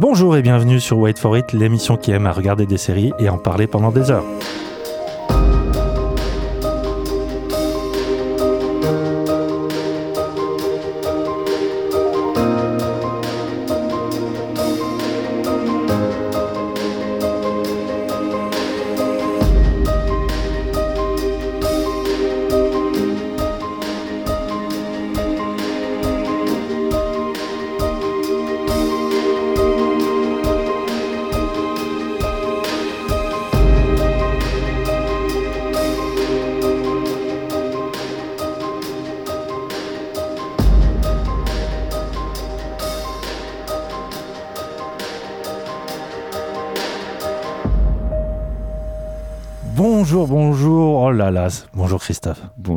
Bonjour et bienvenue sur Wait for It, l'émission qui aime à regarder des séries et en parler pendant des heures.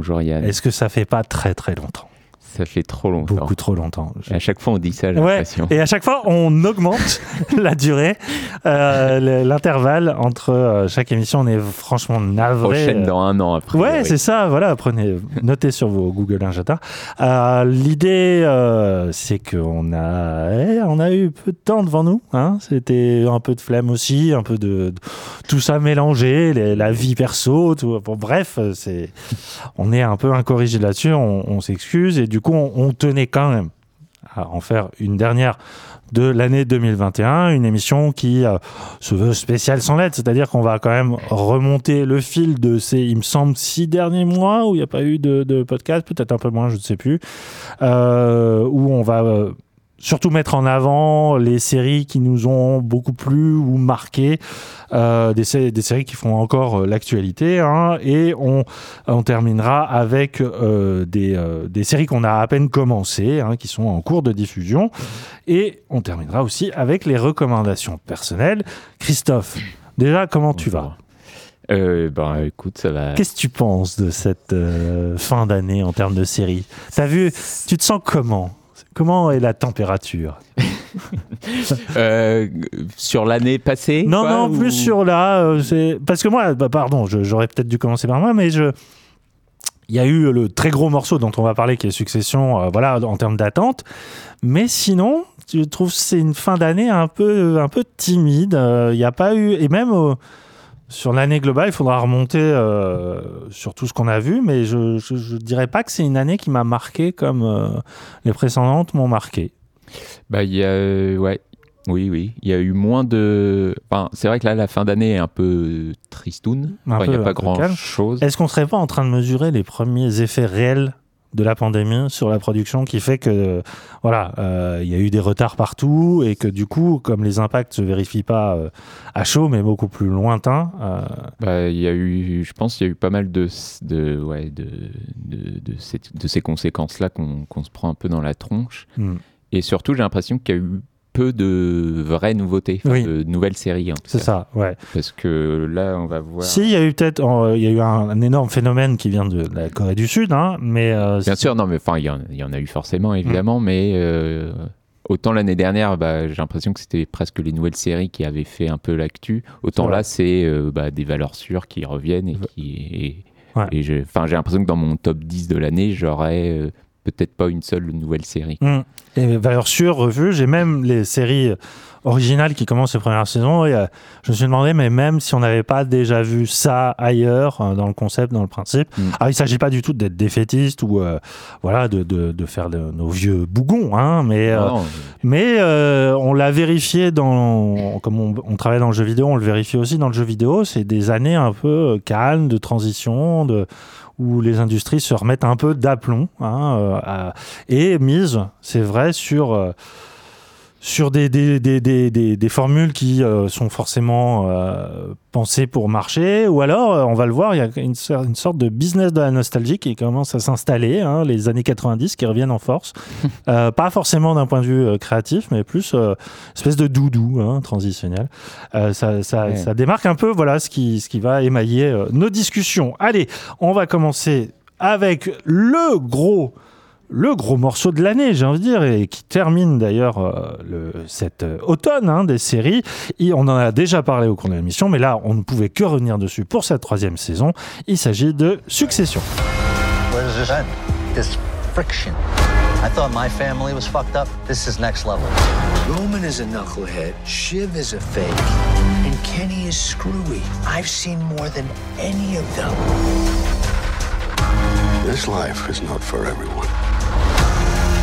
Bonjour Yann. Est-ce que ça fait pas très très longtemps? Ça fait trop longtemps. Beaucoup trop longtemps. À chaque fois on dit ça, j'ai Ouais, l'impression. et à chaque fois on augmente la durée, euh, le- l'intervalle entre euh, chaque émission. On est franchement navré. Prochaine dans un an après. Ouais, c'est ça, voilà, prenez, notez sur vos Google Agenda. Euh, L'idée, euh, c'est qu'on a, eh, on a eu peu de temps devant nous. Hein C'était un peu de flemme aussi, un peu de, de- tout ça mélangé, les- la vie perso, tout. Bon, bref, c'est, on est un peu incorrigé là-dessus, on, on s'excuse et du coup, on, on tenait quand même à en faire une dernière de l'année 2021, une émission qui euh, se veut spéciale sans lettres, c'est-à-dire qu'on va quand même remonter le fil de ces, il me semble, six derniers mois où il n'y a pas eu de, podcast, peut-être un peu moins, je ne sais plus, euh, où on va euh, surtout mettre en avant les séries qui nous ont beaucoup plu ou marqué, euh, des, sé- des séries qui font encore euh, l'actualité, hein, et on, on terminera avec euh, des, des séries qu'on a à peine commencées, hein, qui sont en cours de diffusion, et on terminera aussi avec les recommandations personnelles. Christophe, déjà, comment tu vas? Euh, Ben écoute, ça va. Qu'est-ce que tu penses de cette euh, fin d'année en termes de séries? T'as vu, tu te sens comment? Comment est la température? Euh, sur l'année passée Non, quoi, non, ou- plus sur là. euh, parce que moi, bah, pardon, j'aurais peut-être dû commencer par moi, mais je. Il y a eu le très gros morceau dont on va parler, qui est Succession, euh, voilà, en termes d'attente. Mais sinon, je trouve que c'est une fin d'année un peu, un peu timide. Euh, Il n'y a pas eu, et même sur l'année globale, il faudra remonter euh, sur tout ce qu'on a vu, mais je ne dirais pas que c'est une année qui m'a marqué comme euh, les précédentes m'ont marqué. Bah il y a, euh, ouais, oui, oui, il y a eu moins de. Enfin, c'est vrai que là, la fin d'année est un peu tristoun. Un Enfin, il n'y a pas un peu grand calme. chose. Est-ce qu'on serait pas en train de mesurer les premiers effets réels de la pandémie sur la production qui fait que voilà euh, il y a eu des retards partout et que du coup comme les impacts se vérifient pas euh, à chaud mais beaucoup plus lointains euh, Bah, il y a eu, je pense, qu'il y a eu pas mal de, de, ouais, de, de, de, cette- de ces conséquences-là qu'on qu'on se prend un peu dans la tronche. hmm, Et surtout, j'ai l'impression qu'il y a eu peu de vraies nouveautés, Oui. de nouvelles séries. en tout c'est cas. ça ouais Parce que là, on va voir. si il y a eu peut-être euh, il y a eu un, un énorme phénomène qui vient de la Corée du Sud hein, mais euh, Bien c'est- sûr, non, mais enfin, il y, en- il y en a eu forcément, évidemment, Mm. mais euh, autant l'année dernière, bah, j'ai l'impression que c'était presque les nouvelles séries qui avaient fait un peu l'actu. Autant C'est là, c'est euh, bah, des valeurs sûres qui reviennent et qui. Et, Ouais. et j'ai l'impression que dans mon top 10 de l'année, j'aurais peut-être pas une seule nouvelle série. Hmm. Et valeur revue, j'ai même les séries originales qui commencent les premières saisons. Et, euh, je me suis demandé, mais même si on n'avait pas déjà vu ça ailleurs, euh, dans le concept, dans le principe, Mm. alors il ne s'agit pas du tout d'être défaitiste ou euh, voilà, de, de, de faire de- nos vieux bougons, hein, mais, Non, mais on l'a vérifié dans. Comme on, on travaille dans le jeu vidéo, on le vérifie aussi dans le jeu vidéo. C'est des années un peu calmes, de transition, de, où les industries se remettent un peu d'aplomb. hein, euh, et mise, c'est vrai, sur. euh, sur des, des, des, des, formules qui euh, sont forcément euh, pensées pour marcher, ou alors, euh, on va le voir, il y a une, sorte de business de la nostalgie qui commence à s'installer, hein, les années 90 qui reviennent en force. Euh, pas forcément d'un point de vue créatif, mais plus espèce de doudou hein, transitionnel. Ça, ça, Ouais. ça démarque un peu voilà, ce, qui, ce qui va émailler nos discussions. Allez, on va commencer avec le gros le gros morceau de l'année, j'ai envie de dire, et qui termine d'ailleurs euh, cet euh, automne hein, des séries. Et on en a déjà parlé au cours de l'émission, mais là, on ne pouvait que revenir dessus pour cette troisième saison. Il s'agit de Succession. Where does this end? This friction. I thought my family was fucked up. This is next level. Roman is a knucklehead, Shiv is a fake, and Kenny is screwy. I've seen more than any of them. This life is not for everyone.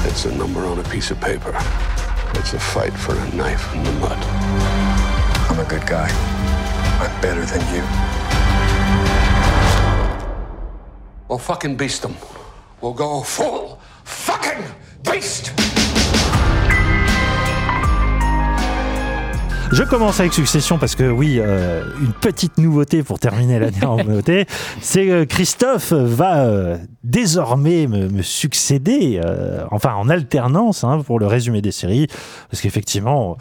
It's a number on a piece of paper. It's a fight for a knife in the mud. I'm a good guy. I'm better than you. We'll fucking beast them. We'll go full fucking beast! Je commence avec Succession parce que oui, euh, une petite nouveauté pour terminer l'année en nouveauté, c'est que Christophe va euh, désormais me, me succéder, euh, enfin en alternance hein, pour le résumé des séries, parce qu'effectivement,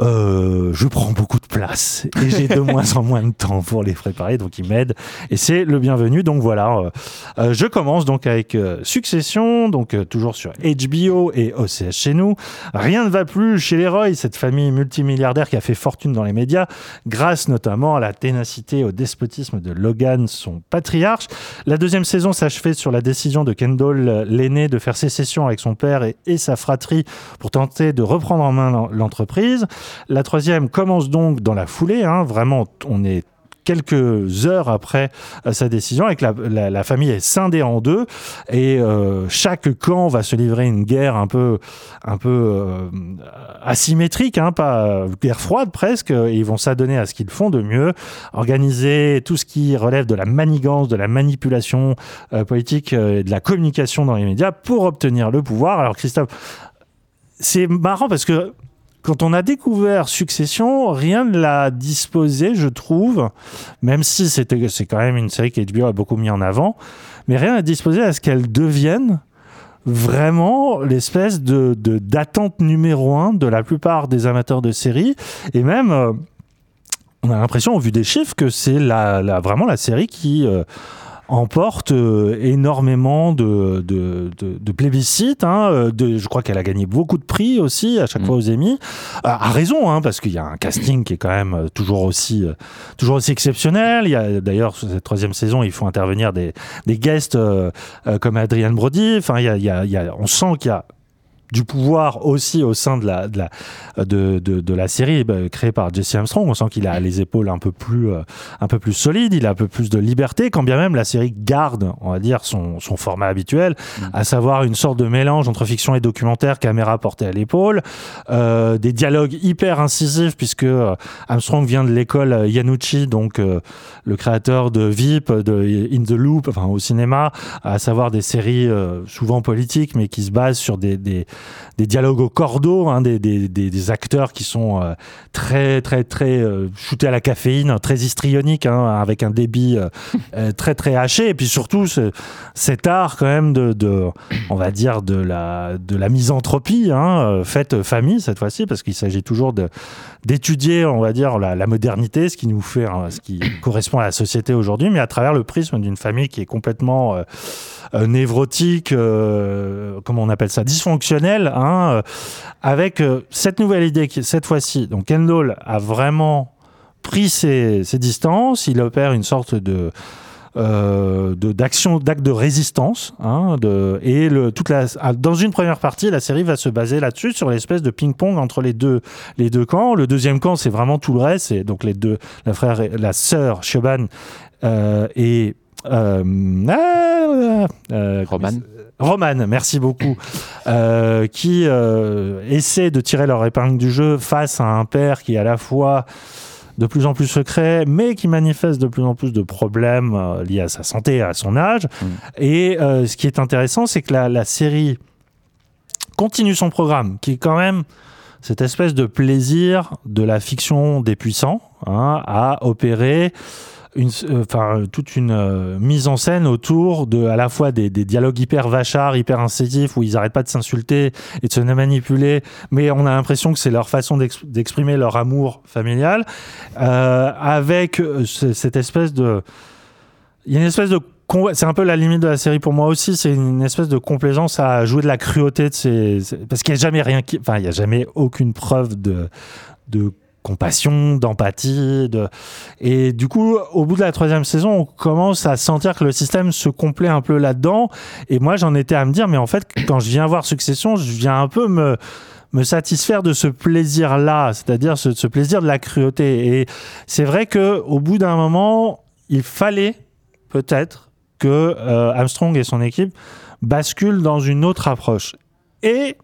euh, je prends beaucoup de place et j'ai de moins en moins de temps pour les préparer, donc il m'aide et c'est le bienvenu. Donc voilà, euh, euh, je commence donc avec euh, Succession, donc toujours sur HBO et OCS chez nous. Rien ne va plus chez les Roy, cette famille multimilliardaire qui a fait fortune dans les médias, grâce notamment à la ténacité et au despotisme de Logan, son patriarche. La deuxième saison s'achevait sur la décision de Kendall, l'aîné, de faire sécession avec son père et, et sa fratrie pour tenter de reprendre en main l'en- l'entreprise. La troisième commence donc dans la foulée. hein. Vraiment, on est quelques heures après euh, sa décision, avec la, famille est scindée en deux et euh, chaque camp va se livrer une guerre un peu, un peu euh, asymétrique, hein, pas guerre froide presque. Et ils vont s'adonner à ce qu'ils font de mieux, organiser tout ce qui relève de la manigance, de la manipulation politique et de la communication dans les médias pour obtenir le pouvoir. Alors Christophe, c'est marrant parce que quand on a découvert Succession, rien ne l'a disposé, je trouve, même si c'était, c'est quand même une série qu'HBO a beaucoup mis en avant, mais rien n'a disposé à ce qu'elle devienne vraiment l'espèce de, d'attente numéro un de la plupart des amateurs de séries, et même... euh, on a l'impression, au vu des chiffres, que c'est vraiment la série qui euh, emporte euh, énormément de, de, de, de plébiscites. hein, euh, de, je crois qu'elle a gagné beaucoup de prix aussi, à chaque Mm. fois aux Emmy. À, à raison, hein, parce qu'il y a un casting qui est quand même euh, toujours aussi, euh, toujours aussi exceptionnel. Il y a d'ailleurs, sur cette troisième saison, il faut intervenir des, des guests euh, euh, comme Adrian Brody. Enfin, il y a, il y a- il y a- on sent qu'il y a du pouvoir aussi au sein de la, de la, de, de, de la série bah, créée par Jesse Armstrong. On sent qu'il a les épaules un peu plus, euh, un peu plus solides, il a un peu plus de liberté, quand bien même la série garde, on va dire, son, son format habituel, à savoir une sorte de mélange entre fiction et documentaire, caméra portée à l'épaule, euh, des dialogues hyper incisifs, puisque euh, Armstrong vient de l'école euh, Yanucci, donc euh, le créateur de VIP, de In the Loop, enfin au cinéma, à savoir des séries euh, souvent politiques, mais qui se basent sur des, des, des dialogues au cordeau, hein, des, acteurs qui sont euh, très, très, très euh, shootés à la caféine, très histrioniques, hein, avec un débit euh, très, très haché. Et puis surtout, ce- cet art quand même de, on va dire, de la, de la misanthropie, hein, faite famille cette fois-ci, parce qu'il s'agit toujours d'étudier, on va dire, la, modernité, ce qui nous fait, hein, ce qui correspond à la société aujourd'hui, mais à travers le prisme d'une famille qui est complètement névrotique, euh, comment on appelle ça, dysfonctionnelle, hein, euh, avec euh, cette nouvelle idée cette fois-ci, donc Kendall a vraiment pris ses, distances, il opère une sorte de euh, d'action, d'acte de résistance. hein, et toute la, ah, dans une première partie, la série va se baser là-dessus, sur l'espèce de ping-pong entre les deux, les deux camps. Le deuxième camp, c'est vraiment tout le reste. C'est donc les deux, la frère, la sœur Shoban euh, et euh, ah, euh, Roman. Roman, merci beaucoup, euh, qui euh, essaie de tirer leur épingle du jeu face à un père qui est à la fois de plus en plus secret, mais qui manifeste de plus en plus de problèmes euh, liés à sa santé et à son âge. Mm. Et euh, ce qui est intéressant, c'est que la, la série continue son programme, qui est quand même cette espèce de plaisir de la fiction des puissants hein, à opérer une, euh, enfin, toute une euh, mise en scène autour de à la fois des, dialogues hyper vachards, hyper incisifs, où ils n'arrêtent pas de s'insulter et de se manipuler, mais on a l'impression que c'est leur façon d'ex- d'exprimer leur amour familial, euh, avec euh, ce- cette espèce de... Il y a une espèce de... C'est un peu la limite de la série pour moi aussi, c'est une espèce de complaisance à jouer de la cruauté de ces... Parce qu'il n'y a jamais rien qui... Enfin, il n'y a jamais aucune preuve de compassion, d'empathie. De... Et du coup, au bout de la troisième saison, on commence à sentir que le système se complaît un peu là-dedans. Et moi, j'en étais à me dire, mais en fait, quand je viens voir Succession, je viens un peu me me satisfaire de ce plaisir-là, c'est-à-dire ce, ce, plaisir de la cruauté. Et c'est vrai que au bout d'un moment, il fallait peut-être que euh, Armstrong et son équipe basculent dans une autre approche. Et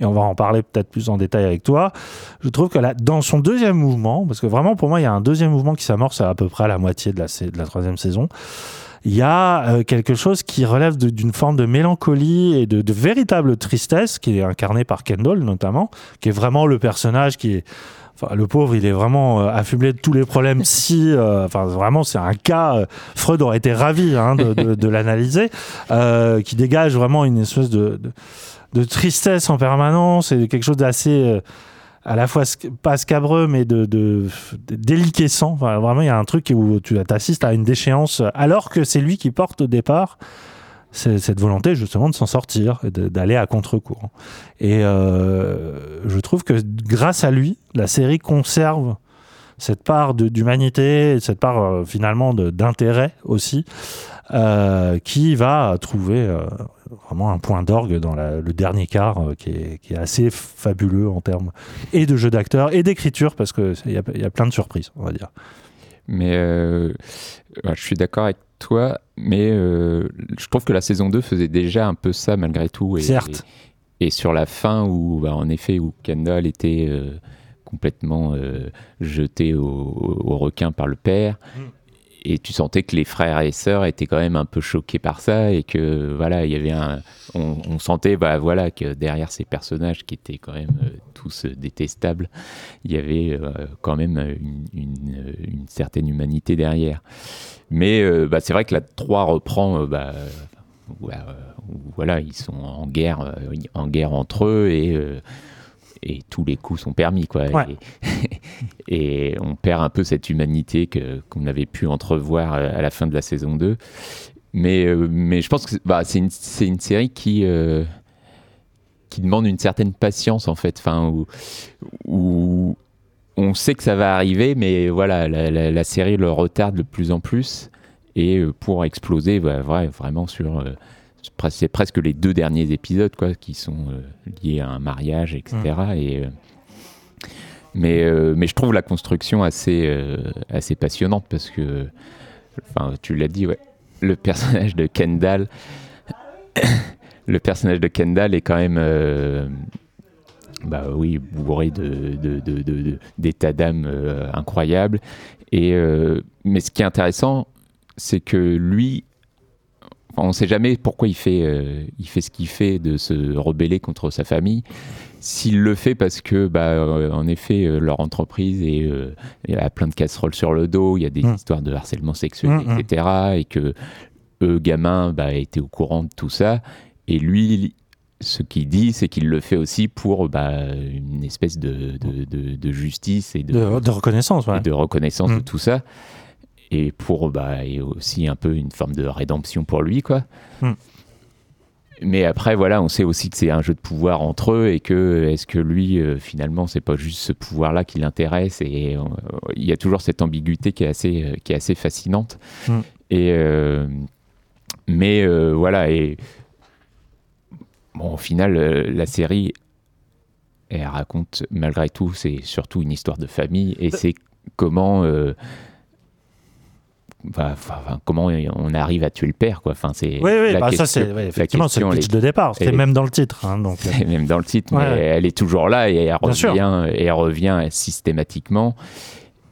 et on va en parler peut-être plus en détail avec toi. Je trouve que là, dans son deuxième mouvement, parce que vraiment pour moi, il y a un deuxième mouvement qui s'amorce à, peu près à la moitié de la, troisième saison, il y a euh, quelque chose qui relève d'une forme de mélancolie et de, véritable tristesse qui est incarné par Kendall notamment, qui est vraiment le personnage qui est le pauvre, il est vraiment euh, affublé de tous les problèmes. Si, euh, vraiment, c'est un cas. Euh, Freud aurait été ravi hein, de, l'analyser, qui dégage vraiment une espèce de, de, de, tristesse en permanence et quelque chose d'assez, euh, à la fois pas scabreux, mais de, de, déliquescent. Vraiment, il y a un truc où tu assistes à une déchéance, alors que c'est lui qui porte au départ cette volonté justement de s'en sortir, d'aller à contre-courant. Et euh, je trouve que grâce à lui, la série conserve cette part d'humanité, cette part euh, finalement d'intérêt aussi, euh, qui va trouver euh, vraiment un point d'orgue dans la, le dernier quart euh, qui, est, qui, est, assez fabuleux en termes et de jeu d'acteur et d'écriture, parce qu'il y, y, a plein de surprises, on va dire. Mais je suis d'accord avec toi, mais je trouve que la saison 2 faisait déjà un peu ça malgré tout. Et, Certes. Et, et sur la fin, où, bah, en effet, où Kendall était complètement jeté au, au, requin par le père. Mm. Et tu sentais que les frères et sœurs étaient quand même un peu choqués par ça et que voilà, il y avait on, sentait bah voilà que derrière ces personnages qui étaient quand même euh, tous détestables, il y avait euh, quand même une, certaine humanité derrière. Mais euh, bah, c'est vrai que la 3 reprend bah, voilà, ils sont en guerre en guerre entre eux et et tous les coups sont permis quoi. Ouais. et, et, on perd un peu cette humanité que qu'on avait pu entrevoir à la fin de la saison 2 mais euh, mais je pense que bah, c'est une c'est une série qui euh, qui demande une certaine patience en fait. Enfin où, où on sait que ça va arriver mais voilà la, la, la série le retarde de plus en plus. Et euh, pour exploser bah, ouais, vraiment sur c'est presque les deux derniers épisodes quoi, qui sont euh, liés à un mariage, etc. Mmh. Et, euh, mais, euh, mais je trouve la construction assez, assez passionnante parce que, enfin, tu l'as dit, ouais, le personnage de Kendall, le personnage de Kendall est quand même, euh, bah oui, bourré de, de, de, d'états d'âme incroyables. Et, mais ce qui est intéressant, c'est que lui, on ne sait jamais pourquoi il fait, euh, il fait ce qu'il fait de se rebeller contre sa famille. S'il le fait parce que, bah, euh, en effet, euh, leur entreprise est, a plein de casseroles sur le dos, il y a des mmh. histoires de harcèlement sexuel, mmh, etc., mmh. et que eux, gamins, bah, étaient au courant de tout ça. Et lui, ce qu'il dit, c'est qu'il le fait aussi pour bah, une espèce de, de, de, de justice et de, de reconnaissance, ouais. et de reconnaissance de tout ça et pour bah, et aussi un peu une forme de rédemption pour lui quoi. Mm. Mais après voilà, on sait aussi que c'est un jeu de pouvoir entre eux et que est-ce que lui euh, finalement c'est pas juste ce pouvoir là qui l'intéresse et euh, il y a toujours cette ambiguïté qui est assez euh, qui est assez fascinante. Mm. Et euh, mais voilà et bon au final la série elle raconte malgré tout c'est surtout une histoire de famille et c'est comment Enfin, enfin, comment on arrive à tuer le père quoi enfin c'est oui, oui, bah ça c'est ouais, effectivement c'est le pitch de départ c'est même dans le titre hein, donc c'est même dans le titre ouais. mais elle est toujours là et elle revient et elle revient systématiquement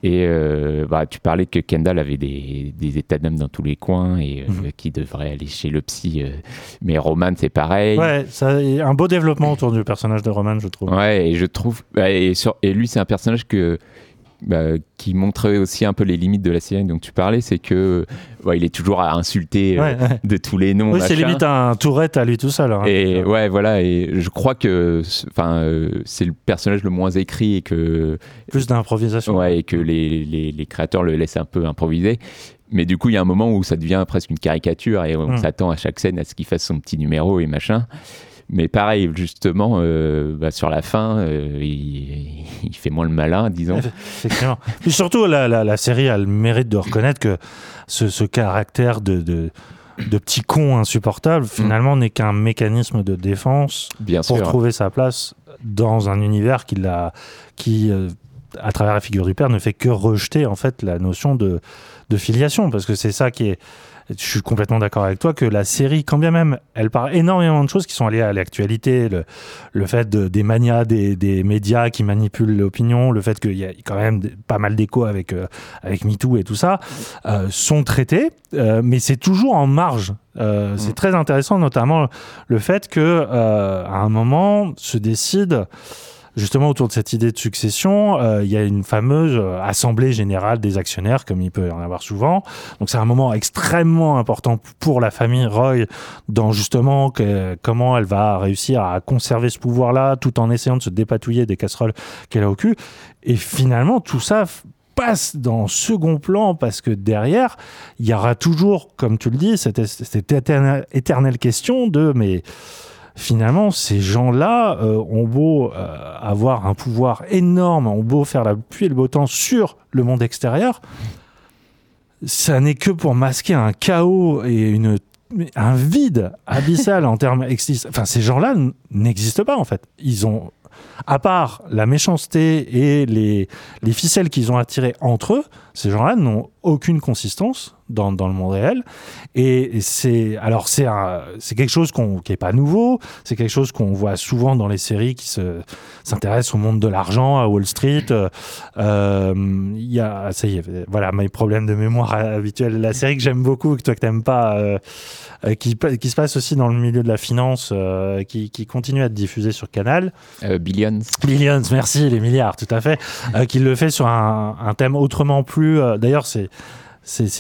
et euh, bah, tu parlais que Kendall avait des, des états d'âme dans tous les coins et euh, mmh. qui devrait aller chez le psy. Euh, mais Roman, c'est pareil. Ouais, ça, un beau développement autour du personnage de Roman, je trouve. Ouais, et je trouve. Bah, et, sur, et lui, c'est un personnage que bah, qui montrait aussi un peu les limites de la série dont tu parlais, c'est que ouais, il est toujours à insulter ouais, euh, de tous les noms. Oui, c'est limite un tourette à lui tout seul. Hein. Et ouais, voilà. Et je crois que, enfin, euh, c'est le personnage le moins écrit et que plus d'improvisation. Ouais, et que les, les, les, créateurs le laissent un peu improviser. Mais du coup, il y a un moment où ça devient presque une caricature et on mmh. s'attend à chaque scène à ce qu'il fasse son petit numéro et machin. Mais pareil, justement, euh, bah, sur la fin, euh, il, il fait moins le malin, disons. Effectivement. Puis surtout, la, la, la série a le mérite de reconnaître que ce, ce caractère de, de, de petit con insupportable, finalement, n'est qu'un mécanisme de défense Bien pour sûr. trouver sa place dans un univers qui, euh, à travers la figure du père, ne fait que rejeter en fait la notion de, de filiation, parce que c'est ça qui est. Je suis complètement d'accord avec toi que la série, quand bien même, elle parle énormément de choses qui sont liées à l'actualité, le, le fait de- des manias des, des médias qui manipulent l'opinion, le fait qu'il y a quand même pas mal d'échos avec, euh, avec MeToo et tout ça, euh, sont traités, euh, mais c'est toujours en marge. Euh, C'est très intéressant, notamment le fait que à un moment se décide justement autour de cette idée de succession, euh, il y a une fameuse euh, assemblée générale des actionnaires, comme il peut y en avoir souvent. Donc c'est un moment extrêmement important pour la famille Roy dans justement comment elle va réussir à conserver ce pouvoir-là tout en essayant de se dépatouiller des casseroles qu'elle a au cul. Et finalement, tout ça passe dans second plan parce que derrière, il y aura toujours, comme tu le dis, cette, cette éternelle, éternelle question de mais finalement, ces gens-là euh, ont beau euh, avoir un pouvoir énorme, ont beau faire la pluie et le beau temps sur le monde extérieur, ça n'est que pour masquer un chaos et une un vide abyssal en termes exis- enfin ces gens-là n'existent pas en fait. Ils ont à part la méchanceté et les, les ficelles qu'ils ont attirées entre eux, ces gens-là n'ont aucune consistance dans, dans le monde réel. Et c'est alors c'est c'est quelque chose qu'on, qui est pas nouveau. C'est quelque chose qu'on voit souvent dans les séries qui se s'intéressent au monde de l'argent à Wall Street. Euh, euh, Il y a ça y est, voilà mes problèmes de mémoire habituels. La série que j'aime beaucoup que toi que t'aimes pas, euh, euh, qui, qui se passe aussi dans le milieu de la finance, euh, qui, qui continue à être diffusée sur Canal. Billions. Billions, merci, les milliards, tout à fait. Qu'il le fait sur un, un thème autrement plus. Euh, D'ailleurs, c'est.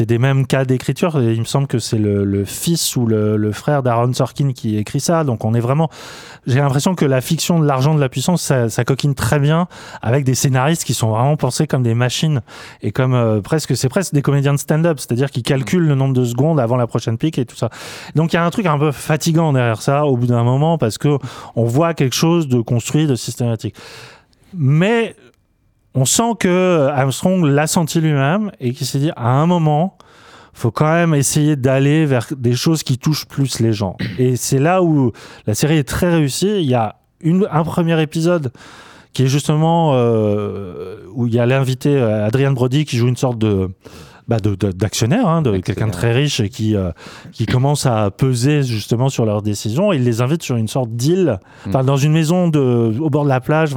Des mêmes cas d'écriture. Il me semble que c'est le, fils ou le, frère d'Aaron Sorkin qui écrit ça. Donc on est vraiment. J'ai l'impression que la fiction de l'argent de la puissance, ça, coquine très bien avec des scénaristes qui sont vraiment pensés comme des machines et comme euh, presque. C'est presque des comédiens de stand-up, c'est-à-dire qu'ils calculent le nombre de secondes avant la prochaine pique et tout ça. Donc il y a un truc un peu fatigant derrière ça au bout d'un moment parce que on voit quelque chose de construit, de systématique. Mais on sent que Armstrong l'a senti lui-même et qu'il s'est dit à un moment, faut quand même essayer d'aller vers des choses qui touchent plus les gens. Et c'est là où la série est très réussie. Il y a un premier épisode qui est justement euh, où il y a l'invité euh, Adrian Brody qui joue une sorte de bah de- de- hein, de quelqu'un de très riche qui, euh, qui commence à peser justement sur leurs décisions. Il les invite sur une sorte d'île, enfin dans une maison de, au bord de la plage.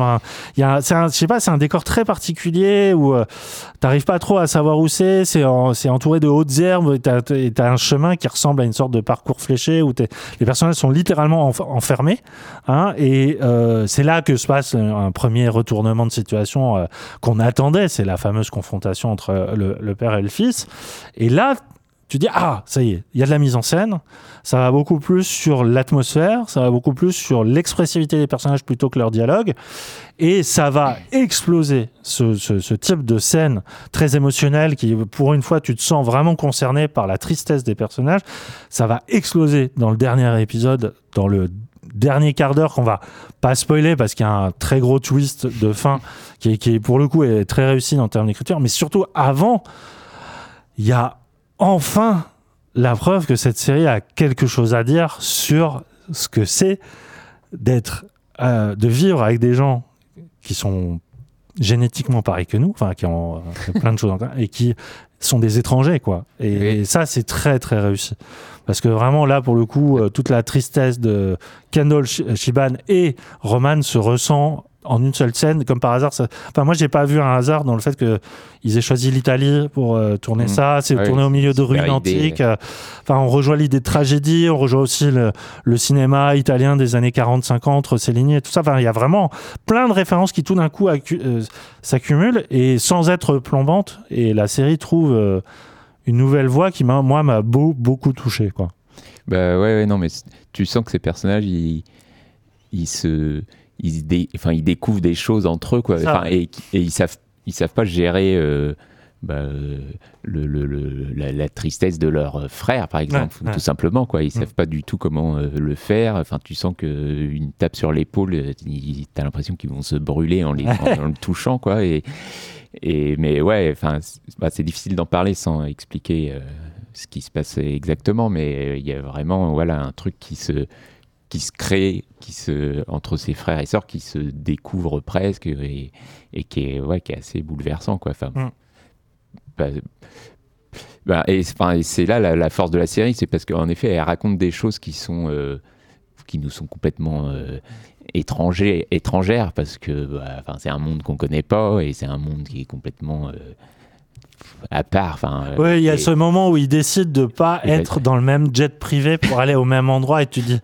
Il y a, c'est un, je sais pas, c'est un décor très particulier où euh, t'arrives pas trop à savoir où c'est. C'est, en- c'est entouré de hautes herbes. Et t'as, un chemin qui ressemble à une sorte de parcours fléché où les personnages sont littéralement enf- enfermés. Hein, et euh, c'est là que se passe un, un premier retournement de situation euh, qu'on attendait. C'est la fameuse confrontation entre le, le père et le fils. Et là, tu dis ah ça y est, il y a de la mise en scène. Ça va beaucoup plus sur l'atmosphère, ça va beaucoup plus sur l'expressivité des personnages plutôt que leur dialogue. Et ça va exploser ce, type de scène très émotionnelle qui, pour une fois, tu te sens vraiment concerné par la tristesse des personnages. Ça va exploser dans le dernier épisode, dans le dernier quart d'heure qu'on va pas spoiler parce qu'il y a un très gros twist de fin qui, pour le coup est très réussi en termes d'écriture, mais surtout avant, il y a enfin la preuve que cette série a quelque chose à dire sur ce que c'est d'être, euh, de vivre avec des gens qui sont génétiquement pareils que nous, enfin qui ont euh, plein de choses en commun, et qui sont des étrangers, quoi. Et, Oui. ça, c'est très très réussi. Parce que vraiment là, pour le coup, euh, toute la tristesse de Kendall Sh- Shiban et Roman se ressent en une seule scène, comme par hasard. Ça... Enfin, moi, j'ai pas vu un hasard dans le fait que ils aient choisi l'Italie pour euh, tourner Mm. ça. C'est Ouais, tourné au milieu de ruines antiques. Euh, Enfin, on rejoint l'idée de tragédie, on rejoint aussi le, le cinéma italien des années 40-50, Rossellini et tout ça. Enfin, il y a vraiment plein de références qui tout d'un coup euh, s'accumulent et sans être plombantes. Et la série trouve une nouvelle voie qui, moi, m'a beau, beaucoup touché. Quoi. Bah ouais, ouais, non, mais tu sens que ces personnages, ils, ils se, ils, se dé- enfin, ils découvrent des choses entre eux, quoi. Et, et ils savent, ils savent pas gérer euh, bah, euh, le, le- le- la, la tristesse de leur frère, par exemple, Ouais, ouais. tout simplement. Quoi. Ils Mm. savent pas du tout comment euh, le faire. Enfin, tu sens qu'une tape sur l'épaule, euh, tu as l'impression qu'ils vont se brûler en, les, en, en le touchant. Quoi. Et, et, mais ouais, enfin, c'est bah, c'est difficile d'en parler sans expliquer euh, ce qui se passe exactement. Mais il y a vraiment voilà, un truc qui se qui se crée qui se, entre ses frères et sœurs qui se découvre presque et, et qui, est, ouais, qui est assez bouleversant. Quoi. Enfin, Mm. bah, bah, et c'est- enfin, et c'est là la, la force de la série, c'est parce qu'en effet, elle raconte des choses qui sont euh, qui nous sont complètement euh, étrangers, étrangères parce que bah, c'est un monde qu'on connaît pas et c'est un monde qui est complètement euh, à part. Enfin, euh, Ouais, il y a et- ce moment où ils décident de pas Et être dans le même jet privé pour aller au même endroit et tu dis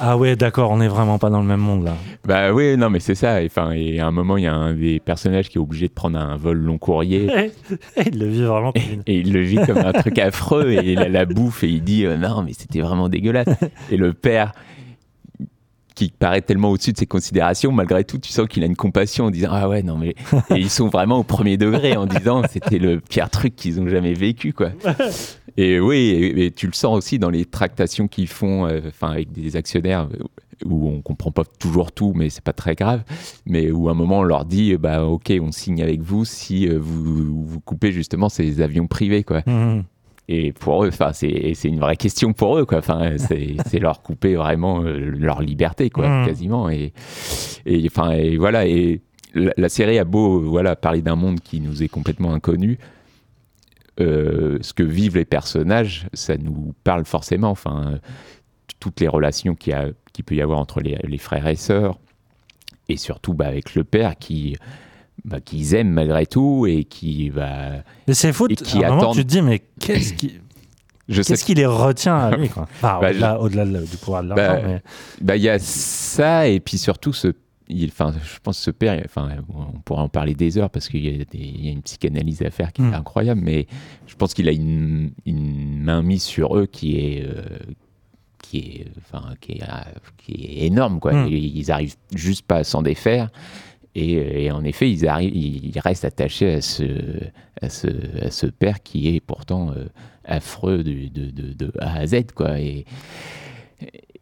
ah ouais d'accord on n'est vraiment pas dans le même monde là. Bah oui, non, mais c'est ça. Et, et à un moment, il y a un des personnages qui est obligé de prendre un vol long courrier. il le vit vraiment comme une... Et il le vit comme un truc affreux et il a la bouffe et il dit euh, non mais c'était vraiment dégueulasse. Et le père qui paraît tellement au-dessus de ses considérations, malgré tout, tu sens qu'il a une compassion en disant ah ouais non mais et ils sont vraiment au premier degré en disant c'était le pire truc qu'ils ont jamais vécu quoi. Et oui, et, et tu le sens aussi dans les tractations qu'ils font, euh, avec des actionnaires euh, où on comprend pas toujours tout, mais c'est pas très grave. Mais où à un moment on leur dit bah ok on signe avec vous si euh, vous vous coupez justement ces avions privés quoi. Mhm. Et pour eux, enfin, c'est une vraie question pour eux, quoi. Enfin, c'est leur couper vraiment euh, leur liberté, quoi, Mm. quasiment. Et, et enfin, et voilà. Et la, la série a beau, voilà, parler d'un monde qui nous est complètement inconnu. euh, ce que vivent les personnages, ça nous parle forcément. Enfin, toutes les relations qu'il qu'il peut y avoir entre les, les frères et sœurs, et surtout bah, avec le père qui bah, qu'ils aiment malgré tout et qui va Mais c'est fou. Qui à un moment, attendent- tu te dis mais qu'est-ce qui qu'est-ce qui les retient à lui quoi? Enfin, Bah, au-delà, au-delà de- du pouvoir de Bah, l'argent. mais... Bah, il y a ça, et puis surtout, ce, il, je pense que ce père, enfin, on pourra en parler des heures parce qu'il y, a y une psychanalyse à faire qui est incroyable, mais je pense qu'il a une, une main mise sur eux qui est. euh, qui est, enfin, qui est, euh, qui est énorme, quoi. Mm. Ils, ils arrivent juste pas à s'en défaire. Et, et en effet, ils, arrivent, ils restent attachés à ce, à ce, à ce père qui est pourtant euh, affreux de, de, de, de A à Z, quoi. Et,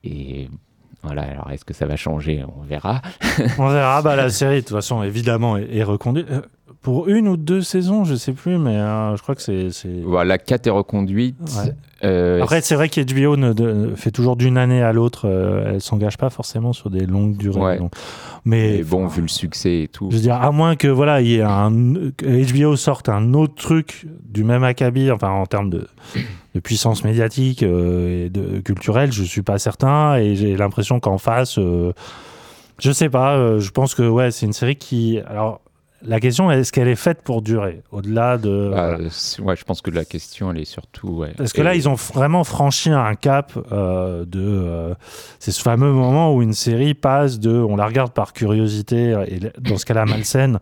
et voilà, alors est-ce que ça va changer? On verra. On verra. Bah, la série, de toute façon, évidemment, est, est reconduite. Euh, Pour une ou deux saisons, je sais plus, mais euh, je crois que c'est. Voilà, 4 est reconduite. Ouais. Euh, Après, c'est vrai qu'HBO ne, fait toujours d'une année à l'autre. elle s'engage pas forcément sur des longues durées. Ouais. donc. Mais bon, vu le succès et tout. Je veux dire, à moins que voilà, il y ait un que HBO sorte un autre truc du même acabit, enfin en termes de, de puissance médiatique euh, et de culturelle, je suis pas certain et j'ai l'impression qu'en face, euh, je sais pas, euh, je pense que ouais, c'est une série qui, alors la question est est-ce qu'elle est faite pour durer? Au-delà de Bah, ouais, je pense que la question, elle est surtout. Ouais. parce que Et- là, ils ont vraiment franchi un cap euh, de. euh, c'est ce fameux moment où une série passe de. On la regarde par curiosité, et dans ce cas-là malsaine,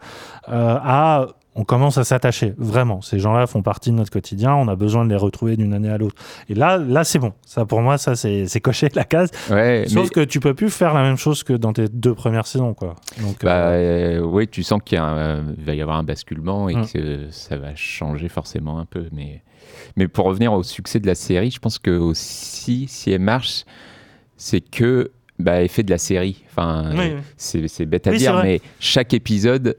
euh, à. On commence à s'attacher, vraiment. Ces gens-là font partie de notre quotidien. On a besoin de les retrouver d'une année à l'autre. Et là, là, c'est bon. Ça, pour moi, ça, c'est c'est coché la case. Ouais, Sauf mais- que tu peux plus faire la même chose que dans tes deux premières saisons, quoi. Donc, Bah, euh, euh, oui, tu sens qu'il il va y avoir un basculement et Mm. que ça va changer forcément un peu. Mais, mais pour revenir au succès de la série, je pense que aussi, si elle marche, c'est que bah, fait de la série. Enfin, Oui, euh, oui. c'est bête à Oui, dire, mais chaque épisode,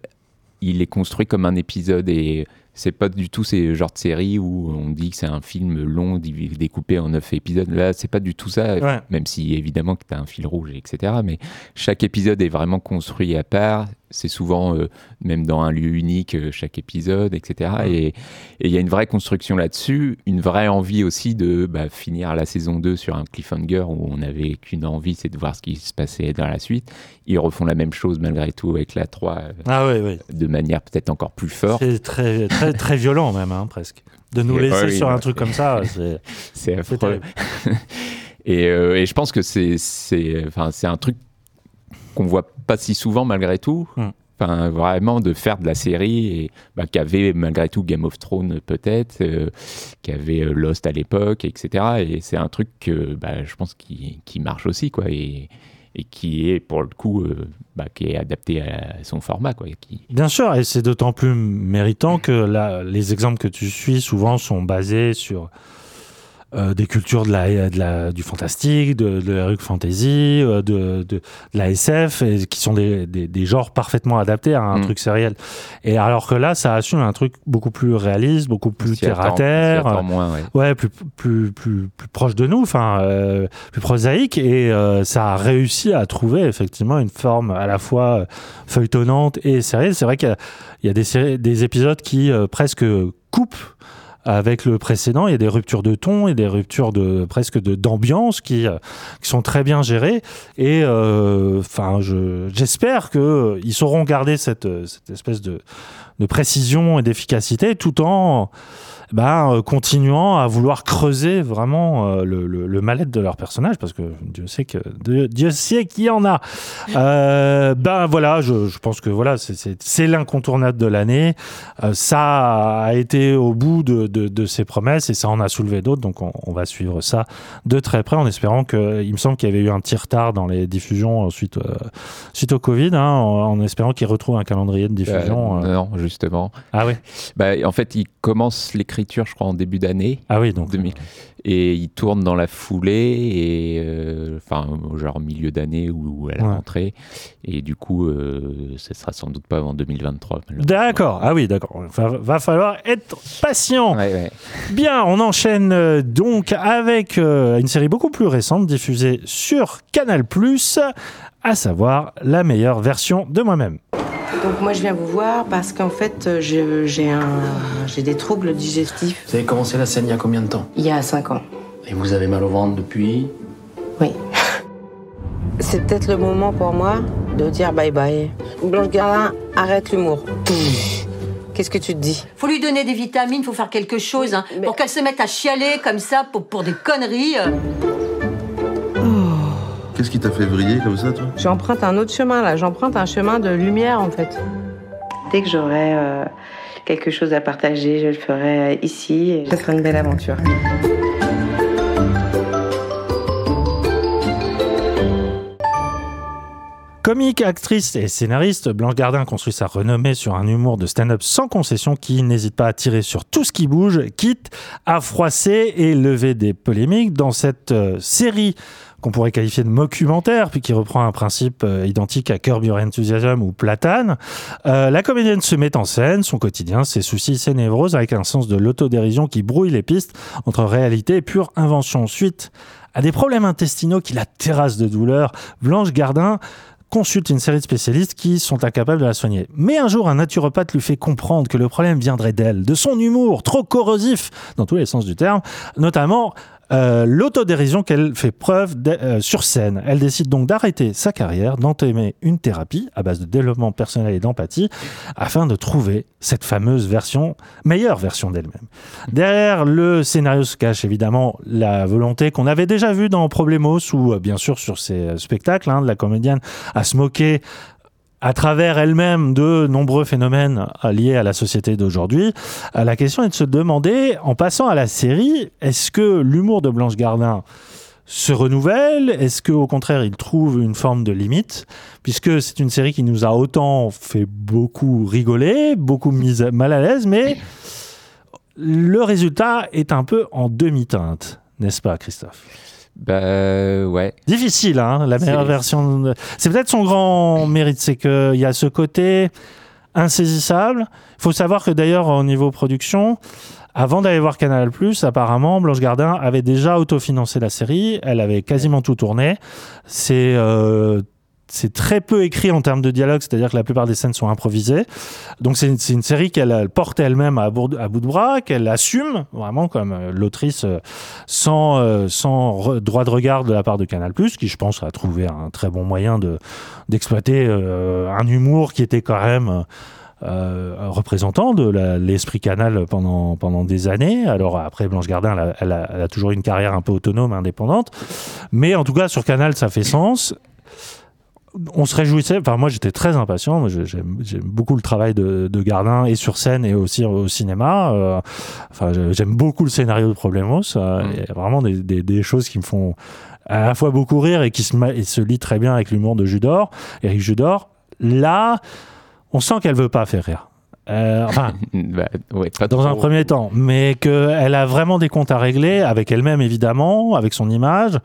il est construit comme un épisode et c'est pas du tout ces genres de séries où on dit que c'est un film long découpé en neuf épisodes. Là, c'est pas du tout ça, Ouais. même si évidemment que tu as un fil rouge, etc. Mais chaque épisode est vraiment construit à part. C'est souvent euh, même dans un lieu unique, euh, chaque épisode, etc. Et et il y a une vraie construction là-dessus, une vraie envie aussi de bah, finir la saison 2 sur un cliffhanger où on n'avait qu'une envie, c'est de voir ce qui se passait dans la suite. Ils refont la même chose malgré tout avec la 3 euh, Ah oui, oui. de manière peut-être encore plus forte. C'est très, très, très violent, même, hein, presque. De nous laisser oui, sur un ouais. truc comme ça, c'est. Affreux. et, et je pense que c'est c'est enfin c'est un truc qu'on voit pas si souvent malgré tout. Mm. Enfin, vraiment de faire de la série et bah, qu'avait malgré tout Game of Thrones peut-être, euh, qu'avait euh, Lost à l'époque, etc. Et c'est un truc que bah, je pense qui, qui marche aussi quoi. Et, et qui est pour le coup euh, bah, qui est adapté à son format quoi. Qui... Bien sûr, et c'est d'autant plus méritant que là, les exemples que tu suis souvent sont basés sur euh, des cultures de la, de la, du fantastique, de, de la fantasy, euh, de, de, de, la SF, et qui sont des, des, des, genres parfaitement adaptés à un Mm. truc sériel. Et alors que là, ça assume un truc beaucoup plus réaliste, beaucoup plus terre à terre. moins, ouais. Ouais, plus, plus, plus, plus proche de nous, enfin, euh, plus prosaïque, et euh, ça a réussi à trouver effectivement une forme à la fois euh, feuilletonnante et sérieuse. C'est vrai qu'il y a, il y a des, séries- des épisodes qui euh, presque coupent avec le précédent. Il y a des ruptures de ton et des ruptures de presque d'ambiance qui, euh, qui sont très bien gérées. Et euh, enfin, je j'espère que euh, sauront garder cette, espèce de précision et d'efficacité tout en ben, continuant à vouloir creuser vraiment euh, le, le, le mal-être de leur personnage parce que Dieu sait que Dieu, Dieu sait qu'il y en a. Euh, ben voilà, je, je pense que voilà, c'est- l'incontournable de l'année. Euh, ça a été au bout de, de, de ses promesses et ça en a soulevé d'autres. Donc on, on va suivre ça de très près en espérant que. Il me semble qu'il y avait eu un petit retard dans les diffusions suite, suite au Covid, hein, en, en espérant qu'ils retrouvent un calendrier de diffusion. Non, justement. Ah oui, Bah, en fait, il commence l'écriture, je crois, en début d'année. ah oui, donc 2000. Et il tourne dans la foulée, et euh, enfin, au genre milieu d'année ou à la Ouais. rentrée. Et du coup, euh, ce sera sans doute pas avant 2023. malheureusement. D'accord, ah oui, d'accord. Va, va falloir être patient. Ouais, ouais. Bien, on enchaîne euh, donc avec euh, une série beaucoup plus récente diffusée sur Canal+, à savoir la meilleure version de moi-même. Donc moi je viens vous voir parce qu'en fait euh, j'ai des troubles digestifs Vous avez commencé la scène il y a combien de temps? Il y a 5 ans. Et vous avez mal au ventre depuis? Oui. C'est peut-être le moment pour moi de dire bye bye. Blanche Gardin, arrête l'humour. Qu'est-ce que tu te dis? Faut lui donner des vitamines, faut faire quelque chose hein, Mais- pour qu'elle se mette à chialer comme ça pour, pour des conneries. euh. Qu'est-ce qui t'a fait vriller comme ça, toi J'emprunte un autre chemin là, j'emprunte un chemin de lumière en fait. Dès que j'aurai euh, quelque chose à partager, je le ferai euh, ici et ce sera une belle aventure. Comique, actrice et scénariste, Blanche Gardin construit sa renommée sur un humour de stand-up sans concession qui n'hésite pas à tirer sur tout ce qui bouge, quitte à froisser et lever des polémiques dans cette euh, série qu'on pourrait qualifier de mockumentaire, puis qui reprend un principe euh, identique à Curb Your Enthusiasm ou Platane. Euh, la comédienne se met en scène, son quotidien, ses soucis, ses névroses, avec un sens de l'autodérision qui brouille les pistes entre réalité et pure invention. Suite à des problèmes intestinaux qui la terrassent de douleur, Blanche Gardin consulte une série de spécialistes qui sont incapables de la soigner. Mais un jour, un naturopathe lui fait comprendre que le problème viendrait d'elle, de son humour trop corrosif dans tous les sens du terme, notamment euh, l'autodérision qu'elle fait preuve euh, sur scène. Elle décide donc d'arrêter sa carrière, d'entamer une thérapie à base de développement personnel et d'empathie afin de trouver cette fameuse version, meilleure version d'elle-même. Derrière le scénario se cache évidemment la volonté qu'on avait déjà vue dans Problemos ou euh, bien sûr sur euh, spectacles hein, de la comédienne à se moquer à travers elle-même de nombreux phénomènes liés à la société d'aujourd'hui. Euh, La question est de se demander, en passant à la série, est-ce que l'humour de Blanche Gardin se renouvelle? Est-ce qu'au contraire, il trouve une forme de limite? Puisque c'est une série qui nous a autant fait beaucoup rigoler, beaucoup mis à- mal à l'aise, mais le résultat est un peu en demi-teinte, n'est-ce pas, Christophe? Bah ouais. Difficile, hein, la meilleure version. de- C'est peut-être son grand mérite, c'est qu'il y a ce côté insaisissable. Il faut savoir que d'ailleurs, au niveau production, avant d'aller voir Canal+, apparemment, Blanche Gardin avait déjà autofinancé la série. Elle avait quasiment tout tourné. C'est euh, c'est très peu écrit en termes de dialogue, c'est-à-dire que la plupart des scènes sont improvisées. Donc c'est une, série qu'elle elle porte elle-même à, bout de- bras, qu'elle assume vraiment comme euh, l'autrice euh, sans, euh, droit de regard de la part de Canal+, qui je pense a trouvé un très bon moyen de d'exploiter un humour qui était quand même représentant de l'esprit Canal pendant, des années. Alors après, Blanche Gardin, elle a, toujours une carrière un peu autonome, indépendante. Mais en tout cas, sur Canal, ça fait sens. On se réjouissait. Enfin, moi, j'étais très impatient. Moi, j'aime beaucoup le travail de, de Gardin et sur scène et aussi au cinéma. Euh, enfin, j'aime beaucoup le scénario de Problemos. Euh, Mm. Il y a vraiment des, des- des choses qui me font à la fois beaucoup rire et qui se, et se très bien avec l'humour de Judor, Eric Judor. Là, on sent qu'elle veut pas faire rire. Euh, enfin, Bah, ouais, pas dans un premier temps, mais qu'elle a vraiment des comptes à régler avec elle-même évidemment, avec son image,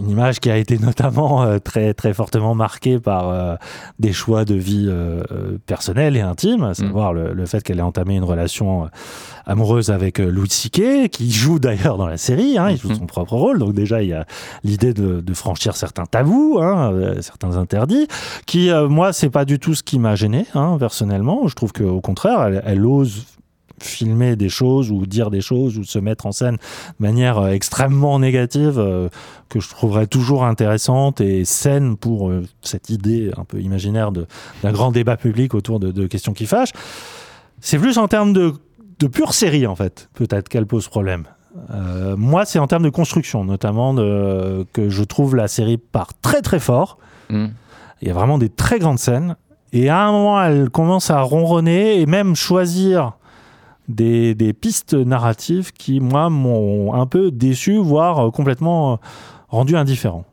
une image qui a été notamment euh, très très fortement marquée par euh, des choix de vie euh, personnels et intimes, à savoir le, fait qu'elle ait entamé une relation amoureuse avec Louis C.K., qui joue d'ailleurs dans la série, hein, il joue son propre rôle, donc déjà il y a l'idée de, franchir certains tabous, hein, certains interdits, qui moi c'est pas du tout ce qui m'a gêné hein, personnellement, je trouve qu'au contraire elle ose filmer des choses ou dire des choses ou se mettre en scène de manière euh, extrêmement négative euh, que je trouverais toujours intéressante et saine pour euh, cette idée un peu imaginaire de- d'un grand débat public autour de, de questions qui fâchent. C'est plus en termes de, de pure série en fait, peut-être qu'elle pose problème. Euh, moi, c'est en termes de construction, notamment de, que je trouve la série part très très fort. Mm. Il y a vraiment des très grandes scènes. Et à un moment, elle commence à ronronner et même choisir des, des pistes narratives qui, moi, m'ont un peu déçu, voire euh, complètement euh, rendu indifférent.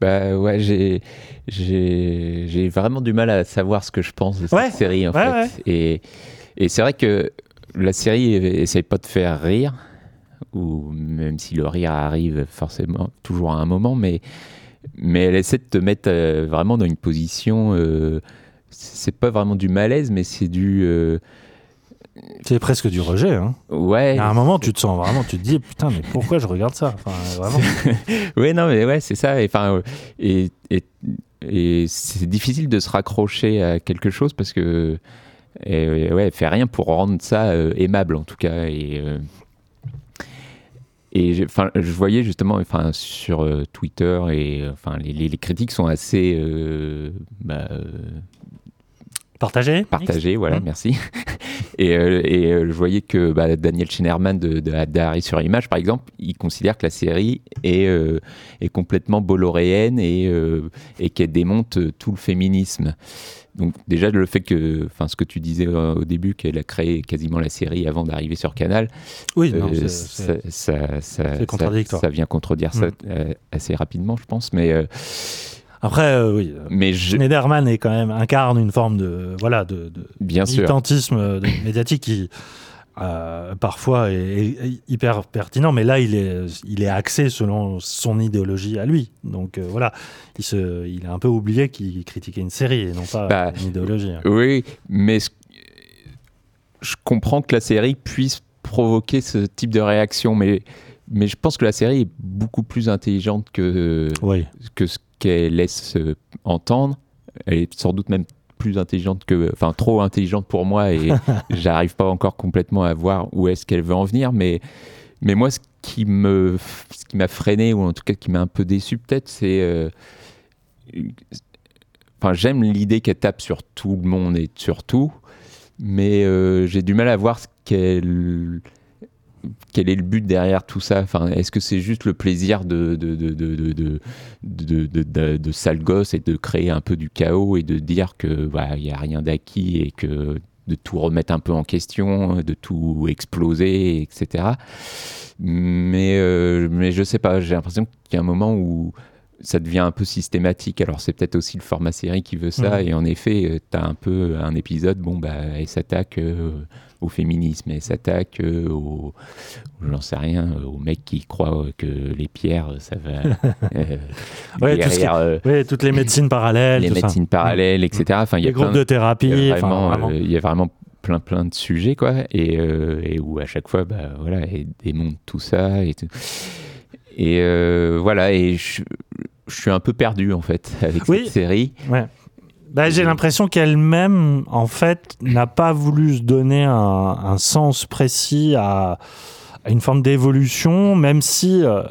Bah ouais, j'ai j'ai j'ai vraiment du mal à savoir ce que je pense de cette Ouais, série en ouais, fait. ouais. Et et c'est vrai que la série essaye pas de faire rire ou même si le rire arrive forcément toujours à un moment, mais mais elle essaie de te mettre euh, vraiment dans une position. euh, c'est pas vraiment du malaise, mais c'est du euh, C'est presque du rejet. Hein. ouais. À un moment, tu te sens vraiment, tu te dis, putain, mais pourquoi je regarde ça? Enfin, vraiment. ouais, non, mais ouais, c'est ça. Et, enfin, et, et, et c'est difficile de se raccrocher à quelque chose parce que et, ouais, fait rien pour rendre ça euh, aimable en tout cas. Et, euh, et enfin, je voyais justement enfin, sur euh, Twitter et enfin, les, les- les critiques sont assez bah, Partagé partagées. Voilà, Mm. merci. Et, euh, et, euh, je voyais que bah, Daniel Schneiderman de, de, sur Image, par exemple, il considère que la série est, euh, est complètement bolloréenne et, euh, et qu'elle démonte tout le féminisme. Donc déjà le fait que, enfin ce que tu disais euh, au début, qu'elle a créé quasiment la série avant d'arriver sur Canal, Oui, non, euh, ça, ça, ça-. Ça, vient contredire ça Mm. euh, assez rapidement, je pense. Mais Après, euh, oui. euh, mais je, Schneiderman est quand même incarne une forme de voilà de, de bien sûr. militantisme euh, médiatique qui euh, parfois est, est hyper pertinent, mais là il est il est axé selon son idéologie à lui. Donc euh, voilà, il se il a un peu oublié qu'il critiquait une série et non pas Bah, une idéologie. Oui, mais je comprends que la série puisse provoquer ce type de réaction, mais, mais je pense que la série est beaucoup plus intelligente que, Oui. que ce qu'elle laisse entendre. Elle est sans doute même plus intelligente que, enfin trop intelligente pour moi et j'arrive pas encore complètement à voir où est-ce qu'elle veut en venir, mais mais moi ce qui me, ce qui m'a freiné ou en tout cas qui m'a un peu déçu peut-être, c'est euh, Enfin, j'aime l'idée qu'elle tape sur tout le monde et sur tout, mais euh, j'ai du mal à voir ce qu'elle quel est le but derrière tout ça? Enfin, Est-ce que c'est juste le plaisir de, de, de, de, de, de, de, de- de- de sale gosse et de créer un peu du chaos et de dire que voilà, il n'y a rien d'acquis et que de tout remettre un peu en question, de tout exploser, etc. Mais, euh, mais je sais pas, j'ai l'impression qu'il y a un moment où ça devient un peu systématique. Alors c'est peut-être aussi le format série qui veut ça. Mhm. Et en effet, tu as un peu un épisode, bon, bah, elle s'attaque euh, au féminisme, elle s'attaque euh, au, j'en sais rien, euh, aux mecs qui croient que les pierres, ça va euh, Ouais, tout qui- euh, Oui, toutes les médecines parallèles, les tout ça. médecines parallèles, etc. Enfin, il y a les groupes de thérapie, il y a enfin, vraiment, euh, il y a vraiment plein plein de sujets quoi et, et où à chaque fois bah voilà elle démonte tout ça et tout. et voilà et je, je suis un peu perdu en fait avec Oui. cette série Ouais. Bah, j'ai l'impression qu'elle-même, en fait, n'a pas voulu se donner un, un sens précis à, à une forme d'évolution, même si, euh,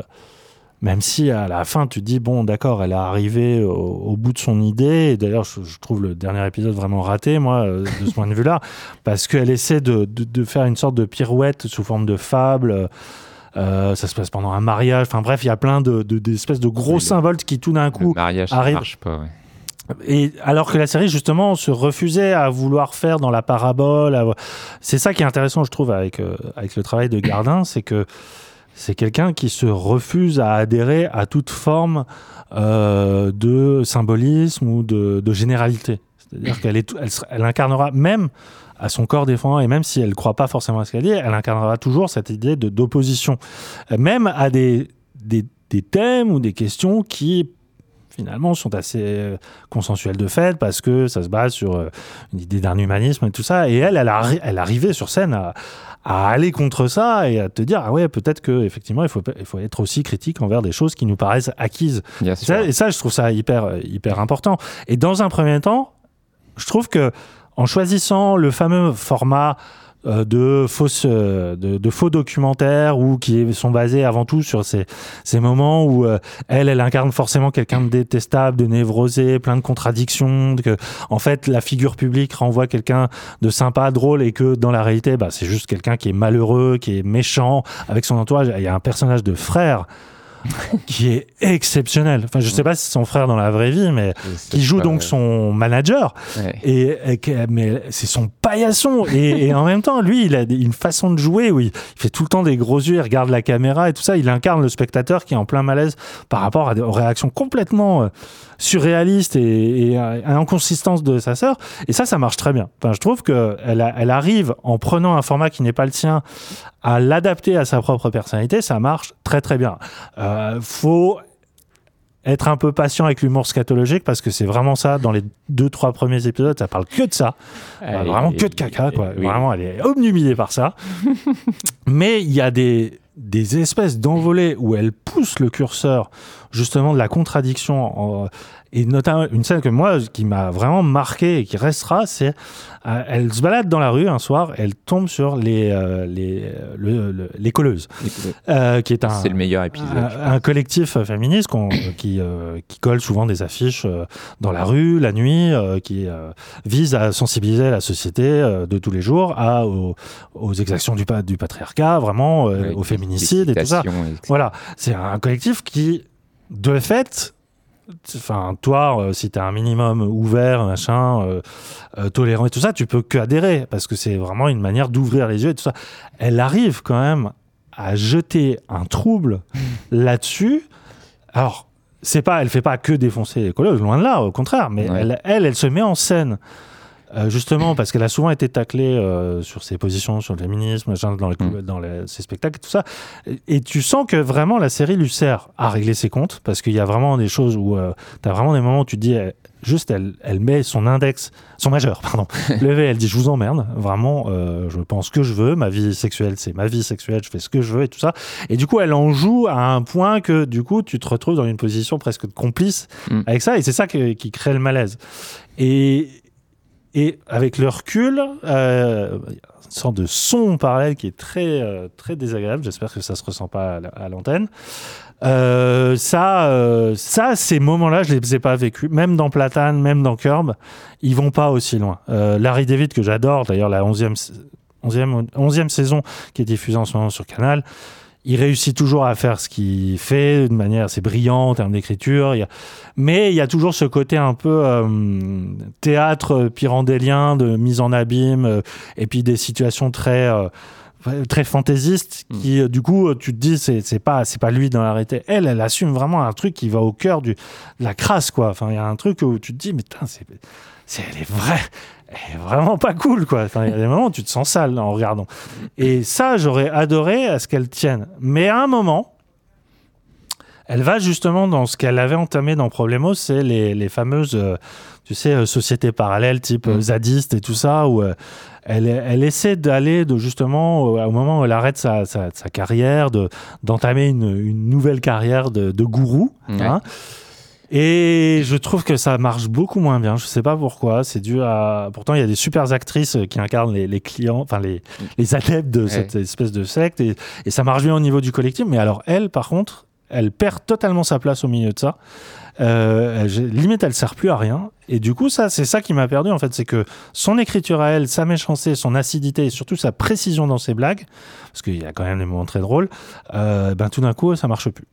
même si à la fin tu te dis bon, d'accord, elle est arrivée au, au bout de son idée. Et d'ailleurs, je, je trouve le dernier épisode vraiment raté, moi, euh, de ce point de vue-là, parce qu'elle essaie de, de- de faire une sorte de pirouette sous forme de fable. Euh, ça se passe pendant un mariage. Enfin bref, il y a plein de, de- d'espèces de gros Le- symboles qui tout d'un le coup mariage ça arrive- marche pas ouais. Et alors que la série justement se refusait à vouloir faire dans la parabole, c'est ça qui est intéressant, je trouve, avec euh, avec le travail de Gardin, c'est que c'est quelqu'un qui se refuse à adhérer à toute forme euh, de symbolisme ou de, généralité. C'est-à-dire qu'elle est, elle, incarnera même à son corps défendant et même si elle ne croit pas forcément à ce qu'elle dit, elle incarnera toujours cette idée de d'opposition, même à des, des thèmes ou des questions qui finalement sont assez euh, consensuelles de fait parce que ça se base sur euh, une idée d'un humanisme et tout ça. Et elle, elle, elle arrivait sur scène à, à aller contre ça et à te dire ah ouais peut-être que effectivement il faut il faut être aussi critique envers des choses qui nous paraissent acquises. Et ça, et ça, je trouve ça hyper, euh, hyper important. Et dans un premier temps, je trouve que en choisissant le fameux format de, fausses, euh, de, de faux documentaires ou qui sont basés avant tout sur ces, ces moments où euh, elle, elle incarne forcément quelqu'un de détestable, de névrosé, plein de contradictions, que en fait la figure publique renvoie quelqu'un de sympa, drôle et que dans la réalité, bah, c'est juste quelqu'un qui est malheureux, qui est méchant avec son entourage. Il y a un personnage de frère qui est exceptionnel. Enfin, je sais pas si c'est son frère dans la vraie vie, mais qui joue donc son manager. Ouais. Et, et mais c'est son paillasson. Et, et en même temps, lui, il a une façon de jouer où il, fait tout le temps des gros yeux, il regarde la caméra et tout ça. Il incarne le spectateur qui est en plein malaise par rapport à des aux réactions complètement euh, surréalistes et, à à l'inconsistance de sa sœur. Et ça, ça marche très bien. Enfin, je trouve que elle, a- elle arrive en prenant un format qui n'est pas le sien à l'adapter à sa propre personnalité. Ça marche très très bien. Euh, faut être un peu patient avec l'humour scatologique parce que c'est vraiment ça dans les deux trois premiers épisodes ça parle que de ça Ah, vraiment et- que de caca quoi oui. vraiment elle est obnubilée par ça mais il y a des des espèces d'envolées où elle pousse le curseur justement de la contradiction en- et notamment une scène que moi qui m'a vraiment marqué et qui restera c'est euh, elle se balade dans la rue un soir elle tombe sur les euh, les le- le- les colleuses euh, qui est un C'est le meilleur épisode. un, un collectif féministe qu'on- qui, euh, qui colle souvent des affiches euh, dans la rue, la nuit, euh, qui euh, vise à sensibiliser la société euh, de tous les jours à, aux, aux exactions du, du patriarcat, vraiment, euh, Ouais, au féminicide et tout ça. etc. Voilà, c'est un collectif qui, de fait, enfin, toi, euh, si tu es un minimum ouvert, machin, euh, euh, tolérant et tout ça, tu peux que adhérer parce que c'est vraiment une manière d'ouvrir les yeux et tout ça. Elle arrive quand même à jeter un trouble là-dessus. Alors, c'est pas, elle fait pas que défoncer les colleuses, loin de là, au contraire, mais Ouais. elle, elle, elle se met en scène. Euh, justement parce qu'elle a souvent été taclée euh, sur ses positions sur le féminisme dans, les, Mm. dans les- ses spectacles et tout ça et, tu sens que vraiment la série lui sert à régler ses comptes parce qu'il y a vraiment des choses où tu as vraiment des moments où tu te dis elle- juste elle, elle met son index son majeur pardon levé elle dit je vous emmerde vraiment euh, je pense que je veux ma vie sexuelle c'est ma vie sexuelle je fais ce que je veux et tout ça et du coup elle en joue à un point que du coup tu te retrouves dans une position presque de complice Mm. avec ça et c'est ça que- qui crée le malaise et et avec le recul, euh, une sorte de son parallèle qui est très, euh, très désagréable. J'espère que ça se ressent pas à la- à l'antenne. Euh, ça, euh, ça, ces moments-là, je les ai pas vécus. Même dans Platane, même dans Curb, ils vont pas aussi loin. Larry David, que j'adore, d'ailleurs, la 11e, 11e, 11e saison qui est diffusée en ce moment sur Canal, il réussit toujours à faire ce qu'il fait de manière assez brillante en termes d'écriture. Il y a- Mais il y a toujours ce côté un peu euh, théâtre pyrandélien de mise en abîme euh, et puis des situations très euh, très fantaisistes qui euh, du coup tu te dis c'est c'est pas c'est pas lui dans la réalité elle elle assume vraiment un truc qui va au cœur du de la crasse quoi. Enfin il y a un truc où tu te dis mais putain c'est c'est elle est vraie vraiment pas cool quoi enfin il y a des moments où tu te sens sale en regardant et ça j'aurais adoré à ce qu'elle tienne mais à un moment elle va justement dans ce qu'elle avait entamé dans Problemos, c'est les, les fameuses, euh, tu sais, euh, sociétés parallèles type euh, zadiste et tout ça, où euh, elle, elle essaie d'aller de justement, au moment où elle arrête sa, sa, sa carrière, de, d'entamer une, une nouvelle carrière de, de gourou. Ouais. hein. Et je trouve que ça marche beaucoup moins bien. Je sais pas pourquoi. C'est dû à. Pourtant, il y a des super actrices qui incarnent les, les clients, enfin les, les adeptes de cette espèce de secte, et, et ça marche bien au niveau du collectif. Mais alors, elle, par contre, elle perd totalement sa place au milieu de ça. Euh, limite, elle sert plus à rien. Et du coup, ça, c'est ça qui m'a perdu en fait, c'est que son écriture à elle, sa méchanceté, son acidité et surtout sa précision dans ses blagues, parce qu'il y a quand même des moments très drôles. euh, ben tout d'un coup, ça marche plus.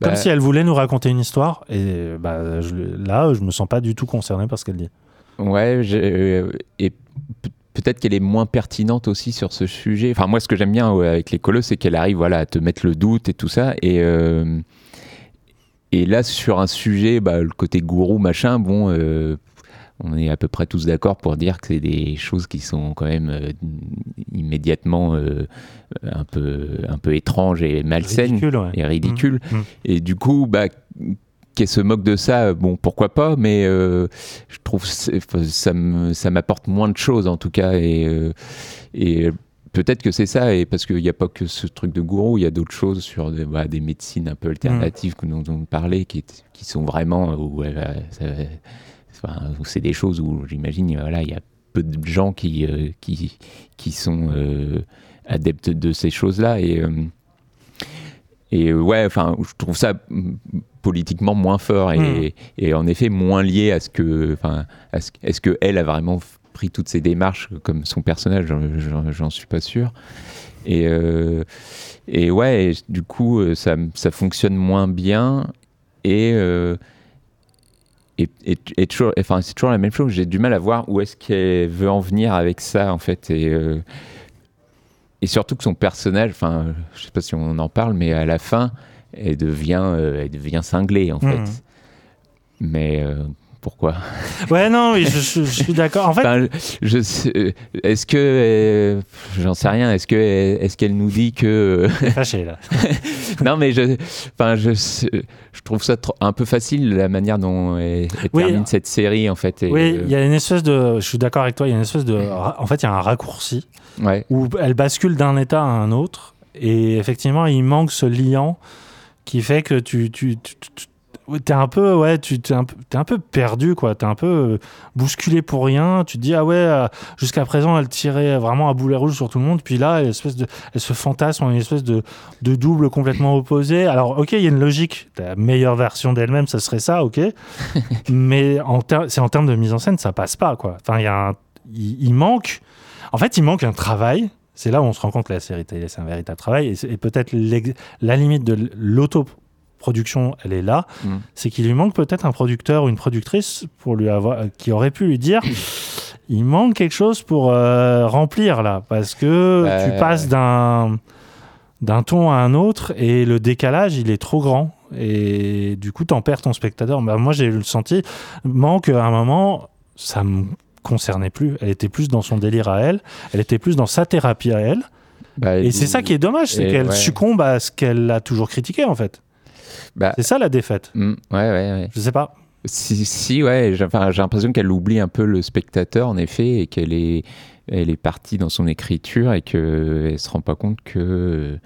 Comme Bah, si elle voulait nous raconter une histoire. Et bah, je- là, je me sens pas du tout concerné par ce qu'elle dit. Ouais, euh, et pe- peut-être qu'elle est moins pertinente aussi sur ce sujet. Enfin, moi, ce que j'aime bien ouais, avec les colos, c'est qu'elle arrive voilà, à te mettre le doute et tout ça. Et, euh, et là, sur un sujet, bah, le côté gourou, machin, bon, euh, on est à peu près tous d'accord pour dire que c'est des choses qui sont quand même euh, immédiatement euh, un, peu, un peu étranges et malsaines Ridicule, ouais. et ridicules. Mm, mm. Et du coup, bah, qu'elle se moque de ça, bon, pourquoi pas, mais euh, je trouve ça m'apporte moins de choses en tout cas. Et, et peut-être que c'est ça, et parce qu'il n'y a pas que ce truc de gourou, il y a d'autres choses sur des, bah, des médecines un peu alternatives que dont on parlait, qui, sont vraiment. Où, elle va- ça- enfin, où c'est des choses où j'imagine, voilà, il y a peu de gens qui, euh, qui, qui sont euh, adeptes de ces choses-là. Et. euh, et ouais, enfin, je trouve ça mm, politiquement moins fort et, Mm. et en effet moins lié à ce que, enfin, est-ce que elle a vraiment pris toutes ces démarches comme son personnage J'en- suis pas sûr. Et, et ouais, et du coup, ça, ça fonctionne moins bien et et, et- et toujours, enfin, c'est toujours la même chose. J'ai du mal à voir où est-ce qu'elle veut en venir avec ça, en fait. Et, euh, et surtout que son personnage, enfin, je sais pas si on en parle, mais à la fin, elle devient, euh, elle devient cinglée, en fait. Mhm. Mais euh, pourquoi Ouais, non, je, je- je suis d'accord. En fait, Enfin, je euh, est-ce que, euh, j'en sais rien, est-ce que, est-ce qu'elle nous dit que suis fâché là. non, mais je, enfin, je, je trouve ça trop- un peu facile la manière dont elle, elle Oui. termine cette série en fait. et, Oui, euh, il y a une espèce de. Je suis d'accord avec toi, il y a une espèce de. En fait, il y a un raccourci ouais. où elle bascule d'un état à un autre. Et effectivement, il manque ce liant qui fait que tu. tu, tu, tu- T'es un peu, ouais, tu t'es un, peu- t'es un peu perdu, quoi. T'es un peu euh, bousculé pour rien. Tu te dis, ah ouais, euh, jusqu'à présent, elle tirait vraiment à boulet rouge sur tout le monde. Puis là, elle, espèce de, elle se fantasme en une espèce de, de double complètement opposé. Alors, ok, il y a une logique. La meilleure version d'elle-même, ça serait ça, ok. Mais c'est en termes de mise en scène, ça passe pas, quoi. Enfin, il y a un- il, il manque. En fait, il manque un travail. C'est là où on se rend compte que la série télé, c'est un véritable travail. Et, et peut-être la limite de l'autoproduction, elle est là. Mm. C'est qu'il lui manque peut-être un producteur ou une productrice pour lui avoir, qui aurait pu lui dire il manque quelque chose pour euh, remplir là. Parce que Euh, tu passes d'un d'un ton à un autre et le décalage il est trop grand et du coup t'en perds ton spectateur bah, moi j'ai eu le sentiment qu'à un moment ça me concernait plus elle était plus dans son délire à elle elle était plus dans sa thérapie à elle Bah, et c'est ça qui est dommage c'est qu'elle ouais. succombe à ce qu'elle a toujours critiqué en fait Bah, c'est ça la défaite mm, ouais, ouais, ouais. je sais pas Si, si, ouais, j'ai enfin, j'ai l'impression qu'elle oublie un peu le spectateur, en effet, et qu'elle est, elle est partie dans son écriture et qu'elle ne se rend pas compte que,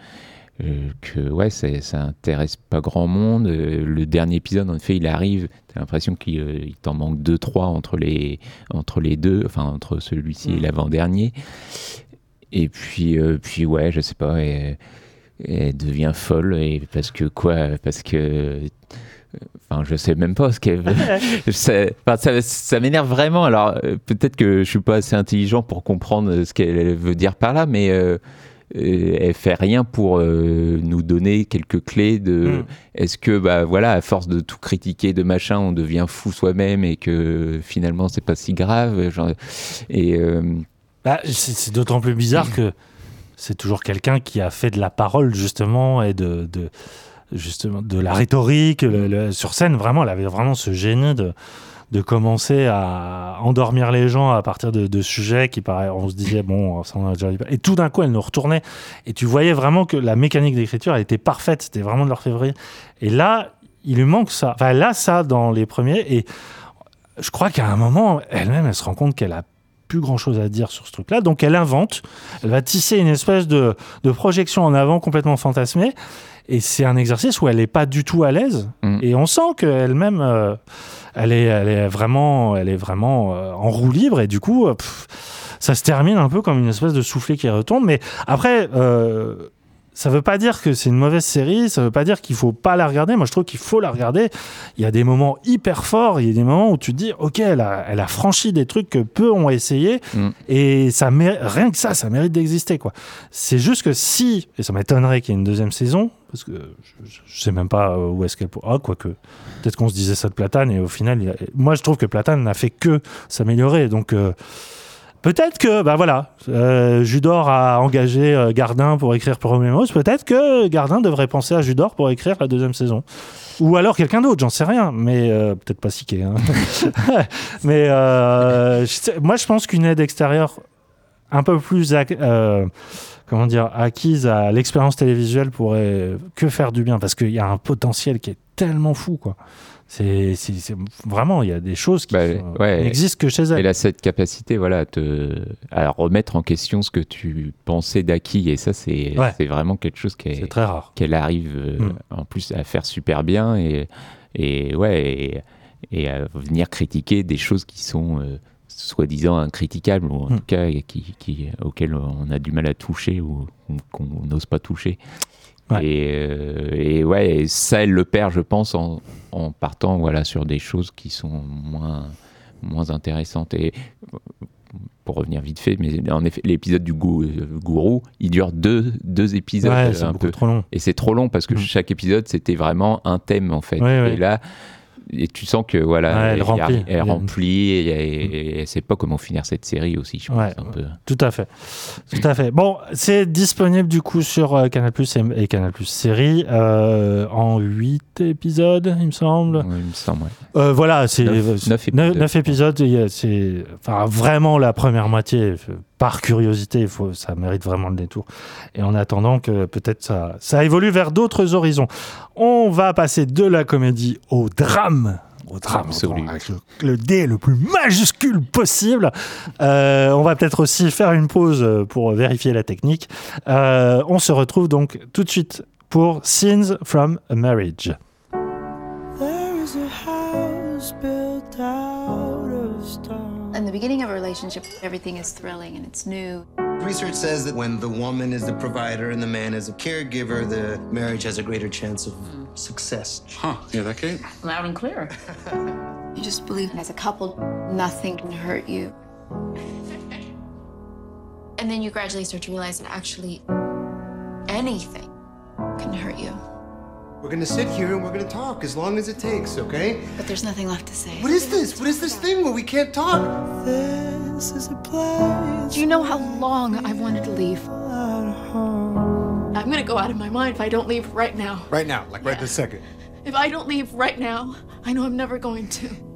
euh, que ouais, c'est- ça intéresse pas grand monde. Euh, Le dernier épisode, en effet, il arrive, tu as l'impression qu'il euh, il t'en manque deux, trois entre les, entre les deux, enfin, entre celui-ci et Mm. l'avant-dernier. Et puis, euh, puis, ouais, je sais pas, elle devient folle, et parce que quoi Parce que Enfin, je sais même pas ce qu'elle veut. ça, enfin, ça, ça m'énerve vraiment. Alors, euh, peut-être que je suis pas assez intelligent pour comprendre ce qu'elle veut dire par là, mais euh, euh, elle fait rien pour euh, nous donner quelques clés de Mm. est-ce que, bah voilà, à force de tout critiquer, de machin, on devient fou soi-même et que finalement c'est pas si grave. Genre, et euh, Bah, c'est c'est d'autant plus bizarre que c'est toujours quelqu'un qui a fait de la parole justement et de, justement de la rhétorique sur scène. Vraiment, elle avait vraiment ce génie de de commencer à endormir les gens à partir de, sujets qui paraît on se disait bon ça on a déjà et tout d'un coup elle nous retournait. Et tu voyais vraiment que la mécanique d'écriture elle était parfaite. C'était vraiment de l'orfèvrerie. Et là il lui manque ça. Enfin a ça dans les premiers. Et je crois qu'à un moment elle-même elle se rend compte qu'elle a plus grand chose à dire sur ce truc là donc elle invente elle va tisser une espèce de, de projection en avant complètement fantasmée et c'est un exercice où elle n'est pas du tout à l'aise Mm. et on sent qu'elle-même euh, elle est, elle est vraiment, elle est vraiment euh, en roue libre et du coup, euh, pff, ça se termine un peu comme une espèce de soufflet qui retombe. Mais après, euh, Ça veut pas dire que c'est une mauvaise série, ça veut pas dire qu'il faut pas la regarder. Moi, je trouve qu'il faut la regarder. Il y a des moments hyper forts, il y a des moments où tu te dis, ok, elle a, elle a franchi des trucs que peu ont essayé, Mm. et ça rien que ça, ça mérite d'exister, quoi. C'est juste que si, et ça m'étonnerait qu'il y ait une deuxième saison, parce que je, je- sais même pas euh, où est-ce qu'elle pourra. Ah, quoique, peut-être qu'on se disait ça de Platane, et au final, a- moi, je trouve que Platane n'a fait que s'améliorer. Donc, euh, peut-être que, bah voilà, euh, Judor a engagé euh, Gardin pour écrire Promemos. Peut-être que Gardin devrait penser à Judor pour écrire la deuxième saison. Ou alors quelqu'un d'autre, j'en sais rien, mais euh, peut-être pas Siké. hein. mais euh, moi, je pense qu'une aide extérieure un peu plus comment dire acquise à l'expérience télévisuelle pourrait que faire du bien parce qu'il y a un potentiel qui est tellement fou quoi. C'est vraiment il y a des choses qui Bah, ouais. n'existent que chez elle. Elle a cette capacité voilà, à, te, à remettre en question ce que tu pensais d'acquis. Et ça, c'est Ouais. vraiment quelque chose qui est- C'est très rare. qu'elle arrive euh, Mm. en plus à faire super bien. Et, et ouais, et, et à venir critiquer des choses qui sont euh, soi-disant incriticables, ou en Mm. tout cas qui, qui, auxquelles on a du mal à toucher ou, ou qu'on n'ose pas toucher. Ouais. Et, euh, et ouais, et ça, elle le perd, je pense, en, en partant voilà, sur des choses qui sont moins, moins intéressantes. Et pour revenir vite fait, mais en effet, l'épisode du gou- gourou, il dure deux, deux épisodes Ouais, euh, c'est un peu. trop long. Et c'est trop long parce que Mm. chaque épisode, c'était vraiment un thème, en fait. Ouais. Et là, et tu sens que voilà, Ouais, elle remplit. elle remplit et, et- et elle sait pas comment finir cette série aussi, je pense. Ouais, un peu. Tout à fait. Tout à fait. Bon, c'est disponible du coup sur euh, Canal Plus et, et Canal Plus série euh, en 8 épisodes, il me semble. Ouais, il me semble, ouais. Euh, voilà, c'est Neuf- euh, neuf neuf- épisodes. neuf épisodes. C'est enfin vraiment la première moitié. Par curiosité, il faut, ça mérite vraiment le détour. Et en attendant que peut-être ça, ça évolue vers d'autres horizons. On va passer de la comédie au drame. Au drame, avec le, le D le plus majuscule possible. Euh, on va peut-être aussi faire une pause pour vérifier la technique. Euh, on se retrouve donc tout de suite pour Scenes from a Marriage. In the beginning of a relationship, everything is thrilling and it's new. Research says that when the woman is the provider and the man is a caregiver, the marriage has a greater chance of success. Huh, yeah, that Kate? Loud and clear. you just believe as a couple, nothing can hurt you. And then you gradually start to realize that actually anything can hurt you. We're gonna sit here and we're gonna talk as long as it takes, okay? But there's nothing left to say. What is this? What is this thing where we can't talk? This is a place Do you know how long I've wanted to leave? at. I'm gonna go out of my mind if I don't leave right now. Right now, like right this second. If I don't leave right now, I know I'm never going to.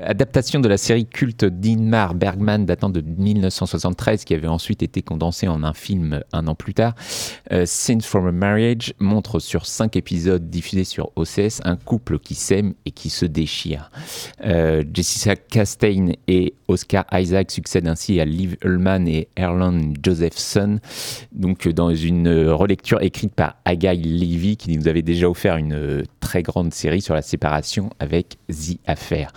Adaptation de la série culte d'Inmar Bergman datant de 1973 qui avait ensuite été condensée en un film un an plus tard. Euh, Scenes from a Marriage montre sur cinq épisodes diffusés sur OCS un couple qui s'aime et qui se déchire. Euh, Jessica Chastain et Oscar Isaac succèdent ainsi à Liv Ullmann et Erland Josephson, donc dans une euh, relecture écrite par Agai Levy qui nous avait déjà offert une euh, très grande série sur la séparation avec The Affair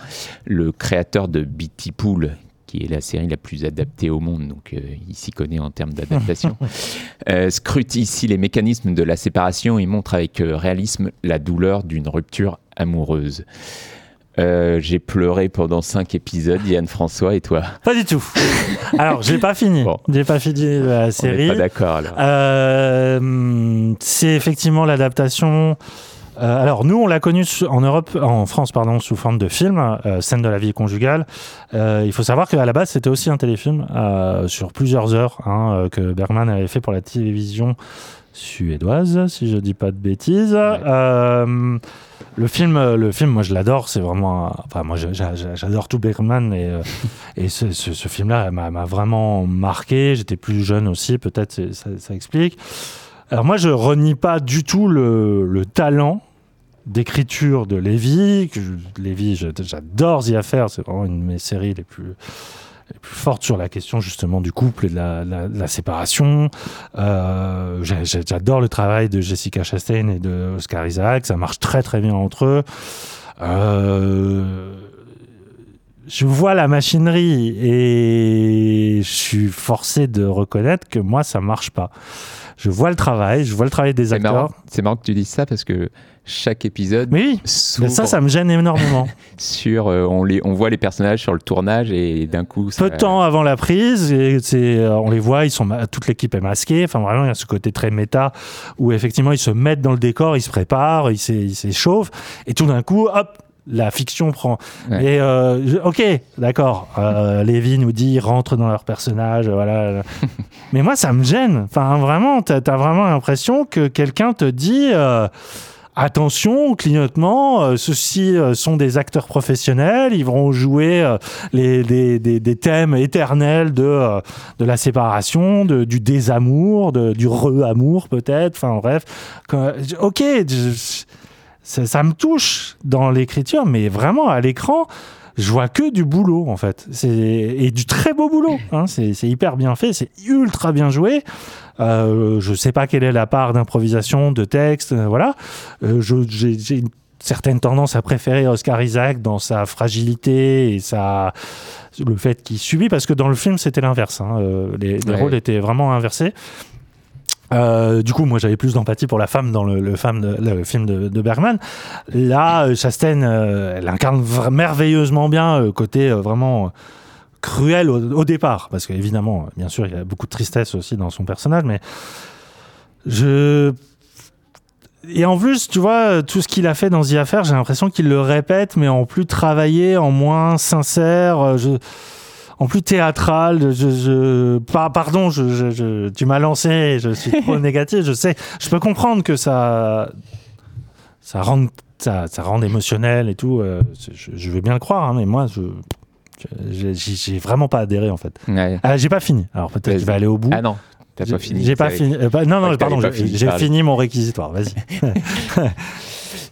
le créateur de Bitty Pool, qui est la série la plus adaptée au monde, donc euh, il s'y connaît en termes d'adaptation, euh, scrute ici les mécanismes de la séparation et montre avec euh, réalisme la douleur d'une rupture amoureuse. J'ai pleuré pendant cinq épisodes, Yann François, et toi? Pas du tout. Alors, j'ai pas fini. Bon. J'ai pas fini la On n'est série. pas d'accord alors. C'est effectivement l'adaptation. Euh, alors nous, on l'a connu en Europe, en France, pardon, sous forme de film, euh, scène de la vie conjugale. Euh, il faut savoir qu'à la base, c'était aussi un téléfilm sur plusieurs heures hein, que Bergman avait fait pour la télévision suédoise, si je dis pas de bêtises. Le film, le film, moi je l'adore. C'est vraiment, enfin moi j'adore tout Bergman et euh, et ce, ce- ce film-là m'a vraiment marqué. J'étais plus jeune aussi, peut-être ça, ça explique. Alors moi je renie pas du tout le, le talent d'écriture de Lévy. Que je- Lévy, j'adore The Affair. C'est vraiment une de mes séries les plus les plus fortes sur la question justement du couple et de la, la- séparation. Euh, J'adore le travail de Jessica Chastain et de Oscar Isaac, ça marche très très bien entre eux. Euh, je vois la machinerie et je suis forcé de reconnaître que moi ça marche pas. Je vois le travail, je vois le travail des acteurs. c'est marrant que tu dises ça parce que chaque épisode Mais oui, ça, ça me gêne énormément. sur euh, on les on voit les personnages sur le tournage et d'un coup ça- Peu de temps avant la prise, et euh, on les voit, ils sont toute l'équipe est masquée. Enfin, vraiment, il y a ce côté très méta où effectivement ils se mettent dans le décor, ils se préparent, ils s'échauffent, et tout d'un coup, hop, la fiction prend. Ouais. Et euh, je- ok, d'accord. Euh, Lévy nous dit ils rentrent dans leur personnage, voilà. Mais moi, ça me gêne. Enfin, vraiment, t'as as vraiment l'impression que quelqu'un te dit. euh, Attention, clignotement, euh, ceux-ci euh, sont des acteurs professionnels, ils vont jouer euh, les, des, des- des thèmes éternels de, de la séparation, de, du désamour, de, du re-amour peut-être, enfin bref. Quand- ok, je- ça, ça me touche dans l'écriture, mais vraiment à l'écran, je vois que du boulot en fait. C'est- Et du très beau boulot. hein. C'est hyper bien fait, c'est ultra bien joué. Euh, je sais pas quelle est la part d'improvisation, de texte, euh, voilà. Euh, J'ai une certaine tendance à préférer Oscar Isaac dans sa fragilité et sa le fait qu'il subit, parce que dans le film c'était l'inverse. hein. Les les Ouais. rôles étaient vraiment inversés. Euh, du coup, moi, j'avais plus d'empathie pour la femme dans le, film de, Bergman. Là, euh, Chastain, euh, elle incarne merveilleusement bien euh, côté vraiment cruel au, départ, parce qu'évidemment, bien sûr, il y a beaucoup de tristesse aussi dans son personnage, mais je et en plus, tu vois, tout ce qu'il a fait dans The Affair, j'ai l'impression qu'il le répète, mais en plus travaillé, en moins sincère. En plus théâtral. Je, je, pa- pardon, je, tu m'as lancé, je suis trop négatif. Je sais, je peux comprendre que ça, ça rend, ça, ça rend émotionnel et tout. euh, je, veux bien le croire, hein, mais moi, je, j'ai vraiment pas adhéré en fait. Ouais. Ah, j'ai pas fini. Alors peut-être que je vais aller au bout. Ah non, t'as pas fini. J'ai pas fini. euh, non, non, pardon, j'ai fini, mon réquisitoire. Vas-y.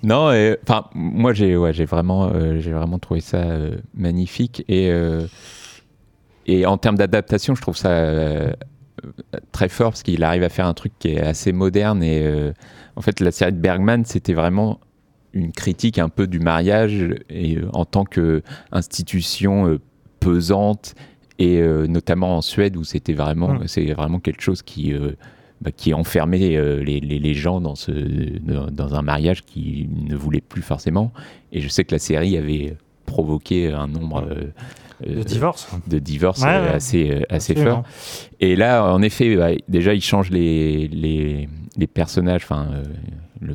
Non, enfin, moi j'ai ouais, vraiment, euh, j'ai vraiment trouvé ça magnifique et et en termes d'adaptation, je trouve ça euh, très fort parce qu'il arrive à faire un truc qui est assez moderne. Et euh, en fait la série de Bergman c'était vraiment une critique un peu du mariage et euh, en tant que institution euh, pesante et notamment en Suède où c'était vraiment c'est vraiment quelque chose qui bah, qui enfermait euh, les, les, les gens dans, ce, dans, dans un mariage qu'ils ne voulaient plus forcément. Et je sais que la série avait provoqué un nombre euh, De euh, divorce. de Ouais, euh, ouais. assez, euh, assez Absolument. fort. Et là, en effet, bah, déjà, il change les, les, les personnages. Enfin, euh, le,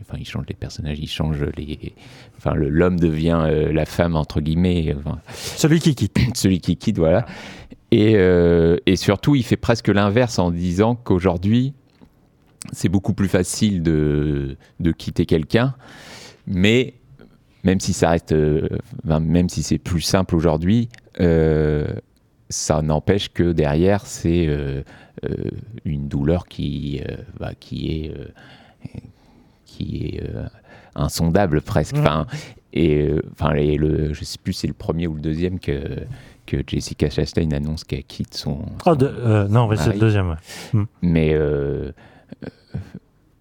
enfin, il change les personnages. Il change les. Enfin, l'homme devient euh, la femme entre guillemets. enfin, Celui qui quitte. celui qui quitte, voilà. Et, euh, et surtout, il fait presque l'inverse en disant qu'aujourd'hui, c'est beaucoup plus facile de, de quitter quelqu'un, mais même si ça reste, euh, même si c'est plus simple aujourd'hui, euh, ça n'empêche que derrière, c'est euh, une douleur qui, bah, qui est, qui est insondable presque. Mhm. Enfin, et enfin, les- le, je sais plus, c'est le premier ou le deuxième que que Jessica Chastain annonce qu'elle quitte son. Oh, son de- non, mais c'est le deuxième. ouais. Hmm. Mais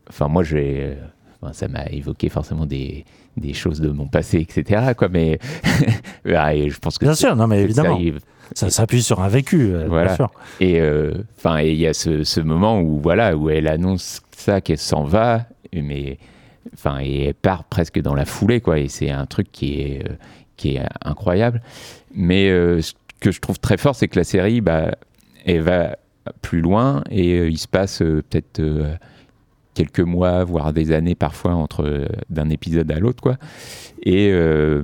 enfin, moi, j'ai, ça m'a évoqué forcément des, des choses de mon passé, etc. Quoi, mais Ah, et je pense que Bien sûr, non, mais évidemment. Ça s'appuie sur un vécu, euh, voilà. bien sûr. Et euh, enfin, il y a ce, ce moment où voilà, où elle annonce ça, qu'elle s'en va, mais enfin, et elle part presque dans la foulée, quoi. Et c'est un truc qui est euh, qui est incroyable. Mais euh, ce que je trouve très fort, c'est que la série, bah, elle va plus loin et il se passe peut-être quelques mois, voire des années parfois entre euh, d'un épisode à l'autre, quoi. Et euh,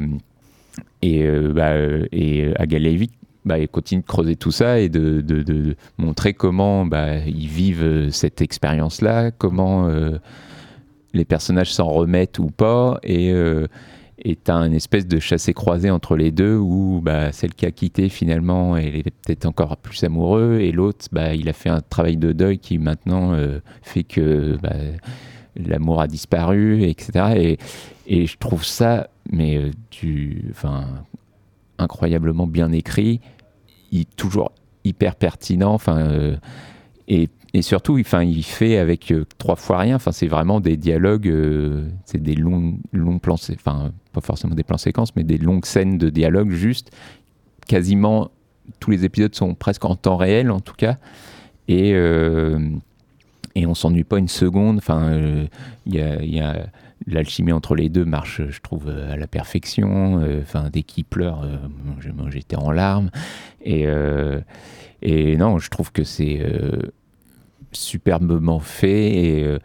et, euh, bah, et Agalevic bah, de creuser tout ça et de, de- montrer comment bah, ils vivent cette expérience-là, comment les personnages s'en remettent ou pas, et et t'as une espèce de chassé-croisé entre les deux où bah, celle qui a quitté finalement, elle est peut-être encore plus amoureux, et l'autre, bah, il a fait un travail de deuil qui maintenant euh, fait que bah, l'amour a disparu, etc. Et, et je trouve ça, mais euh, du, incroyablement bien écrit, il, toujours hyper pertinent, enfin, euh, et, et surtout, enfin, il fait avec euh, trois fois rien. C'est vraiment des dialogues, c'est des longs, longs plans, forcément des plans séquences, mais des longues scènes de dialogue. Juste, quasiment tous les épisodes sont presque en temps réel, en tout cas. Et euh, et on s'ennuie pas une seconde. Enfin, euh, il y a, il y a- l'alchimie entre les deux marche, je trouve, euh, à la perfection. Euh, Enfin, dès qu'il pleure, euh, j'étais en larmes. Et, euh, et non, je trouve que c'est euh, superbement fait et, euh,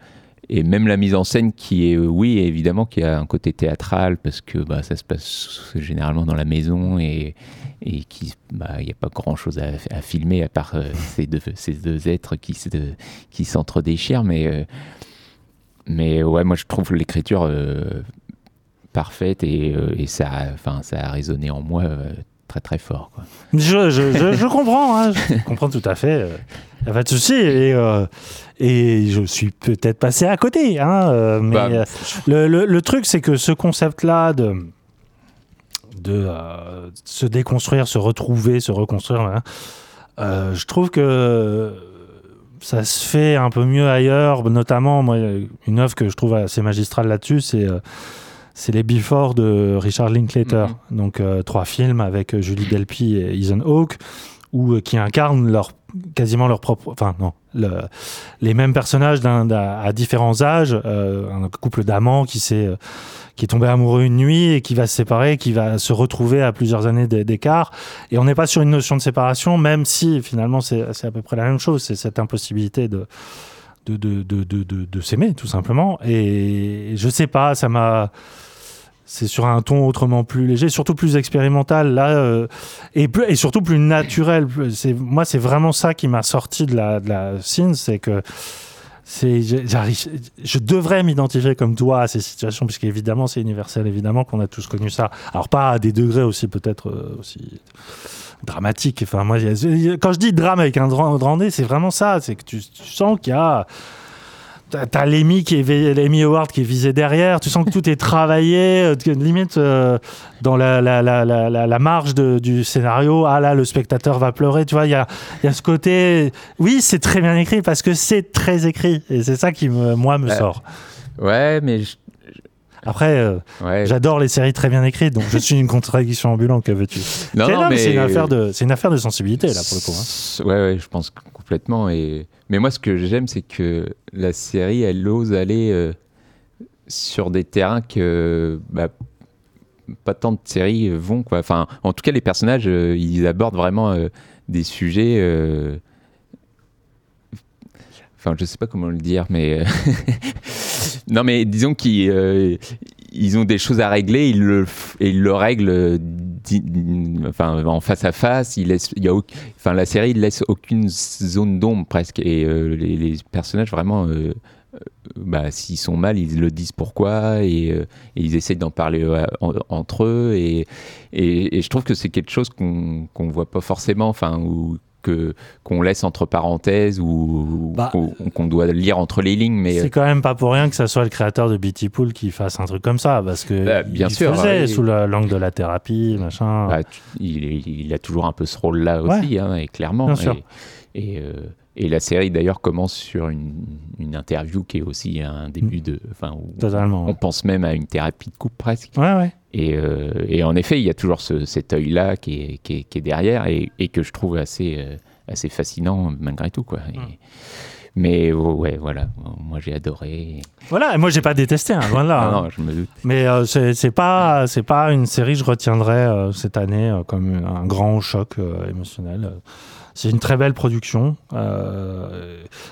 et même la mise en scène qui est, euh, oui, évidemment, qui a un côté théâtral parce que bah, ça se passe généralement dans la maison et, et bah, il n'y a pas grand chose à, filmer à part euh, ces, deux, êtres qui se, qui s'entre-déchirent. Mais, euh, mais ouais, moi je trouve l'écriture parfaite et, ça, ça a résonné en moi très très fort. Quoi. Je, je, je, je comprends, hein, je comprends tout à fait. Il n'y a pas de souci. Et, euh, et je suis peut-être passé à côté. Hein, euh, mais Bah, euh, le, le- le truc, c'est que ce concept-là de, de euh, se déconstruire, se retrouver, se reconstruire, hein, euh, je trouve que ça se fait un peu mieux ailleurs. Notamment, moi, une œuvre que je trouve assez magistrale là-dessus, c'est. C'est les Before de Richard Linklater. Donc, euh, trois films avec euh, Julie Delpy et Ethan Hawke, où, euh, qui incarnent leur, quasiment leur propre. Enfin, non. le- les mêmes personnages à différents âges. euh, un couple d'amants qui, s'est, qui est tombé amoureux une nuit et qui va se séparer, qui va se retrouver à plusieurs années d'é- d'écart. Et on n'est pas sur une notion de séparation, même si finalement c'est à peu près la même chose. C'est cette impossibilité de, de, de, de- de s'aimer, tout simplement. Et je sais pas, ça m'a. C'est sur un ton autrement plus léger, surtout plus expérimental, là, euh, et, surtout plus naturel. Moi, c'est vraiment ça qui m'a sorti de la, de scene, c'est que je devrais m'identifier comme toi à ces situations, puisqu'évidemment, c'est universel, évidemment qu'on a tous connu ça. Alors, pas à des degrés aussi, peut-être, euh, aussi dramatique. Enfin, moi, quand je dis drame avec un grand c'est vraiment ça. C'est que tu sens qu'il y a. T'as l'Emmy qui est l'Emmy Award qui est visé derrière. Tu sens que tout est travaillé, euh, limite euh, dans la, la, la, la, marge de- du scénario. Ah là, le spectateur va pleurer. Tu vois, il y a, y a ce côté. Oui, c'est très bien écrit parce que c'est très écrit et c'est ça qui me, moi me sort. Ouais, mais je- Après, euh, Ouais. j'adore les séries très bien écrites, donc je suis une contradiction ambulante. Que veux-tu? Non, C'est- non, mais- c'est une affaire de, c'est une affaire de sensibilité là pour le coup. hein. Ouais, ouais, je pense que complètement. Et... Mais moi, ce que j'aime, c'est que la série, elle ose aller euh, sur des terrains que bah, pas tant de séries vont. Quoi. Enfin, en tout cas, les personnages, euh, ils abordent vraiment euh, des sujets. Enfin, je sais pas comment le dire, mais. non, mais disons qu'ils ils ont des choses à régler, ils le, et ils le règlent en face à face. Y a enfin, la série ne laisse aucune zone d'ombre presque. Et euh, les, personnages, vraiment, euh, euh, bah, s'ils sont mal, ils le disent pourquoi et, euh, ils essayent d'en parler en- entre eux. Et, je trouve que c'est quelque chose qu'on qu'on voit pas forcément, enfin, ou que qu'on laisse entre parenthèses ou Bah, qu'on qu'on doit lire entre les lignes. Mais C'est quand même pas pour rien que ça soit le créateur de Bitty Pool qui fasse un truc comme ça, parce que Bah, bien il sûr, faisait ouais. sous la langue de la thérapie, machin. Bah, il, a toujours un peu ce rôle-là Ouais. aussi, hein, et clairement. Bien sûr. Et, et, euh, et la série d'ailleurs commence sur une, une interview qui est aussi un début de. Enfin, Totalement, On pense même à une thérapie de couple presque. Ouais, ouais. Et, euh, et en effet, il y a toujours ce- cet œil-là qui est, qui, est, qui est derrière et, et que je trouve assez, euh, assez fascinant malgré tout. Quoi. Et- Mm. mais oh, ouais, voilà, moi j'ai adoré. Voilà, et moi j'ai pas détesté, hein, loin de là. Non, hein. non, je me doute. Mais euh, c'est pas, c'est pas une série que je retiendrai euh, cette année euh, comme un grand choc émotionnel. C'est une très belle production.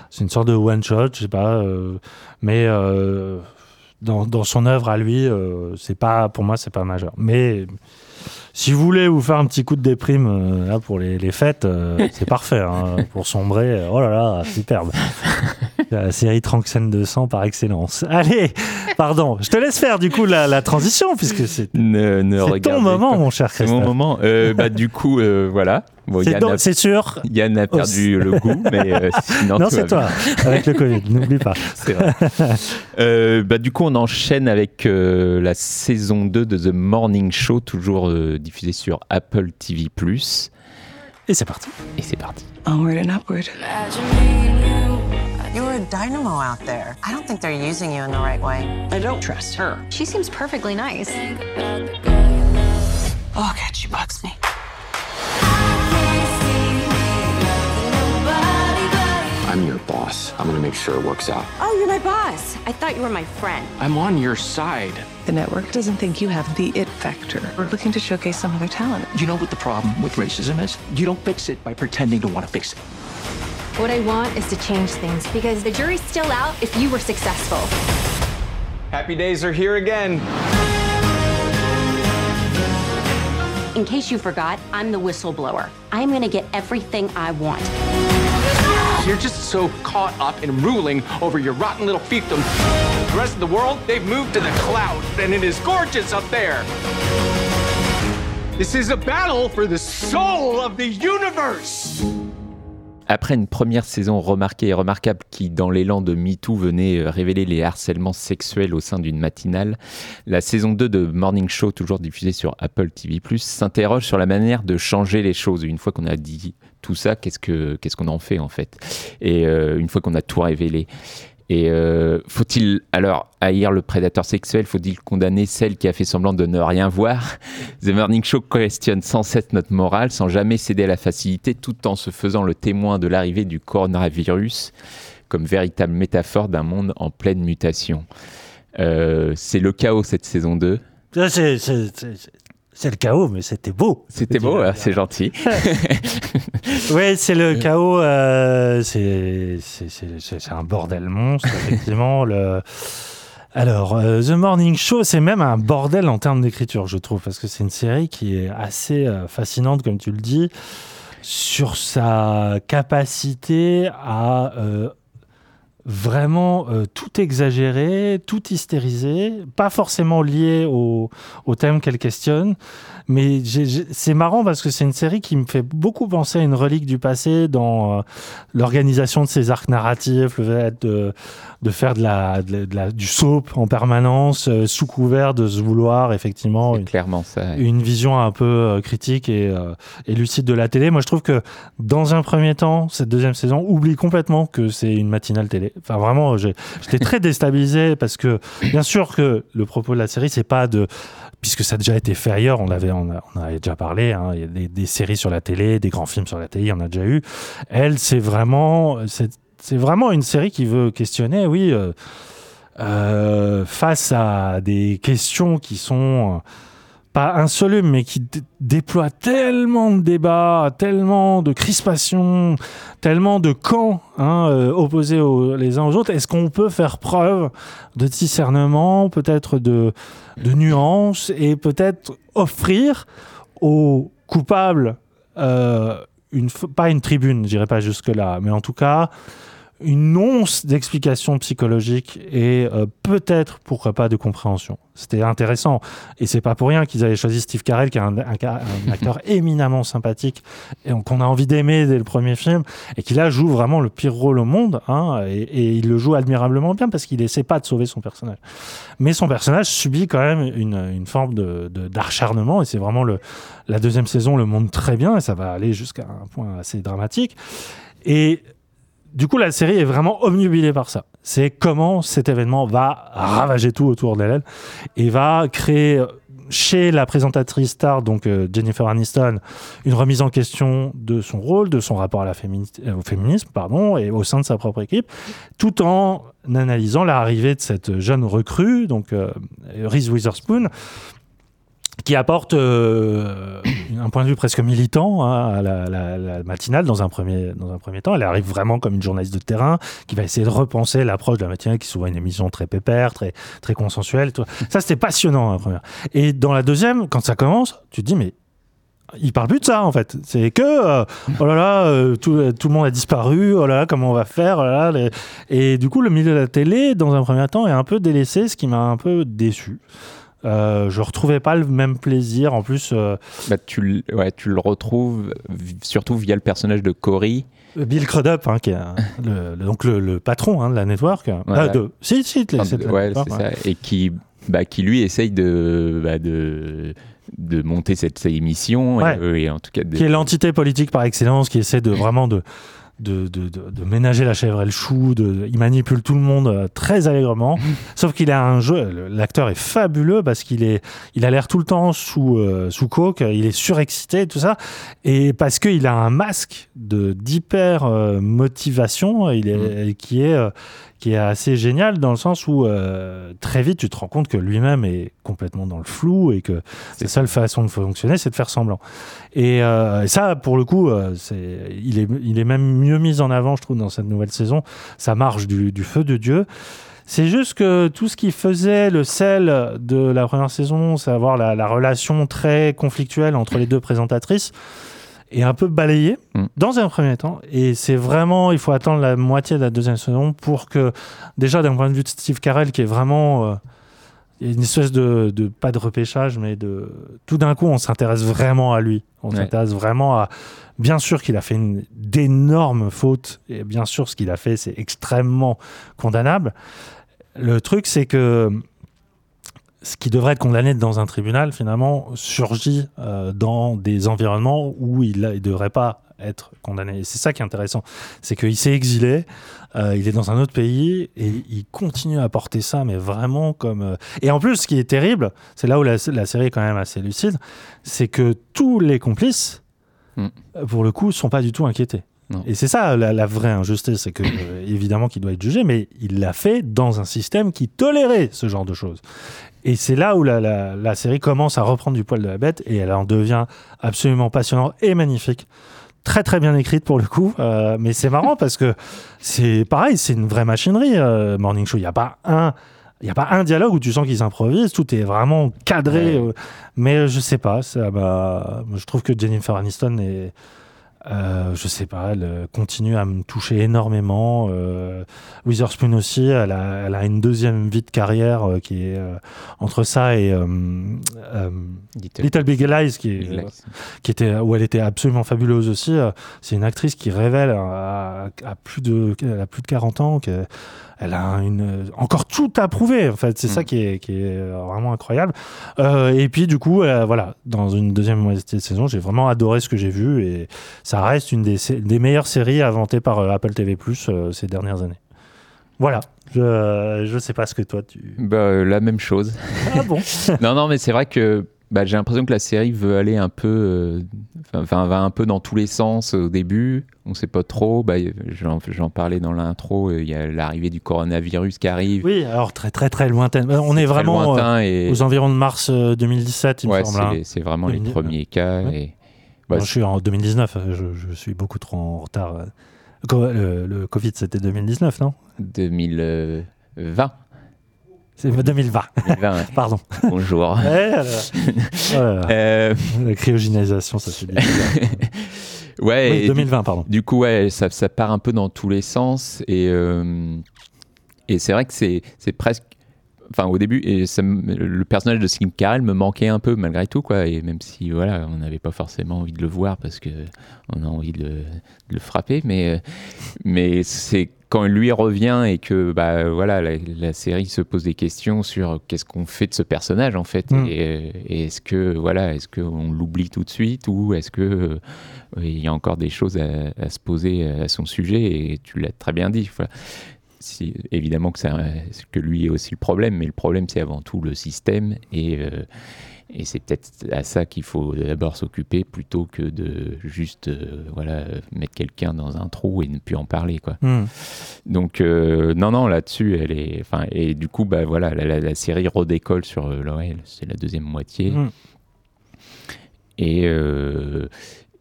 c'est une sorte de one shot, je sais pas. mais dans, dans son œuvre à lui, euh, c'est pas, pour moi, c'est pas majeur. Mais si vous voulez vous faire un petit coup de déprime euh, là pour les, les fêtes, euh, c'est parfait. hein, pour sombrer, oh là là, superbe. La série Tranxène 200 par excellence. Allez, pardon, je te laisse faire du coup la, la transition puisque c'est Ne, ne c'est ton moment, pas. mon cher C'est Christophe. mon moment. Bah, du coup, voilà. Bon, C'est sûr. Yann a perdu le goût, mais euh, sinon. Non, c'est toi, avec le Covid, n'oublie pas. C'est vrai. Euh, bah, du coup, on enchaîne avec euh, la saison 2 de The Morning Show, toujours euh, diffusée sur Apple TV. Et c'est parti. Et c'est parti. Onward and upward. You're a dynamo out there. I don't think they're using you in the right way. I don't trust her. She seems perfectly nice. Oh, God, she bugs me. I'm your boss. I'm gonna make sure it works out. Oh, you're my boss. I thought you were my friend. I'm on your side. The network doesn't think you have the it factor. We're looking to showcase some other talent. You know what the problem with racism is? You don't fix it by pretending to want to fix it. What I want is to change things because the jury's still out if you were successful. Happy days are here again. In case you forgot, I'm the whistleblower. I'm gonna get everything I want. You're just so caught up in ruling over your rotten little fiefdom. The rest of the world, they've moved to the clouds, and it is gorgeous up there. This is a battle for the soul of the universe. Après une première saison remarquée et remarquable qui, dans l'élan de MeToo, venait euh, révéler les harcèlements sexuels au sein d'une matinale, la saison 2 de Morning Show, toujours diffusée sur Apple TV+, s'interroge sur la manière de changer les choses. Une fois qu'on a dit tout ça, qu'est-ce que qu'est-ce qu'on en fait en fait? Et euh, une fois qu'on a tout révélé. Et euh, faut-il alors haïr le prédateur sexuel? Faut-il condamner celle qui a fait semblant de ne rien voir? The Morning Show questionne sans cesse notre morale, sans jamais céder à la facilité, tout en se faisant le témoin de l'arrivée du coronavirus comme véritable métaphore d'un monde en pleine mutation. Euh, c'est le chaos cette saison 2. Ça, c'est- c'est- le chaos, mais c'était beau. C'était beau, hein, c'est gentil. Oui, c'est le chaos. euh, c'est un bordel monstre, effectivement. le... Alors, euh, The Morning Show, c'est même un bordel en termes d'écriture, je trouve, parce que c'est une série qui est assez euh, fascinante, comme tu le dis, sur sa capacité à euh, vraiment euh, tout exagérer, tout hystériser, pas forcément lié au, au thème qu'elle questionne. Mais c'est marrant parce que c'est une série qui me fait beaucoup penser à une relique du passé dans euh, l'organisation de ses arcs narratifs, le fait de, de faire de la, de la- de la- du soap en permanence, euh, sous couvert de se vouloir effectivement une, clairement ça. une vision un peu critique et, et lucide de la télé. Moi, je trouve que dans un premier temps, cette deuxième saison oublie complètement que c'est une matinale télé. Enfin, vraiment, j'étais très déstabilisé parce que, bien sûr, que le propos de la série, c'est pas de puisque ça a déjà été fait ailleurs, on, avait, on, on avait déjà parlé, hein, y a des, séries sur la télé, des grands films sur la télé, en a déjà eu. Elle, c'est vraiment, c'est vraiment une série qui veut questionner, oui, euh, euh, face à des questions qui sont euh, pas insolubles, mais qui dé- déploient tellement de débats, tellement de crispations, tellement de camps hein, euh, opposés les uns aux autres. Est-ce qu'on peut faire preuve de discernement, peut-être de, de nuance, et peut-être offrir aux coupables euh, une, pas une tribune, je dirais pas jusque-là, mais en tout cas une once d'explication psychologique et euh, peut-être, pourquoi pas, de compréhension. C'était intéressant. Et c'est pas pour rien qu'ils avaient choisi Steve Carell, qui est un, un ca- un acteur éminemment sympathique et qu'on a envie d'aimer dès le premier film, et qui là joue vraiment le pire rôle au monde. hein, et, et il le joue admirablement bien parce qu'il essaie pas de sauver son personnage. Mais son personnage subit quand même une, une forme de- de- d'acharnement, et c'est vraiment le, la deuxième saison le montre très bien, et ça va aller jusqu'à un point assez dramatique. Et du coup, la série est vraiment omnubilée par ça. C'est comment cet événement va ravager tout autour d'elle et va créer euh, chez la présentatrice star, donc euh, Jennifer Aniston, une remise en question de son rôle, de son rapport euh, au féminisme, pardon, et au sein de sa propre équipe, tout en analysant l'arrivée de cette jeune recrue, donc Reese Witherspoon, qui apporte euh, un point de vue presque militant hein, à la, matinale dans un, premier, dans un premier temps. Elle arrive vraiment comme une journaliste de terrain qui va essayer de repenser l'approche de la matinale, qui est souvent une émission très pépère, très, très consensuelle. Ça, c'était passionnant, la première. Et dans la deuxième, quand ça commence, tu te dis, mais il parle plus de ça en fait. C'est que euh, oh là là, euh, tout, tout le monde a disparu. Oh là là, comment on va faire oh Et du coup, le milieu de la télé, dans un premier temps, est un peu délaissé, ce qui m'a un peu déçu. Euh, je retrouvais pas le même plaisir. En plus, euh, Bah, tu, le- ouais, tu le retrouves surtout via le personnage de Cory. Bill Crudup, hein, qui est le, le- donc le, le patron hein, de la network. Voilà. Ah, de, si, si, de- Enfin, de ouais, network, ouais. ça. Et qui, bah, qui lui essaye de, bah, de, de monter cette, cette émission. Ouais. Et, euh, et en tout cas, de- qui est l'entité politique par excellence, qui essaie de vraiment de de, de, de- ménager la chèvre. Et le chou, de, il manipule tout le monde euh, très allègrement. Sauf qu'il a un jeu, l'acteur est fabuleux parce qu'il est, il a l'air tout le temps sous, euh, sous coke, il est surexcité, tout ça, et parce qu'il a un masque de d'hyper euh, motivation, il est, qui est qui est assez génial dans le sens où euh, très vite tu te rends compte que lui-même est complètement dans le flou et que sa seule façon de fonctionner c'est de faire semblant. Et, euh, ça, pour le coup, euh, il, est, il est même mieux mis en avant, je trouve, dans cette nouvelle saison. Ça marche du, feu de Dieu. C'est juste que tout ce qui faisait le sel de la première saison, c'est avoir la, la relation très conflictuelle entre les deux présentatrices, est un peu balayé dans un premier temps. Et c'est vraiment, il faut attendre la moitié de la deuxième saison pour que, déjà d'un point de vue de Steve Carell, qui est vraiment euh, une espèce de, de- pas de repêchage, mais de tout d'un coup, on s'intéresse vraiment à lui. On Ouais. s'intéresse vraiment à. Bien sûr qu'il a fait une d'énormes fautes, et bien sûr ce qu'il a fait, c'est extrêmement condamnable. Le truc, c'est que ce qui devrait être condamné dans un tribunal, finalement, surgit euh, dans des environnements où il ne devrait pas être condamné. Et c'est ça qui est intéressant. C'est qu'il s'est exilé, euh, il est dans un autre pays et il continue à porter ça, mais vraiment comme. euh, Et en plus, ce qui est terrible, c'est là où la, la série est quand même assez lucide, c'est que tous les complices, euh, pour le coup, sont pas du tout inquiétés. Et c'est ça la, la vraie injustice, c'est que euh, évidemment qu'il doit être jugé, mais il l'a fait dans un système qui tolérait ce genre de choses. Et c'est là où la, la- la série commence à reprendre du poil de la bête et elle en devient absolument passionnante et magnifique. Très très bien écrite pour le coup, euh, mais c'est marrant parce que c'est pareil, c'est une vraie machinerie. euh, Morning Show, il n'y a pas un. Il n'y a pas un dialogue où tu sens qu'ils improvisent, tout est vraiment cadré. mais je sais pas, ça je trouve que Jennifer Aniston est, euh, je sais pas, elle euh, continue à me toucher énormément. Euh, Witherspoon aussi, elle a, elle a une deuxième vie de carrière euh, qui est euh, entre ça et euh, euh, Little, Big Lies, qui, est, Big Lies. qui était où elle était absolument fabuleuse aussi. Euh, C'est une actrice qui révèle à, à plus de a plus de 40 ans qu'elle elle a une, encore tout à prouver. En fait, c'est ça qui est, qui est vraiment incroyable. Euh, et puis du coup, euh, voilà, dans une deuxième moitié de saison, j'ai vraiment adoré ce que j'ai vu et ça reste une des, des meilleures séries inventées par euh, Apple TV Plus euh, ces dernières années. Voilà. Je, je sais pas ce que toi tu. Bah, euh, la même chose. Ah bon? Non, non, mais c'est vrai que bah, j'ai l'impression que la série veut aller un peu, euh, enfin, va un peu dans tous les sens au début. On sait pas trop. Bah, j'en, parlais dans l'intro. euh, Il y a l'arrivée du coronavirus qui arrive. Oui, alors très très très lointaine. Euh, On est vraiment euh, et- aux environs de mars euh, 2017, il me Ouais, semble. c'est, hein. c'est vraiment les 2019. premiers cas. Ouais. Et, bah, Non, je suis en 2019, euh, je, je suis beaucoup trop en retard. euh. Le Covid, c'était 2019, non? 2020. C'est 2020. 2020, ouais. Pardon. Bonjour. Ouais, euh, voilà. Euh, La cryogénisation, ça fait bizarre. Ouais. Oui, et 2020, du, pardon. Du coup, ouais, ça, ça part un peu dans tous les sens. Et, euh, et c'est vrai que c'est presque. Enfin, au début, et ça le personnage de Steve Carell me manquait un peu malgré tout, quoi. Et même si, voilà, on n'avait pas forcément envie de le voir parce que on a envie de, le- de le frapper, mais, euh, mais c'est quand lui revient et que, bah, voilà, la, la série se pose des questions sur qu'est-ce qu'on fait de ce personnage, en fait. Mm. Et, et est-ce que, voilà, est-ce qu'on l'oublie tout de suite ou est-ce que euh, il y a encore des choses à, à se poser à son sujet et tu l'as très bien dit. Voilà. Si, évidemment que, ça, que lui est aussi le problème, mais le problème c'est avant tout le système et, euh, et c'est peut-être à ça qu'il faut d'abord s'occuper plutôt que de juste euh, voilà, mettre quelqu'un dans un trou et ne plus en parler. Quoi. Mm. Donc euh, non, non, là-dessus, elle est... Enfin, et du coup, bah, voilà, la, la- la série redécolle sur euh, Laurel, c'est la deuxième moitié. Mm. Et, euh,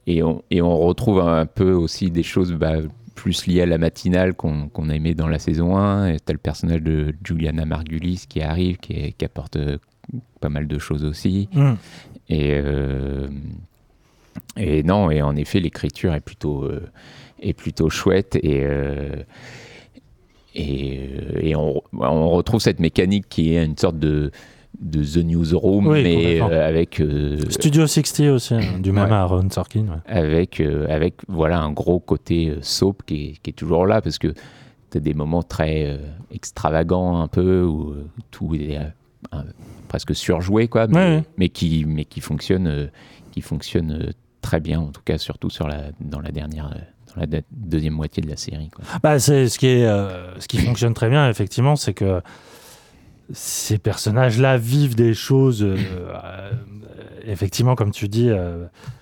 et, on, et on retrouve un peu aussi des choses bah, plus liées à la matinale qu'on qu'on a aimé dans la saison 1. Tu as le personnage de Juliana Margulis qui arrive, qui, apporte pas mal de choses aussi. Mm. Et, euh, et non, et en effet, l'écriture est plutôt, euh, est plutôt chouette. Et, euh, et, et on, on retrouve cette mécanique qui est une sorte de, de The Newsroom, Oui, mais avec. Studio 60 aussi, hein, du même Ouais. Aaron Sorkin. ouais. avec, avec voilà, un gros côté soap qui est, qui est toujours là parce que tu as des moments très extravagants un peu où tout est un- presque surjoué quoi mais, Ouais, ouais. mais qui mais qui fonctionne euh, qui fonctionne euh, très bien en tout cas surtout sur la dans la dernière euh, la de- deuxième moitié de la série. Quoi. Bah, c'est ce qui est, euh, ce qui fonctionne très bien, effectivement, c'est que ces personnages-là vivent des choses, euh, euh, effectivement, comme tu dis,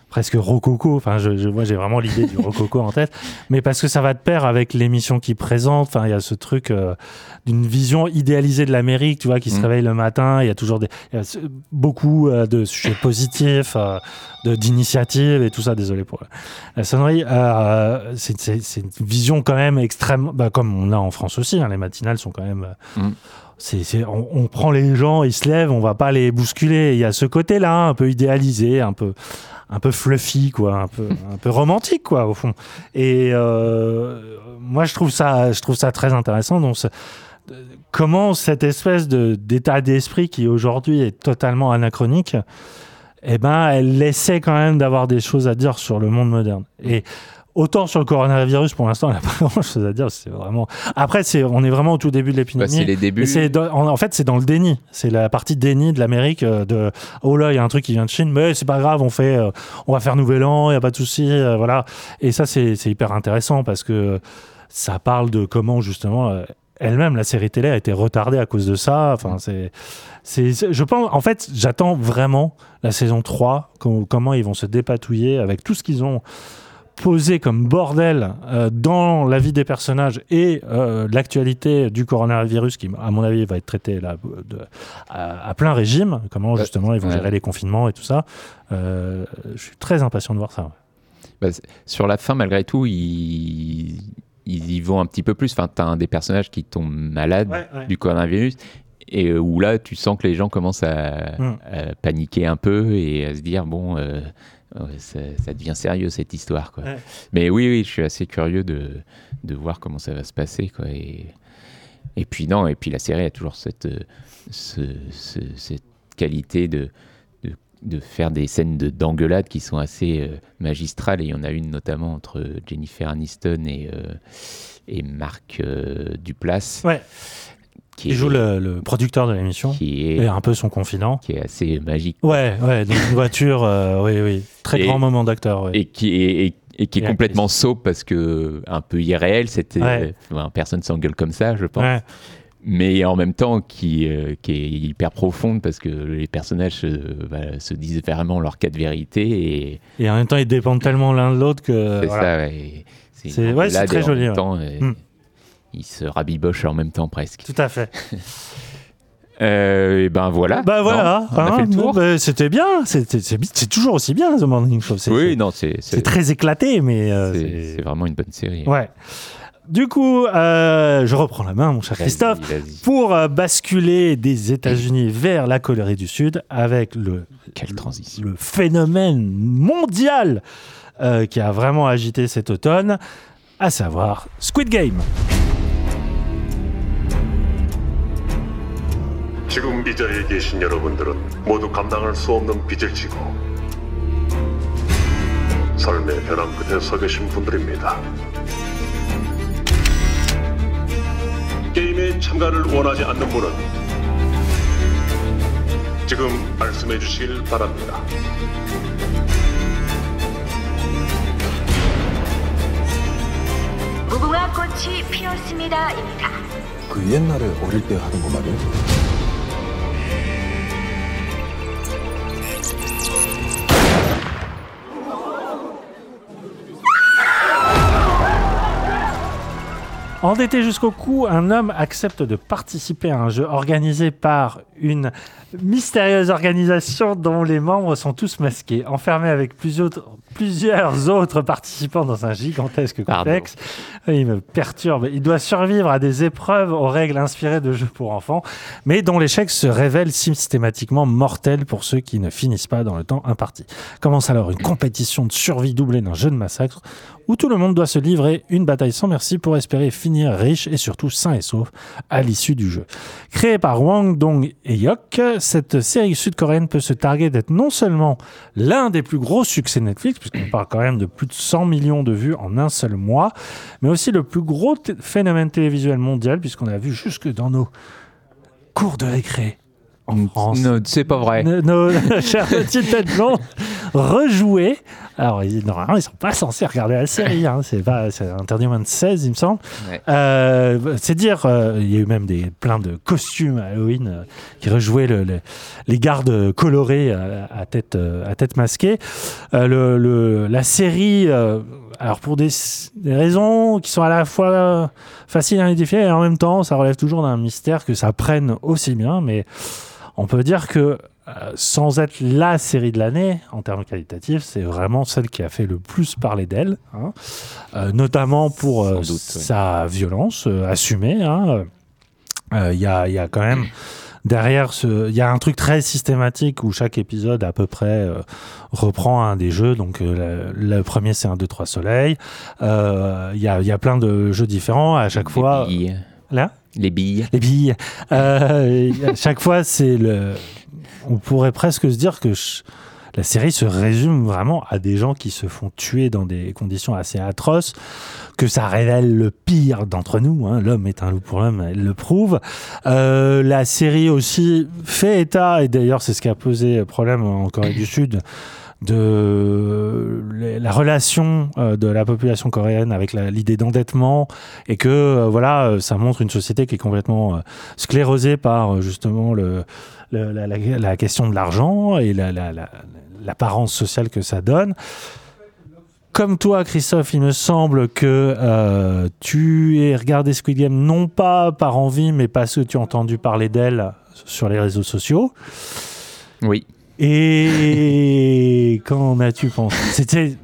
presque rococo. Enfin, je, je- moi, j'ai vraiment l'idée du rococo en tête, mais parce que ça va de pair avec l'émission qu'ils présentent. Enfin, il y a ce truc euh, d'une vision idéalisée de l'Amérique, tu vois, qui se Mm. réveille le matin. Il y a toujours des, y a beaucoup euh, de sujets positifs, euh, de d'initiatives et tout ça. Désolé pour la sonnerie. C'est une vision quand même extrêmement, bah, comme on a en France aussi. hein, les matinales sont quand même. euh, Mm. c'est- on, on prend les gens, ils se lèvent, on va pas les bousculer. Il y a ce côté-là, un peu idéalisé, un peu, un peu fluffy, quoi, un peu, un peu romantique, quoi, au fond. Et euh, moi, je trouve ça, je trouve ça très intéressant. Donc, comment cette espèce de, d'état d'esprit qui aujourd'hui est totalement anachronique, eh ben, elle essaie quand même d'avoir des choses à dire sur le monde moderne. Et autant sur le coronavirus, pour l'instant, elle n'a pas grand-chose à dire. C'est vraiment. Après, c'est, on est vraiment au tout début de l'épidémie. Bah, c'est les débuts. Et c'est dans- en, en fait, c'est dans le déni. C'est la partie déni de l'Amérique. euh, De oh là, il y a un truc qui vient de Chine, mais c'est pas grave. On fait, euh, on va faire Nouvel An. Il y a pas de souci. euh, voilà. Et ça, c'est, c'est hyper intéressant parce que ça parle de comment justement. euh, elle-même, la série télé a été retardée à cause de ça. Enfin, c'est, c'est, c'est- je pense, en fait, j'attends vraiment la saison 3, com- comment ils vont se dépatouiller avec tout ce qu'ils ont posé comme bordel euh, dans la vie des personnages et euh, l'actualité du coronavirus qui, à mon avis, va être traité là, de- à, à plein régime. Comment justement ils vont ouais. gérer les confinements et tout ça. Euh, je suis très impatient de voir ça. ouais. Bah, sur la fin, malgré tout, ils, ils y vont un petit peu plus. Enfin, tu as un des personnages qui tombe malade Ouais, du coronavirus. Et où là, tu sens que les gens commencent à, à paniquer un peu et à se dire bon, ça, devient sérieux cette histoire. Quoi. Ouais. Mais oui, oui, je suis assez curieux de, de voir comment ça va se passer. Quoi. Et, et puis, non, et puis la série a toujours cette, euh, ce- ce- cette qualité de, de, de faire des scènes de- d'engueulade qui sont assez euh, magistrales. Et il y en a une notamment entre Jennifer Aniston et, euh, et Marc euh, Duplass. Ouais. Qui joue le, le producteur de l'émission qui est, et un peu son confident. qui est assez magique. Ouais, ouais, dans une voiture, euh, oui, oui. Très Et- grand moment d'acteur. ouais. Et qui est, et, et qui est Et complètement soap parce que un peu irréel, c'était Ouais. enfin, personne s'engueule comme ça, je pense. Ouais. Mais en même temps, qui, euh, qui est hyper profonde parce que les personnages euh, bah, se disent vraiment leur cas de vérité et Et en même temps, ils dépendent tellement l'un de l'autre que. c'est voilà. ça. ouais. Et C'est ouais, très et joli, temps, euh, Mm. Ils se rabibochent en même temps presque. Tout à fait. Euh, et ben voilà. Bah voilà, hein, bah, c'était bien, c'est toujours aussi bien The Morning Show. C'est Oui, non, c'est très éclaté, mais euh, c'est- vraiment une bonne série. ouais. Du coup, euh, je reprends la main, mon cher Christophe, pour euh, basculer des États-Unis vers la Corée du Sud avec le, Quelle transition. le phénomène mondial qui a vraiment agité cet automne, à savoir Squid Game. 지금 이 자리에 계신 여러분들은 모두 감당할 수 없는 빚을 지고 삶의 벼랑 끝에 서 계신 분들입니다. 게임에 참가를 원하지 않는 분은 지금 말씀해 주시길 바랍니다. 무궁화 꽃이 피었습니다입니다. 그 옛날에 어릴 때 하던 거 말이야? Endetté jusqu'au cou, un homme accepte de participer à un jeu organisé par une mystérieuse organisation dont les membres sont tous masqués, enfermés avec plusieurs, plusieurs autres participants dans un gigantesque complexe. Il me perturbe. Il doit survivre à des épreuves aux règles inspirées de jeux pour enfants, mais dont l'échec se révèle systématiquement mortel pour ceux qui ne finissent pas dans le temps imparti. Commence alors une compétition de survie doublée d'un jeu de massacre où tout le monde doit se livrer une bataille sans merci pour espérer finir riche et surtout sain et sauf à l'issue du jeu. Créée par Wang Dong et Yok, cette série sud-coréenne peut se targuer d'être non seulement l'un des plus gros succès Netflix, puisqu'on parle quand même de plus de 100 millions de vues en un seul mois, mais aussi le plus gros phénomène télévisuel mondial, puisqu'on a vu jusque dans nos cours de récré en France. Non, c'est pas vrai. Nos, chères petites têtes blondes rejouer. Alors, ils, normalement, ils sont pas censés regarder la série. Hein. C'est pas, c'est interdit moins de 16, il me semble. Ouais. Euh, c'est dire, euh, il y a eu même des, plein de costumes à Halloween euh, qui rejouaient le- le- les gardes colorés à, tête, à tête masquée. Le, la série, alors pour des, des raisons qui sont à la fois faciles à identifier et en même temps, ça relève toujours d'un mystère que ça prenne aussi bien. Mais on peut dire que euh, sans être la série de l'année en termes qualitatifs, c'est vraiment celle qui a fait le plus parler d'elle, hein. Euh, notamment pour euh, doute, sa violence euh, assumée. hein. Il y, a, il y a quand même derrière ce, il y a un truc très systématique où chaque épisode à peu près reprend un des jeux. Donc le, le premier c'est un 2 3 soleil. Il y, a, il y a plein de jeux différents à chaque fois. billes. Là? Les billes. les billes. Euh, chaque fois, c'est le. On pourrait presque se dire que la série se résume vraiment à des gens qui se font tuer dans des conditions assez atroces, que ça révèle le pire d'entre nous. hein. L'homme est un loup pour l'homme, elle le prouve. Euh, la série aussi fait état, et d'ailleurs c'est ce qui a posé problème en Corée du Sud, de la relation euh, de la population coréenne avec l'idée d'endettement et que euh, voilà euh, ça montre une société qui est complètement sclérosée par justement le, la, question de l'argent et la- la- la- l'apparence sociale que ça donne. Comme toi, Christophe, il me semble que tu aies regardé Squid Game non pas par envie, mais parce que tu as entendu parler d'elle sur les réseaux sociaux. Oui. Et qu'en as-tu pensé C'était,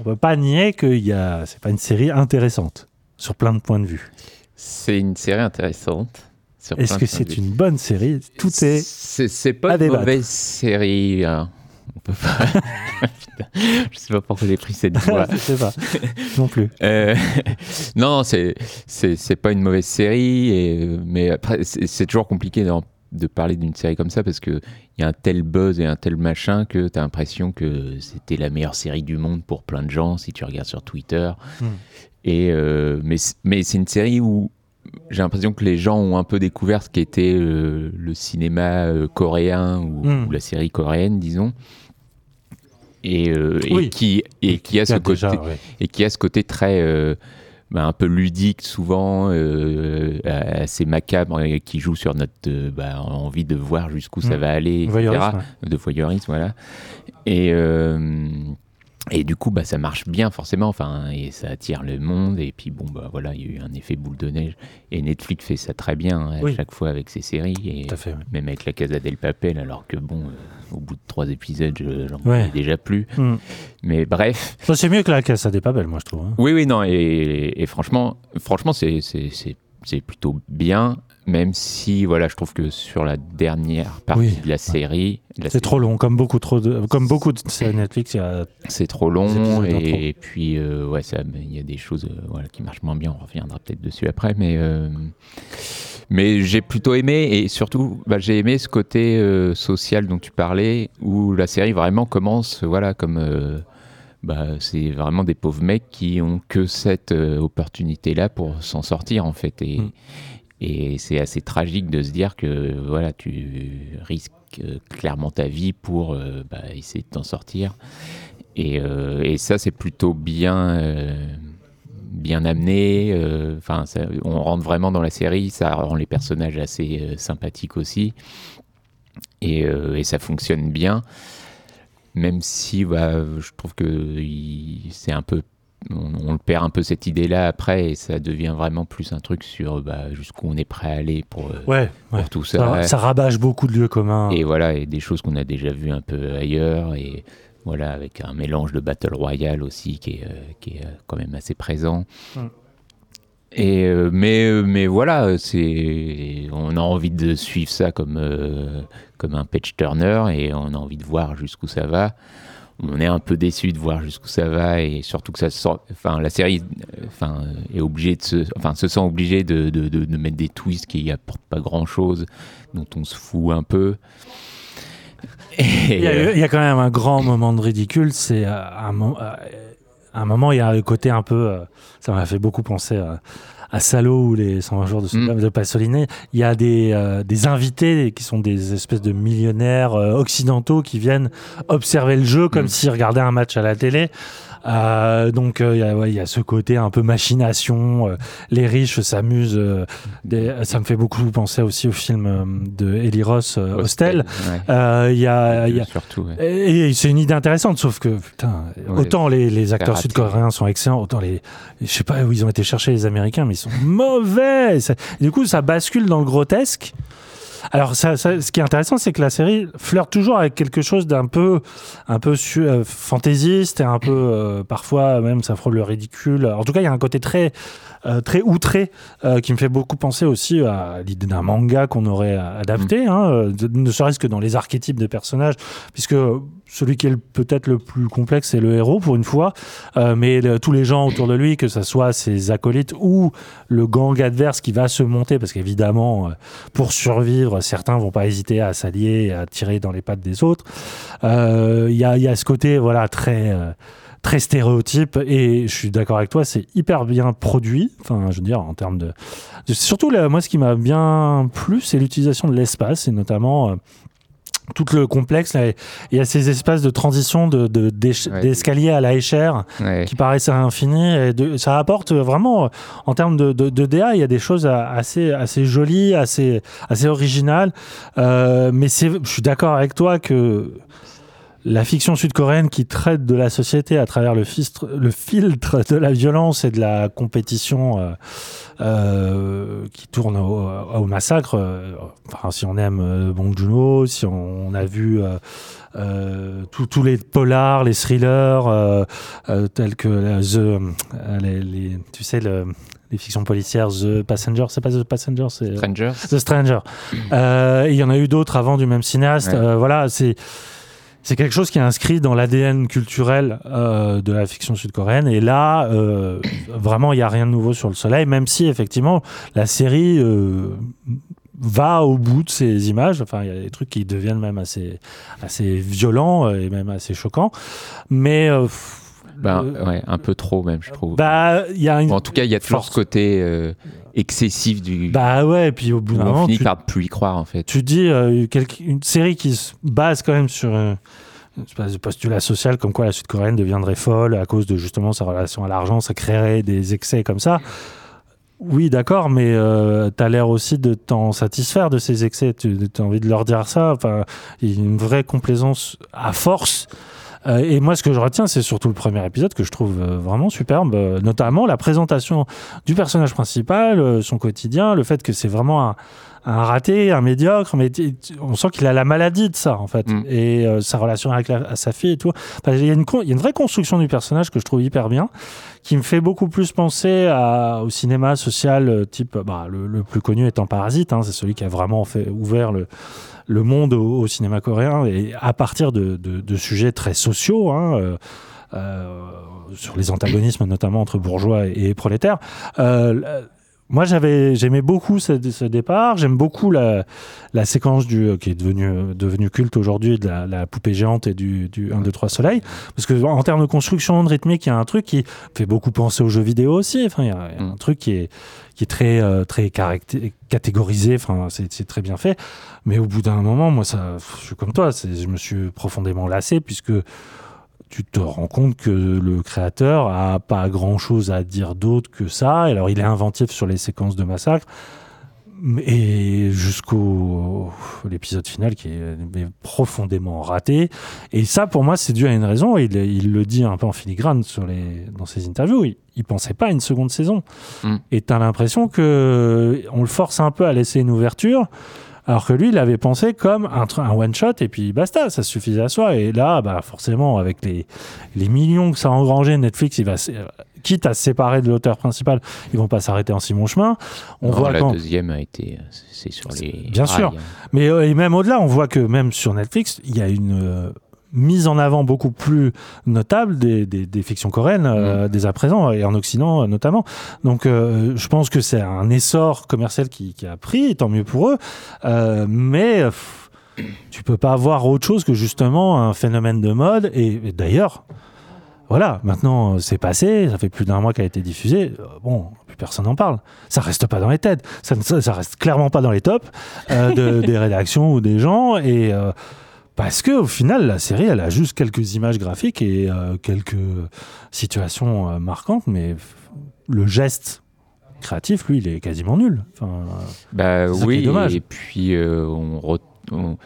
on peut pas nier que y a, c'est pas une série intéressante sur plein de points de vue. C'est une série intéressante. Est-ce que c'est une bonne série Tout est. C'est pas une mauvaise série. hein. On peut pas. Je sais pas pourquoi j'ai pris cette voix. Je sais pas. Non plus. Euh, non, c'est c'est pas une mauvaise série, et, mais après c'est c'est toujours compliqué d'en- de parler d'une série comme ça parce que il y a un tel buzz et un tel machin que tu as l'impression que c'était la meilleure série du monde pour plein de gens si tu regardes sur Twitter. Hmm. Et euh, mais mais c'est une série où j'ai l'impression que les gens ont un peu découvert ce qu'était euh, le cinéma euh, coréen ou, Hmm. ou la série coréenne, disons. Et, et Oui. qui et qui a ce côté déjà, ouais. et qui a ce côté très bah, un peu ludique souvent euh, assez macabre et qui joue sur notre euh, bah, envie de voir jusqu'où ça Mm. va aller etc. Voyeurisme, de voyeurisme voilà et euh, et du coup, bah, ça marche bien forcément, enfin, et ça attire le monde. Et puis bon, bah voilà, il y a eu un effet boule de neige. Et Netflix fait ça très bien hein, à Oui. chaque fois avec ses séries, et Tout à fait, ouais. même avec la Casa del Papel, alors que bon, euh, au bout de trois épisodes, je- j'en Ouais. pouvais déjà plus. Mm. Mais bref. Ça, c'est mieux que la Casa des Papel, moi, je trouve. hein. Oui, oui, non, et, et franchement, franchement, c'est c'est- c'est- c'est plutôt bien, même si, voilà, je trouve que sur la dernière partie Oui. de la série, C'est trop long, comme beaucoup, trop de, comme beaucoup de séries Netflix. a- c'est trop long et, puis euh, ouais il y a des choses euh, voilà qui marchent moins bien on reviendra peut-être dessus après mais euh, mais j'ai plutôt aimé et surtout bah, j'ai aimé ce côté euh, social dont tu parlais où la série vraiment commence voilà comme bah, c'est vraiment des pauvres mecs qui ont que cette opportunité là pour s'en sortir en fait et Mm. Et c'est assez tragique de se dire que voilà, tu risques euh, clairement ta vie pour euh, bah, essayer de t'en sortir. Et, euh, ça, c'est plutôt bien, bien amené. Enfin, on rentre vraiment dans la série, ça rend les personnages assez sympathiques aussi. Et, ça fonctionne bien. Même si bah, je trouve que c'est un peu on, on le perd un peu cette idée-là après et ça devient vraiment plus un truc sur bah, jusqu'où on est prêt à aller pour, euh, Ouais, pour ouais. tout ça. Ça, ça rabâche beaucoup de lieux communs. Et voilà, et des choses qu'on a déjà vues un peu ailleurs et voilà, avec un mélange de Battle Royale aussi qui est, euh, qui est euh, quand même assez présent. Mm. Et euh, mais mais voilà, c'est on a envie de suivre ça comme euh, comme un page turner et on a envie de voir jusqu'où ça va. On est un peu déçu de voir jusqu'où ça va et surtout que ça sort, enfin la série, euh, enfin est obligée de se, enfin se sent obligée de, de, de, de mettre des twists qui apportent pas grand chose, dont on se fout un peu. Et, Il y, a, euh, il y a quand même un grand moment de ridicule. C'est euh, un, un moment, il y a le côté un peu. ça m'a fait beaucoup penser à, à Salo ou les 120 jours de, Mm. de Pasolini, il y a des, euh, des invités qui sont des espèces de millionnaires euh, occidentaux qui viennent observer le jeu Mm. comme s'ils regardaient un match à la télé. Euh, donc euh, il y, a, ouais, y a ce côté un peu machination. euh, les riches s'amusent. euh, des- ça me fait beaucoup penser aussi au film euh, de Eli Ross, euh, Hostel. ouais. Euh, Il y a, y a- Surtout, ouais. et, et c'est une idée intéressante, sauf que putain, autant les, les acteurs sud-coréens sont excellents, autant les, je sais pas où ils ont été chercher les Américains, mais ils sont mauvais. Ça- du coup, ça bascule dans le grotesque. Alors, ce qui est intéressant, c'est que la série flirte toujours avec quelque chose d'un peu, un peu euh, fantaisiste et un peu, euh, parfois même, ça frôle le ridicule. En tout cas, il y a un côté très, euh, très outré euh, qui me fait beaucoup penser aussi à l'idée d'un manga qu'on aurait adapté, hein, euh, de- ne serait-ce que dans les archétypes des personnages, puisque celui qui est peut-être le plus complexe, c'est le héros pour une fois, Euh, mais le- tous les gens autour de lui, que ce soit ses acolytes ou le gang adverse qui va se monter, parce qu'évidemment, pour survivre, certains vont pas hésiter à s'allier, et à tirer dans les pattes des autres. Il y, a, y a ce côté voilà très très stéréotype et je suis d'accord avec toi, c'est hyper bien produit. Enfin, je veux dire en termes de, surtout là, moi, ce qui m'a bien plu, c'est l'utilisation de l'espace et notamment euh, tout le complexe. Là, il y a ces espaces de transition de, de- d'éch- Ouais. d'escalier à la échelle Ouais. qui paraissent infinis. Et de- ça apporte vraiment, euh, en termes de, de, DA, il y a des choses assez, assez jolies, assez, assez originales. Euh, mais je suis d'accord avec toi que la fiction sud-coréenne qui traite de la société à travers le, filtre de la violence et de la compétition euh, euh, qui tourne au, au massacre, euh, enfin, si on aime Bong Joon-ho, si on, on a vu euh, tous- les polars, les thrillers, tels que The, les, les- tu sais, le- les fictions policières, The Passenger, c'est pas The Passenger, c'est. The Stranger. Euh, il y en a eu d'autres avant du même cinéaste. Ouais. Euh, voilà, c'est c'est quelque chose qui est inscrit dans l'ADN culturel euh, de la fiction sud-coréenne. Et là, euh, vraiment, il n'y a rien de nouveau sur le soleil, même si effectivement la série euh, va au bout de ces images. Enfin, il y a des trucs qui deviennent même assez, assez violents et même assez choquants. Mais Ben, ouais, un peu trop même, je trouve. bah, il y a une Bon, en tout cas, il y a toujours force. ce côté euh, excessif du. Bah ouais, et puis au bout d'un on moment, finit tu- par plus y croire en fait. tu dis euh, quelque- une série qui se base quand même sur euh, de postulat social comme quoi la sud-coréenne deviendrait folle à cause de justement sa relation à l'argent, ça créerait des excès comme ça. Oui, d'accord, mais euh, tu as l'air aussi de t'en satisfaire de ces excès. Tu as envie de leur dire ça. Enfin, il y a une vraie complaisance à force. Euh, et moi, ce que je retiens, c'est surtout le premier épisode que je trouve euh, vraiment superbe, euh, notamment la présentation du personnage principal, son quotidien, le fait que c'est vraiment un, un raté, un médiocre, mais on sent qu'il a la maladie de ça, en fait, et euh, sa relation avec la- sa fille et tout. Enfin, Il y, a une con- il y a une vraie construction du personnage que je trouve hyper bien, qui me fait beaucoup plus penser à- au cinéma social, euh, type, bah, le, le plus connu étant Parasite, hein, c'est celui qui a vraiment fait, ouvert le, le monde au, au cinéma coréen, et à partir de, de- de sujets très sociaux, hein, euh, euh, sur les antagonismes notamment entre bourgeois et, et prolétaires. Euh, moi, j'avais, j'aimais beaucoup ce, ce départ. J'aime beaucoup la, la séquence du, euh, qui est devenue devenu culte aujourd'hui de la, la poupée géante et du, du 1, 2, 3 soleil. Parce que en termes de construction, de rythmique, il y a un truc qui fait beaucoup penser aux jeux vidéo aussi. Enfin, il y a, il y a un truc qui est, qui est très, euh, très catégorisé. Enfin, c'est, très bien fait. Mais au bout d'un moment, moi, ça, je suis comme toi. Je me suis profondément lassé puisque tu te rends compte que le créateur a pas grand chose à dire d'autre que ça. Alors, il est inventif sur les séquences de massacre. Et jusqu'au l'épisode final qui est profondément raté. Et ça, pour moi, c'est dû à une raison. Il, il le dit un peu en filigrane sur les, dans ses interviews. Il, il pensait pas à une seconde saison. Mm. Et tu as l'impression que on le force un peu à laisser une ouverture. Alors que lui, il avait pensé comme un, un one-shot et puis basta, ça suffisait à soi. Et là, bah, forcément, avec les, les millions que ça a engrangé, Netflix, il va, euh, quitte à se séparer de l'auteur principal, ils vont pas s'arrêter en si bon chemin. On Non, voit la quand... deuxième a été, euh, c'est sur les. Bien rails, sûr. hein. Mais euh, et même au-delà, on voit que même sur Netflix, il y a une euh, mise en avant beaucoup plus notable des, des, des fictions coréennes euh, dès à présent, et en Occident euh, notamment. Donc euh, je pense que c'est un essor commercial qui, qui a pris, tant mieux pour eux. Mais pff, tu peux pas avoir autre chose que justement un phénomène de mode. Et, et d'ailleurs, voilà, maintenant c'est passé, ça fait plus d'un mois qu'elle a été diffusée. Bon, plus personne n'en parle. Ça reste pas dans les têtes, ça, ne- ça, reste clairement pas dans les tops de- des rédactions ou des gens. Et parce que au final, la série, elle a juste quelques images graphiques et euh, quelques situations euh, marquantes, mais le geste créatif, lui, il est quasiment nul. Enfin, Bah oui, dommage. et puis euh, on,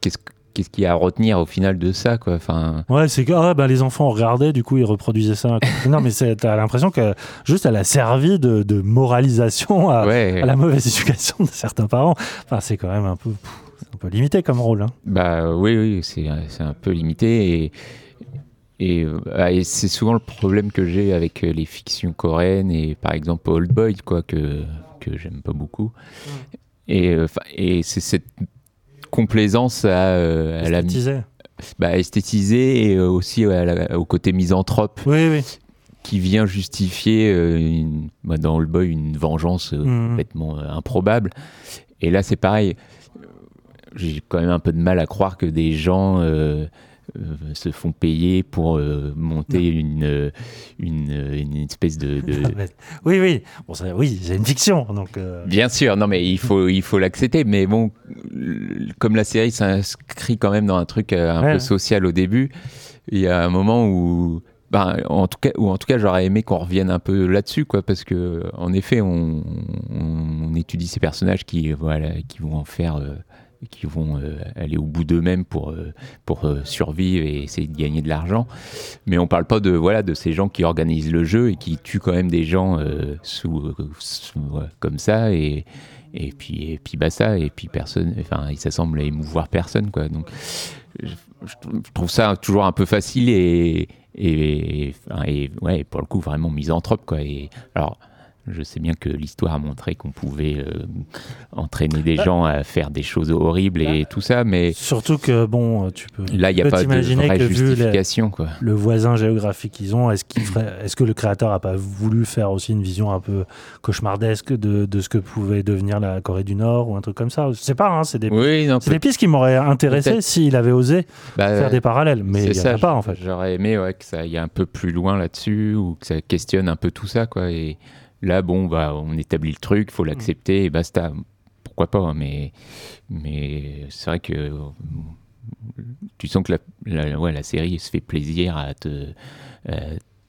qu'est-ce qu'est-ce qu'il y a à retenir au final de ça quoi Enfin, Ouais, c'est que ah, bah, les enfants regardaient, du coup ils reproduisaient ça. non, mais c'est- t'as l'impression que juste elle a servi de, de moralisation à, Ouais. à la mauvaise éducation de certains parents. Enfin, c'est quand même un peu, peu limité comme rôle. hein. Bah oui, oui, c'est un peu limité et, et, euh, et c'est souvent le problème que j'ai avec euh, les fictions coréennes et par exemple Old Boy quoi que que j'aime pas beaucoup. Et, euh, et c'est cette complaisance à, à la Esthétiser. bah, et aussi à la- au côté misanthrope Oui, oui. qui vient justifier une- bah, dans Old Boy une vengeance Mhm. complètement improbable. Et là, c'est pareil. J'ai quand même un peu de mal à croire que des gens euh, euh, se font payer pour euh, monter une, une, une espèce de. oui, oui. Bon, ça- oui, c'est une fiction, donc. Bien sûr, non mais il faut il faut l'accepter. Mais bon, comme la série s'inscrit quand même dans un truc un Ouais. peu social au début, il y a un moment où, ben, en tout cas, ou en tout cas, j'aurais aimé qu'on revienne un peu là-dessus, quoi, parce que en effet, on, on- on étudie ces personnages qui voilà, qui vont en faire. Qui vont euh, aller au bout d'eux-mêmes pour, euh, pour euh, survivre et essayer de gagner de l'argent. Mais on parle pas de, voilà, de ces gens qui organisent le jeu et qui tuent quand même des gens sous, comme ça. Et, et, puis, et puis basta. Et puis personne, enfin, ça semble émouvoir personne. Quoi. Donc je, trouve ça toujours un peu facile et, et ouais, pour le coup, vraiment misanthrope. Quoi. Et, alors, je sais bien que l'histoire a montré qu'on pouvait euh, entraîner des Bah- gens à faire des choses horribles et tout ça, mais Surtout que, bon, tu peux. Là, il y a pas de vraie que vu justification, le, quoi. le voisin géographique qu'ils ont, est-ce qu'il est-ce que le créateur a pas voulu faire aussi une vision un peu cauchemardesque de, de ce que pouvait devenir la Corée du Nord ou un truc comme ça? Je sais pas, hein, c'est des, Oui, non, c'est des pistes qui m'auraient intéressé s'il avait osé Bah, faire des parallèles, mais il y en a pas en fait. J'aurais aimé ouais, que ça aille un peu plus loin là-dessus ou que ça questionne un peu tout ça, quoi. Et là, bon, bah, on établit le truc, Mm. faut l'accepter et basta. Pourquoi pas, hein, mais, mais c'est vrai que tu sens que la, la- ouais, la série se fait plaisir à te,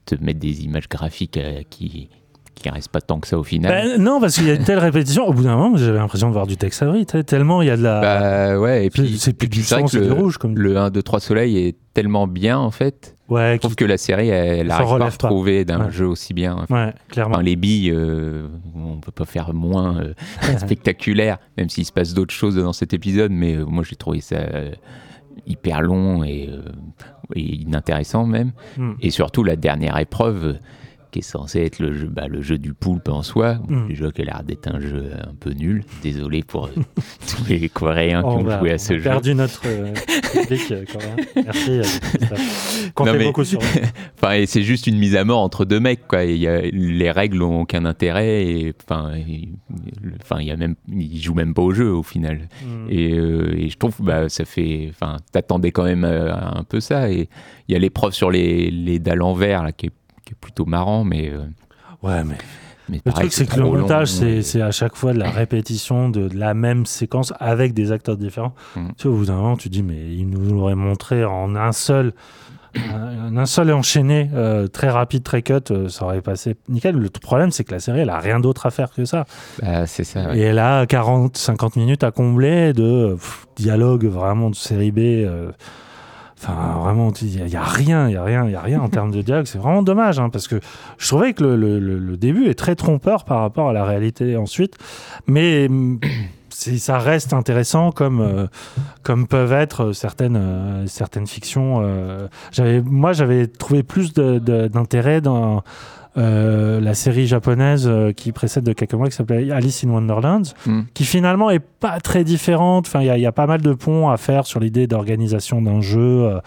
te mettre des images graphiques euh, qui qui restent pas tant que ça au final. Ben, non, parce qu'il y a une telle répétition. Au bout d'un moment, j'avais l'impression de voir du Tex Avery, tellement il y a de la. Bah ouais, et puis c'est plus du sang, que c'est du rouge. Comme... le 1, 2, 3 Soleil est tellement bien en fait. Ouais, je trouve que la série, elle n'arrive pas à retrouver d'un Ouais. jeu aussi bien. Ouais, clairement. Enfin, les billes, euh, on peut pas faire moins euh, spectaculaire, même s'il se passe d'autres choses dans cet épisode, mais euh, moi j'ai trouvé ça hyper long et, et inintéressant même. Mm. Et surtout la dernière épreuve qui est censé être le jeu, bah, le jeu du poulpe en soi, Mm. déjà qui a l'air d'être un jeu un peu nul. Désolé pour euh, tous les Coréens qui On ont joué on à ce a jeu. perdu notre euh, public euh, coréen. Merci. euh, Non, mais- beaucoup sur enfin, c'est juste une mise à mort entre deux mecs, quoi. Y a- les règles n'ont aucun intérêt. Et enfin, il- le- enfin, il y a même, ils jouent même pas au jeu au final. Mm. Et, euh, et je trouve, bah, ça fait, enfin, t'attendais quand même euh, un peu ça. Et il y a l'épreuve sur les, les dalles en verre là, qui est, qui est plutôt marrant, mais. euh, Ouais, mais. mais Le pareil, truc, c'est que le montage, c'est à chaque fois de la répétition de la même séquence avec des acteurs différents. Mm. Tu vois, au bout d'un moment, tu dis, mais il nous l'aurait montré en un seul, un, un seul enchaîné, euh, très rapide, très cut, euh, ça aurait passé nickel. Le problème, c'est que la série, elle a rien d'autre à faire que ça. Bah, c'est ça. ouais. Et elle a 40, 50 minutes à combler de pff, dialogue vraiment de série B. euh, Enfin, vraiment, il n'y a, rien, il n'y a rien, il y a rien en termes de dialogue. C'est vraiment dommage, hein, parce que je trouvais que le, début est très trompeur par rapport à la réalité ensuite. Mais ça reste intéressant comme, euh, peuvent être certaines, euh, certaines fictions. euh. Moi, j'avais trouvé plus d'intérêt dans euh, la série japonaise euh, qui précède de quelques mois qui s'appelait Alice in Wonderland, Mm. qui finalement est pas très différente. Enfin, il y, y a pas mal de ponts à faire sur l'idée d'organisation d'un jeu. euh,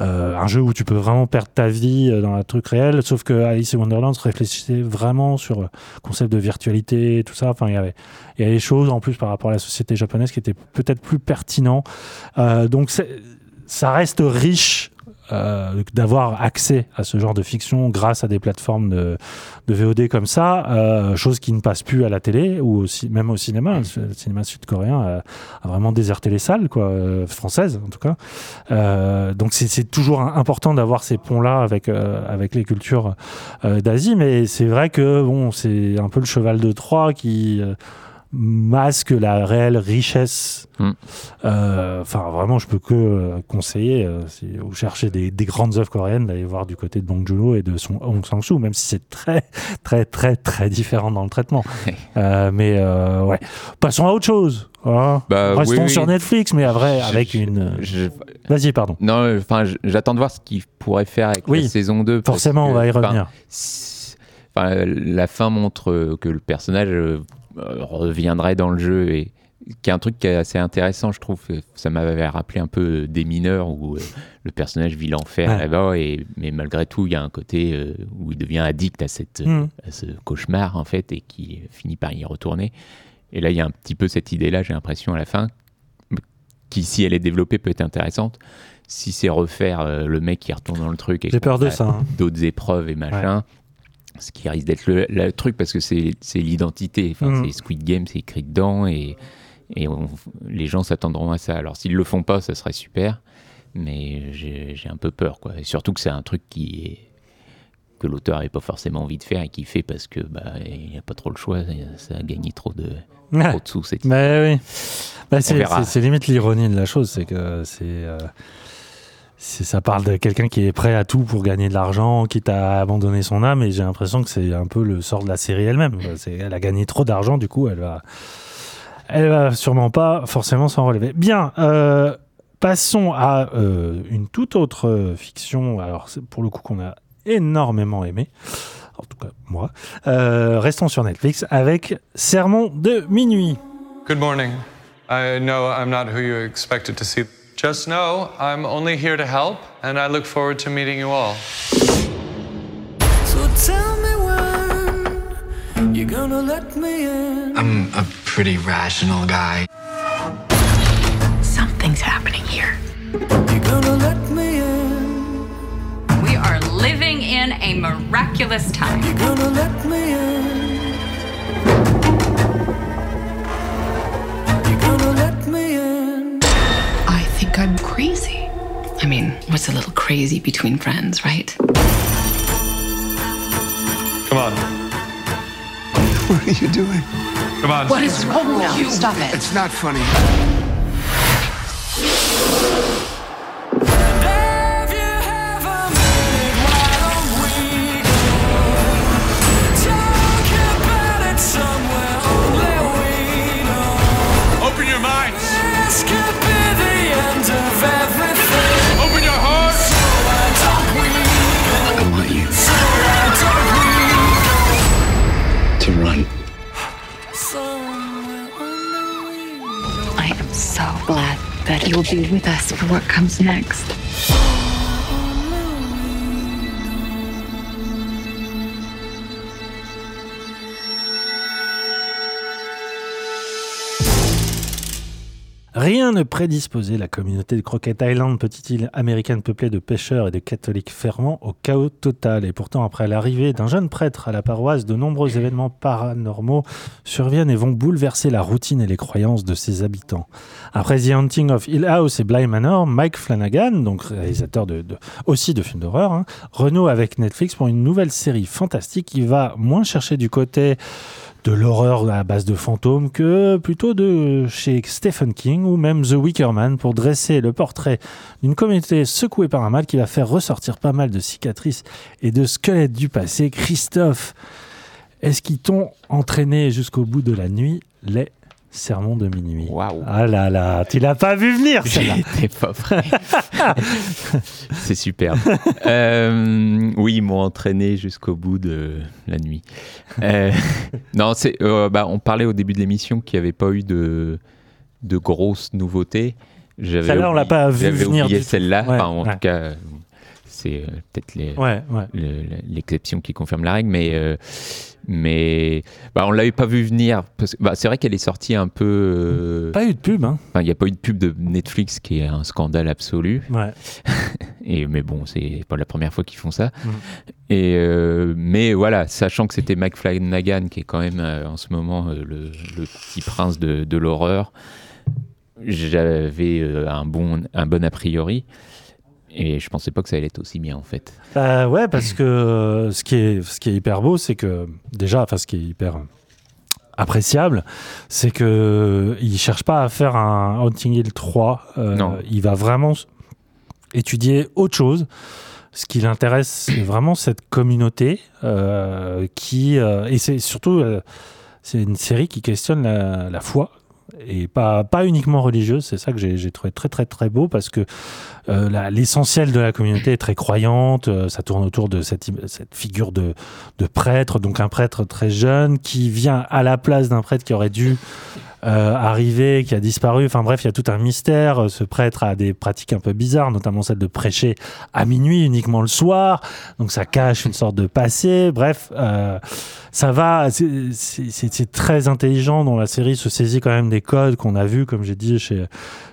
euh, un jeu où tu peux vraiment perdre ta vie dans un truc réel, sauf que Alice in Wonderland réfléchissait vraiment sur le concept de virtualité, tout ça. Enfin, il y avait, il y avait des choses en plus par rapport à la société japonaise qui étaient peut-être plus pertinents. Euh, donc, ça reste riche euh, d'avoir accès à ce genre de fiction grâce à des plateformes de, de VOD comme ça, euh, chose qui ne passe plus à la télé ou aussi, même au cinéma. Le, le cinéma sud-coréen a, a vraiment déserté les salles, quoi, euh, françaises en tout cas. Donc c'est toujours important d'avoir ces ponts-là avec, avec les cultures d'Asie, mais c'est vrai que bon, c'est un peu le cheval de Troie qui masque la réelle richesse. Mm. Euh, Enfin, vraiment, je peux que euh, conseiller, euh, si vous cherchez des, des grandes œuvres coréennes, d'aller voir du côté de Bong Joon-ho et de son Hong Sang-soo, même si c'est très, très, très, très différent dans le traitement. Euh, mais ouais, passons à autre chose. hein. Bah, Restons oui, oui. sur Netflix, mais après, avec une. Je- Vas-y, pardon. Non, enfin, j'attends de voir ce qu'il pourrait faire avec Oui, la saison 2. parce forcément, on va y revenir. si- enfin, la fin montre euh, que le personnage euh, euh, reviendrait dans le jeu et qui est un truc qui est assez intéressant, je trouve. Ça m'avait rappelé un peu des mineurs où euh, le personnage vit l'enfer Ouais. là-bas, et, mais malgré tout, il y a un côté euh, où il devient addict à, cette, Mhm. à ce cauchemar, en fait, et qui finit par y retourner. Et là, il y a un petit peu cette idée-là, j'ai l'impression, à la fin, qui, si elle est développée, peut être intéressante. Si c'est refaire euh, le mec qui retourne dans le truc et J'ai peur de ça, hein. d'autres épreuves et machin, ce qui risque d'être le, le truc parce que c'est l'identité. Enfin, Mhm. C'est Squid Game, c'est écrit dedans et, et on- les gens s'attendront à ça. Alors s'ils le font pas, ça serait super, mais j'ai un peu peur. Quoi. Et surtout que c'est un truc qui est que l'auteur n'avait pas forcément envie de faire et qu'il fait parce que bah il n'y a pas trop le choix, ça a gagné trop de, Ouais. trop de sous cette oui. Bah, c'est, limite l'ironie de la chose, c'est que c'est, euh, c'est- ça parle de quelqu'un qui est prêt à tout pour gagner de l'argent, quitte à abandonner son âme, et j'ai l'impression que c'est un peu le sort de la série elle-même. C'est, elle a gagné trop d'argent, du coup, elle va, elle va sûrement pas forcément s'en relever. Bien. euh, Passons à euh, une toute autre euh, fiction, alors c'est pour le coup qu'on a énormément aimé, en tout cas moi. Euh, restons sur Netflix avec Sermon de minuit. Good morning. I know I'm not who you expected to see. Just know I'm only here to help, and I look forward to meeting you all. So tell me when you're gonna let me in. I'm a pretty rational guy. Something's happening here. You're gonna let me in. We are living in a miraculous time. Think I'm crazy. I mean, what's a little crazy between friends, right? Come on. What are you doing? Come on. What is wrong with oh, you? Stop it. It's not funny. Glad that you'll be with us for what comes next. Rien ne prédisposait la communauté de Crockett Island, petite île américaine peuplée de pêcheurs et de catholiques fervents, au chaos total. Et pourtant, après l'arrivée d'un jeune prêtre à la paroisse, de nombreux événements paranormaux surviennent et vont bouleverser la routine et les croyances de ses habitants. Après The Haunting of Hill House et Bly Manor, Mike Flanagan, donc réalisateur de, de- aussi de films d'horreur, hein, renoue avec Netflix pour une nouvelle série fantastique qui va moins chercher du côté de l'horreur à base de fantômes que plutôt de chez Stephen King ou même The Wicker Man pour dresser le portrait d'une communauté secouée par un mal qui va faire ressortir pas mal de cicatrices et de squelettes du passé. Christophe, est-ce qu'ils t'ont entraîné jusqu'au bout de la nuit? Les sermons de minuit Waouh Ah là là, tu l'as pas vu venir celle-là pas prêt. C'est super. Euh, oui, ils m'ont entraîné jusqu'au bout de la nuit. Euh, non, c'est, euh, bah, on parlait au début de l'émission qu'il n'y avait pas eu de, de grosses nouveautés. J'avais Celle-là, on l'a oublié- pas vu venir oublié celle-là. Ouais, Enfin, en ouais. tout cas, c'est euh, peut-être Ouais, ouais. l'exception qui confirme la règle, mais, euh, mais bah, on l'avait pas vu venir. bah, c'est vrai qu'elle est sortie un peu. euh, Pas eu de pub, hein il n'y a pas eu de pub de Netflix qui est un scandale absolu. Ouais. Et, mais bon, c'est pas la première fois qu'ils font ça. Mhm. Et, euh, mais voilà, sachant que c'était Mike Flanagan, qui est quand même en ce moment le, le petit prince de, de l'horreur, j'avais un, bon, un bon a priori. Et je pensais pas que ça allait être aussi bien en fait. Bah ouais, parce que euh, ce qui est, ce qui est hyper beau, c'est que déjà, enfin, ce qui est hyper appréciable, c'est que il cherche pas à faire un Haunting Hill 3. euh, Non. Il va vraiment étudier autre chose. Ce qui l'intéresse, c'est vraiment cette communauté euh, qui. euh, et c'est surtout. c'est une série qui questionne la, la foi. Et pas, uniquement religieuse, c'est ça que j'ai trouvé très très très beau parce que euh, l'essentiel de la communauté est très croyante, euh, ça tourne autour de cette, figure de prêtre, donc un prêtre très jeune qui vient à la place d'un prêtre qui aurait dû euh, arriver, qui a disparu, enfin bref, il y a tout un mystère, ce prêtre a des pratiques un peu bizarres, notamment celle de prêcher à minuit uniquement le soir, donc ça cache une sorte de passé, bref, euh, ça va, c'est- très intelligent dans la série, se saisit quand même des codes qu'on a vus, comme j'ai dit, chez,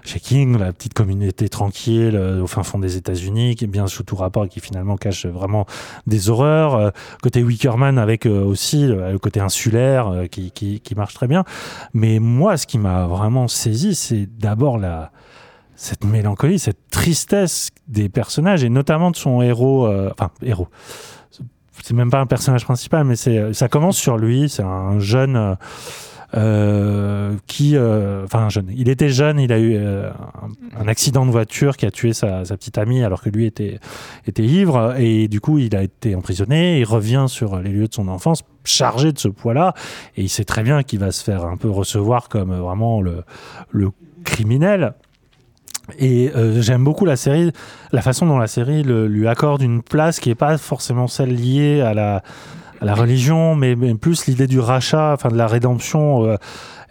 chez King, la petite communauté tranquille euh, au fin fond des États-Unis, qui est bien sous tout rapport et qui finalement cache vraiment des horreurs. Côté Wickerman avec aussi le côté insulaire qui, qui, qui marche très bien. Mais moi, ce qui m'a vraiment saisi, c'est d'abord cette mélancolie, cette tristesse des personnages et notamment de son héros, euh, enfin héros. C'est même pas un personnage principal, mais ça commence sur lui. C'est un jeune. euh, qui, euh, enfin un jeune, il était jeune, il a eu euh, un, accident de voiture qui a tué sa, petite amie alors que lui était, était ivre. Et du coup il a été emprisonné, il revient sur les lieux de son enfance chargé de ce poids-là. Et il sait très bien qu'il va se faire un peu recevoir comme euh, vraiment le, criminel. Et euh, j'aime beaucoup la série, la façon dont la série lui accorde une place qui n'est pas forcément celle liée à la, à la religion, mais, plus l'idée du rachat, enfin de la rédemption. euh,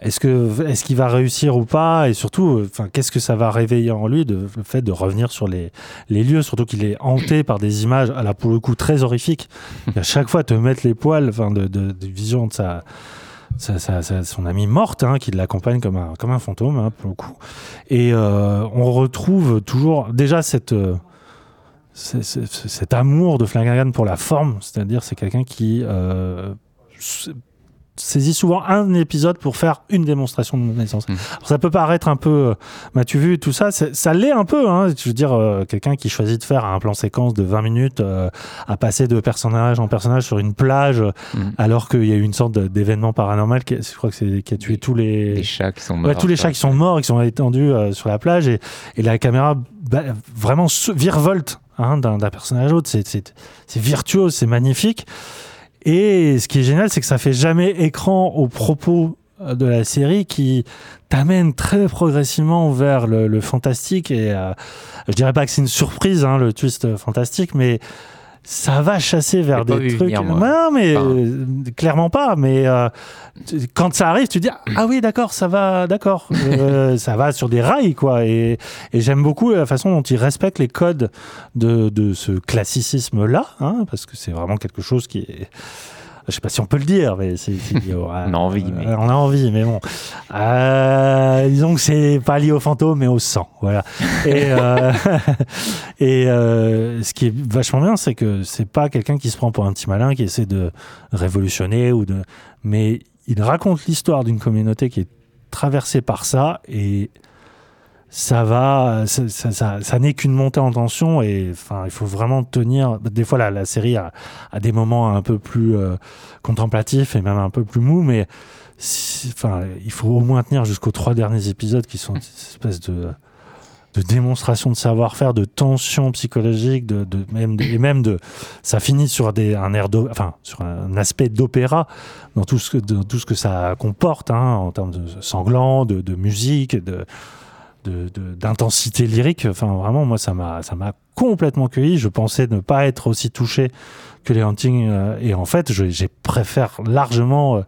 est-ce que est-ce qu'il va réussir ou pas? Et surtout, euh, enfin, qu'est-ce que ça va réveiller en lui le fait de revenir sur les, lieux, surtout qu'il est hanté par des images, là pour le coup très horrifiques. Et à chaque fois te mettre les poils, enfin de, de, de vision de sa- son amie morte, hein, qui l'accompagne comme un, comme un fantôme, hein, pour le coup. Et euh, on retrouve toujours déjà cette, cet amour de Flanagan pour la forme, c'est-à-dire c'est quelqu'un qui euh, saisit souvent un épisode pour faire une démonstration de naissance. Alors, ça peut paraître un peu, euh, m'as-tu vu, tout ça, ça l'est un peu. Hein, je veux dire, euh, quelqu'un qui choisit de faire un plan séquence de 20 minutes euh, à passer de personnage en personnage sur une plage, alors qu'il y a eu une sorte d'événement paranormal, qui, je crois que c'est qui a tué tous les... Les chats qui sont Ouais, morts. tous les chats qui sont morts, qui sont étendus euh, sur la plage, et, et la caméra bah, vraiment virevolte hein, d'un personnage à l'autre. C'est- virtuose, c'est magnifique. Et ce qui est génial, c'est que ça fait jamais écran au propos euh, de la série qui t'amène très progressivement vers le, fantastique. Et euh, je dirais pas que c'est une surprise, hein, le twist fantastique, mais ça va chasser vers des trucs. venir, moi. Non, mais Enfin. euh, clairement pas. Mais euh, tu- quand ça arrive, tu dis ah oui, d'accord, ça va, d'accord, Euh, ça va sur des rails, quoi. Et, et j'aime beaucoup la façon dont il respecte les codes de, de ce classicisme-là, hein, parce que c'est vraiment quelque chose qui est je sais pas si on peut le dire, mais c'est. On a envie, mais- On a envie, mais bon. Euh, disons que c'est pas lié au fantôme, mais au sang. Voilà. Et, euh, et euh, ce qui est vachement bien, c'est que c'est pas quelqu'un qui se prend pour un petit malin, qui essaie de révolutionner, ou de. Mais il raconte l'histoire d'une communauté qui est traversée par ça, et ça va, ça, n'est qu'une montée en tension et enfin, il faut vraiment tenir. Des fois, la, série a, des moments un peu plus euh, contemplatifs et même un peu plus mous, mais enfin, il faut au moins tenir jusqu'aux trois derniers épisodes qui sont une espèce de, démonstration de savoir-faire, de tension psychologique, de, même, et même de. Ça finit sur un air enfin, sur un aspect d'opéra dans tout ce que, tout ce que ça comporte hein, en termes de sanglant, de, de musique, de d'intensité lyrique. Enfin, vraiment, moi, ça m'a, ça m'a complètement cueilli. Je pensais ne pas être aussi touché que les Hantings. euh, et en fait, je, j'ai préfère largement euh,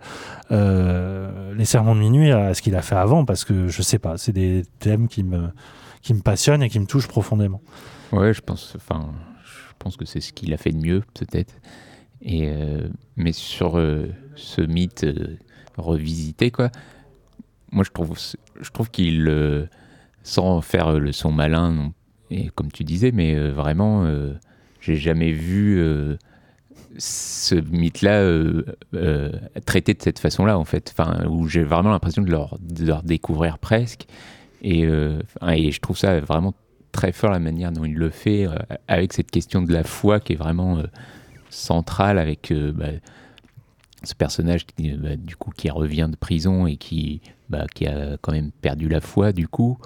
euh, les Sermons de minuit à ce qu'il a fait avant parce que je sais pas, c'est des thèmes qui me, qui me passionnent et qui me touchent profondément. Ouais, je pense, enfin, je pense que c'est ce qu'il a fait de mieux, peut-être. Et mais sur ce mythe revisité, quoi. Moi, je trouve, je trouve qu'il, sans faire euh, le son malin, et comme tu disais, mais euh, vraiment, euh, j'ai jamais vu euh, ce mythe-là traité de cette façon-là, en fait. Enfin, où j'ai vraiment l'impression de leur, de leur découvrir presque. Et, je trouve ça vraiment très fort la manière dont il le fait, avec cette question de la foi qui est vraiment centrale, avec bah, ce personnage qui, bah, du coup, qui revient de prison et qui, bah, qui a quand même perdu la foi, du coup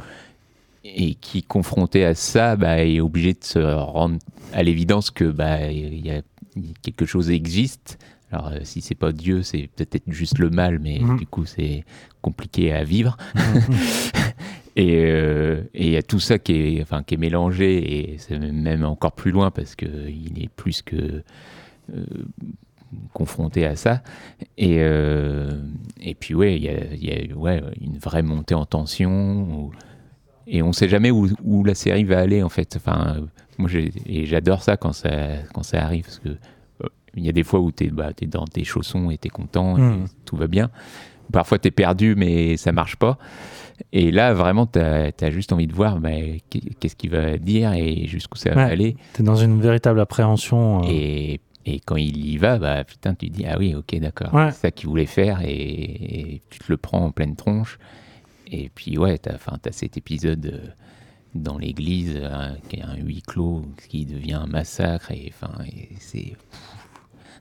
et qui, confronté à ça, bah, est obligé de se rendre à l'évidence que bah, y a, quelque chose existe. Alors, euh, si c'est pas Dieu, c'est peut-être juste le mal, mais Mhm. du coup, c'est compliqué à vivre. et euh, et il y a tout ça qui est, enfin, qui est mélangé, et c'est même encore plus loin parce qu'il est plus que euh, confronté à ça. Et, euh, et puis, ouais, il y a, y a, ouais, une vraie montée en tension. où- et on sait jamais où, où la série va aller, en fait. Enfin, euh, moi, et j'adore ça quand, ça quand ça arrive, parce que euh, il y a des fois où tu es, bah, t'es dans tes chaussons et tu es content, et Mm. tout va bien. Parfois, tu es perdu, mais ça marche pas. Et là, vraiment, tu as, juste envie de voir bah, qu'est- qu'est-ce qu'il va dire et jusqu'où ça va aller. T'es dans une véritable appréhension. euh. Et, et quand il y va, bah putain, tu dis ah oui, ok, d'accord, Ouais. c'est ça qu'il voulait faire et, et tu te le prends en pleine tronche. Et puis ouais, t'as, t'as cet épisode euh, dans l'église euh, qui est un huis clos qui devient un massacre et et c'est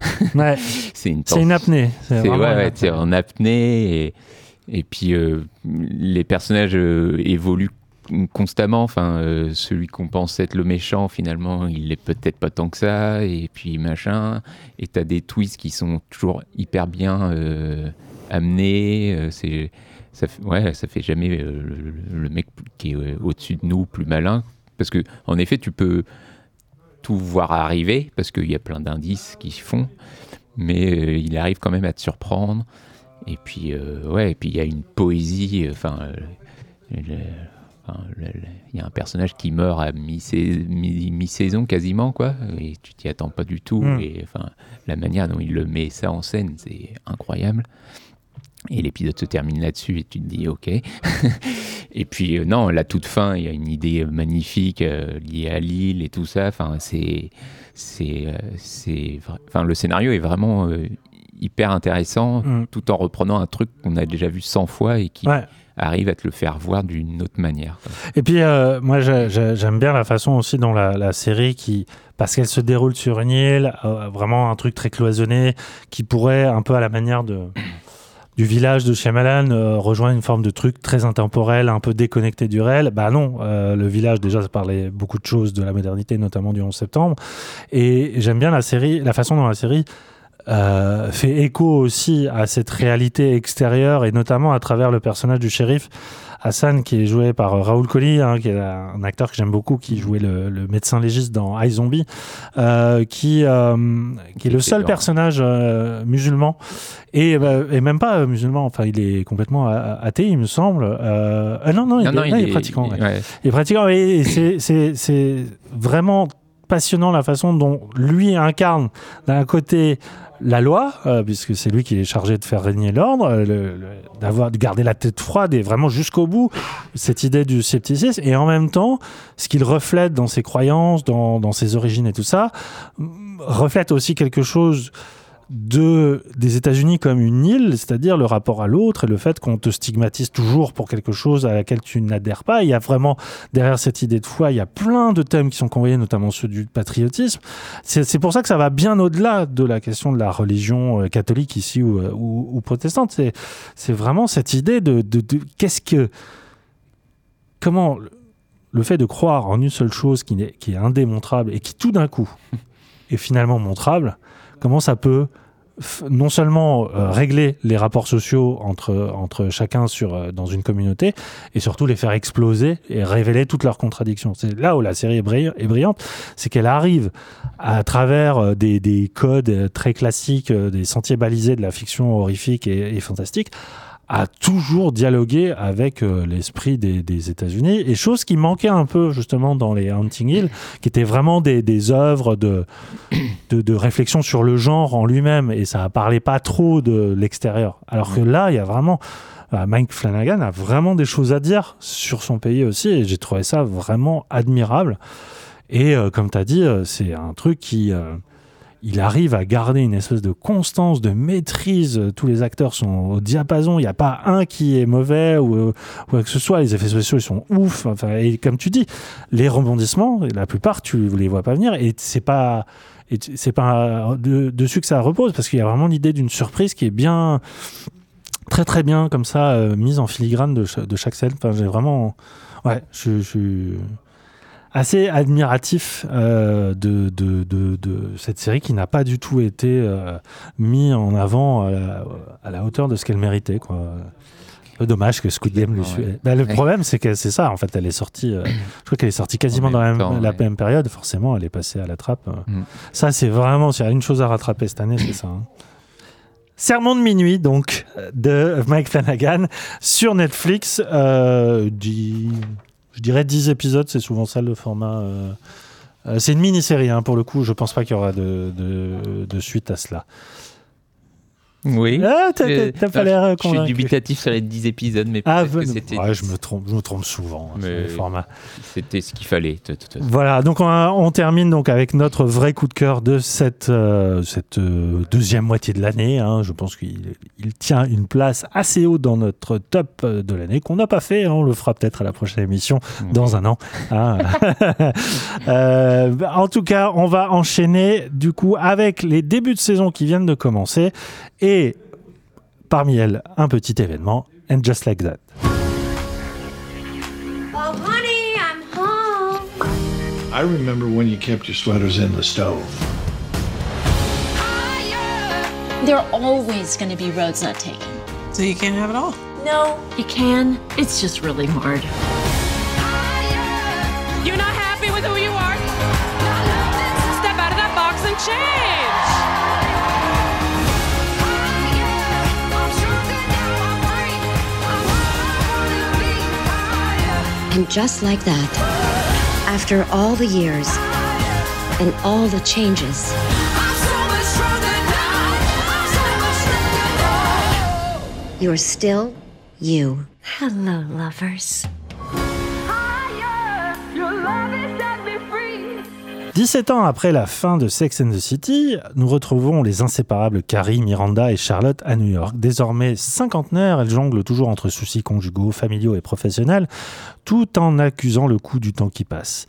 Ouais. c'est une, une apnée. C'est ouais, ouais, apnée. en apnée et, et puis euh, les personnages euh, évoluent constamment. Enfin, euh, celui qu'on pense être le méchant, finalement, il l'est peut-être pas tant que ça. Et puis machin. Et t'as des twists qui sont toujours hyper bien amenés. c'est ça, fait- ouais, ça fait jamais euh, le, le mec qui est euh, au-dessus de nous plus malin. Parce que en effet, tu peux tout voir arriver parce qu'il y a plein d'indices qui se font, mais euh, il arrive quand même à te surprendre. Et puis, ouais, et puis il y a une poésie. Enfin, il y a un personnage qui meurt à mi-sais- mi- mi-saison quasiment, quoi, et tu t'y attends pas du tout. Mm. Et enfin, la manière dont il le met ça en scène, c'est incroyable. Et l'épisode se termine là-dessus et tu te dis ok. et puis euh, non, la toute fin, il y a une idée magnifique euh, liée à l'île et tout ça. Enfin, c'est, c'est, euh, c'est, enfin, le scénario est vraiment euh, hyper intéressant, Mm. tout en reprenant un truc qu'on a déjà vu 100 fois et qui Ouais. arrive à te le faire voir d'une autre manière. Et puis, euh, moi, j'ai- j'ai- j'aime bien la façon aussi dont la, la série, qui, parce qu'elle se déroule sur une île, euh, vraiment un truc très cloisonné, qui pourrait, un peu à la manière de, du village de Shyamalan, euh, rejoindre une forme de truc très intemporel, un peu déconnecté du réel. Bah non, euh, le village, déjà, ça parlait beaucoup de choses de la modernité, notamment du 11 septembre. Et j'aime bien la série, la façon dont la série euh, fait écho aussi à cette réalité extérieure et notamment à travers le personnage du shérif Hassan qui est joué par euh, Raoul Colli, hein, qui est un acteur que j'aime beaucoup, qui jouait le, le médecin légiste dans iZombie, euh, qui, euh, qui est le seul personnage euh, musulman et, euh, et même pas musulman, enfin il est complètement athée il me semble. Ah non, non, il, Non, non, est, il non, il est est- pratiquant. il- ouais. ouais. Il est pratiquant et, c'est vraiment passionnant la façon dont lui incarne d'un côté la loi, euh, puisque c'est lui qui est chargé de faire régner l'ordre, euh, d'avoir de garder la tête froide et vraiment jusqu'au bout cette idée du scepticisme, et en même temps, ce qu'il reflète dans ses croyances, dans, ses origines et tout ça, reflète aussi quelque chose de des États-Unis comme une île, c'est-à-dire le rapport à l'autre et le fait qu'on te stigmatise toujours pour quelque chose à laquelle tu n'adhères pas. Il y a vraiment derrière cette idée de foi, il y a plein de thèmes qui sont convoyés, notamment ceux du patriotisme. C'est pour ça que ça va bien au-delà de la question de la religion euh, catholique ici ou, euh, protestante. C'est vraiment cette idée de, qu'est-ce que comment le- fait de croire en une seule chose qui, n'est- qui est indémontrable et qui tout d'un coup est finalement montrable, comment ça peut non seulement euh, régler les rapports sociaux entre, entre chacun sur, euh, dans une communauté, et surtout les faire exploser et révéler toutes leurs contradictions. C'est là où la série est, brillant- est brillante, c'est qu'elle arrive à travers euh, des, des codes très classiques, des sentiers balisés de la fiction horrifique et fantastique, à toujours dialoguer avec euh, l'esprit des, États-Unis, et chose qui manquait un peu justement dans les Hunting Hill, qui étaient vraiment des, œuvres de, de, réflexion sur le genre en lui-même, et ça parlait pas trop de l'extérieur. Alors que là, il y a vraiment bah, Mike Flanagan a vraiment des choses à dire sur son pays aussi, et j'ai trouvé ça vraiment admirable. Et euh, comme tu as dit, euh, c'est un truc qui... il arrive à garder une espèce de constance, de maîtrise. Tous les acteurs sont au diapason. Il n'y a pas un qui est mauvais ou, euh, ou quoi que ce soit. Les effets spéciaux, ils sont ouf. Enfin, et comme tu dis, les rebondissements, la plupart, tu ne les vois pas venir. Et c'est pas, c'est pas de- dessus que ça repose parce qu'il y a vraiment l'idée d'une surprise qui est bien, très très bien comme ça, euh, mise en filigrane de, de chaque scène. Enfin, j'ai vraiment, ouais, je, je assez admiratif euh, de, de, de, de cette série qui n'a pas du tout été euh, mis en avant à la, à la hauteur de ce qu'elle méritait. Quoi. Dommage que Squid Game lui Ouais. suive. Bah, le Ouais. problème, c'est que c'est ça. En fait, elle est sortie. euh, je crois qu'elle est sortie quasiment dans la, même même, temps, la ouais. même période. Forcément, elle est passée à la trappe. euh. Mm. Ça, c'est vraiment. S'il y a une chose à rattraper cette année, c'est ça. hein. Sermon de minuit, donc, de Mike Flanagan sur Netflix. Euh, dix- je dirais 10 épisodes, c'est souvent ça le format. euh, euh, c'est une mini-série, hein, pour le coup. Je pense pas qu'il y aura de suite à cela. Oui. Ah, t'as- Euh, pas l'air Je suis convaincu. dubitatif sur les 10 épisodes, mais Ah, peut-être que c'était. ouais, je me trompe, je me trompe souvent hein, sur Mais les formats. C'était ce qu'il fallait. Voilà, donc on, on termine donc avec notre vrai coup de cœur de cette, euh, cette euh, deuxième moitié de l'année. hein. Je pense qu'il il tient une place assez haut dans notre top euh, de l'année qu'on n'a pas fait. hein. On le fera peut-être à la prochaine émission dans un an. hein. Euh, en tout cas, on va enchaîner du coup avec les débuts de saison qui viennent de commencer et parmi elles un petit événement. And just like that. Oh, honey, I'm home. I remember when you kept your sweaters in the stove. There are always going to be roads not taken. So you can't have it all. No, you can. It's just really hard. You're not happy with who you are? Step out of that box and change. And just like that, after all the years and all the changes, you're still you. Hello, lovers. 17 ans après la fin de Sex and the City, nous retrouvons les inséparables Carrie, Miranda et Charlotte à New York. Désormais cinquantenaires, elles jonglent toujours entre soucis conjugaux, familiaux et professionnels, tout en accusant le coup du temps qui passe.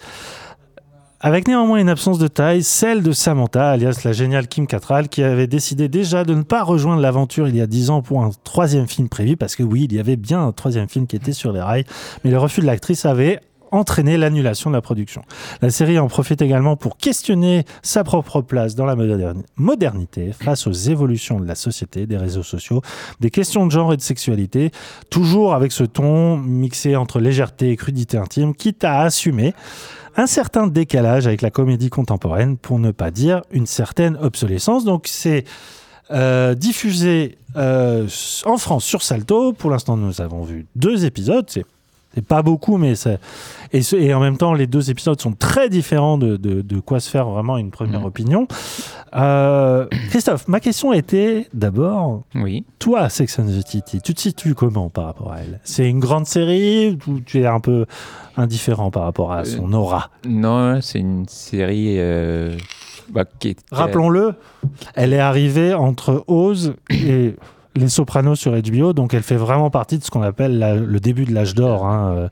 Avec néanmoins une absence de taille, celle de Samantha, alias la géniale Kim Cattrall, qui avait décidé déjà de ne pas rejoindre l'aventure il y a 10 ans pour un troisième film prévu, parce que oui, il y avait bien un troisième film qui était sur les rails, mais le refus de l'actrice avait entraîné l'annulation de la production. La série en profite également pour questionner sa propre place dans la moderni- modernité face aux évolutions de la société, des réseaux sociaux, des questions de genre et de sexualité, toujours avec ce ton mixé entre légèreté et crudité intime, quitte à assumer un certain décalage avec la comédie contemporaine, pour ne pas dire une certaine obsolescence. Donc c'est euh, diffusé euh, en France sur Salto. Pour l'instant, nous avons vu deux épisodes. C'est pas beaucoup, mais c'est et, ce- et en même temps, les deux épisodes sont très différents de, de, de quoi se faire vraiment une première opinion. Euh, Christophe, ma question était d'abord, oui. toi, Sex and the City, tu te situes comment par rapport à elle? C'est une grande série ou tu es un peu indifférent par rapport à son aura? Non, c'est une série euh, bah, qui est. Rappelons-le, elle est arrivée entre Oz et Les Sopranos sur HBO, donc elle fait vraiment partie de ce qu'on appelle la- le début de l'âge d'or, hein, euh,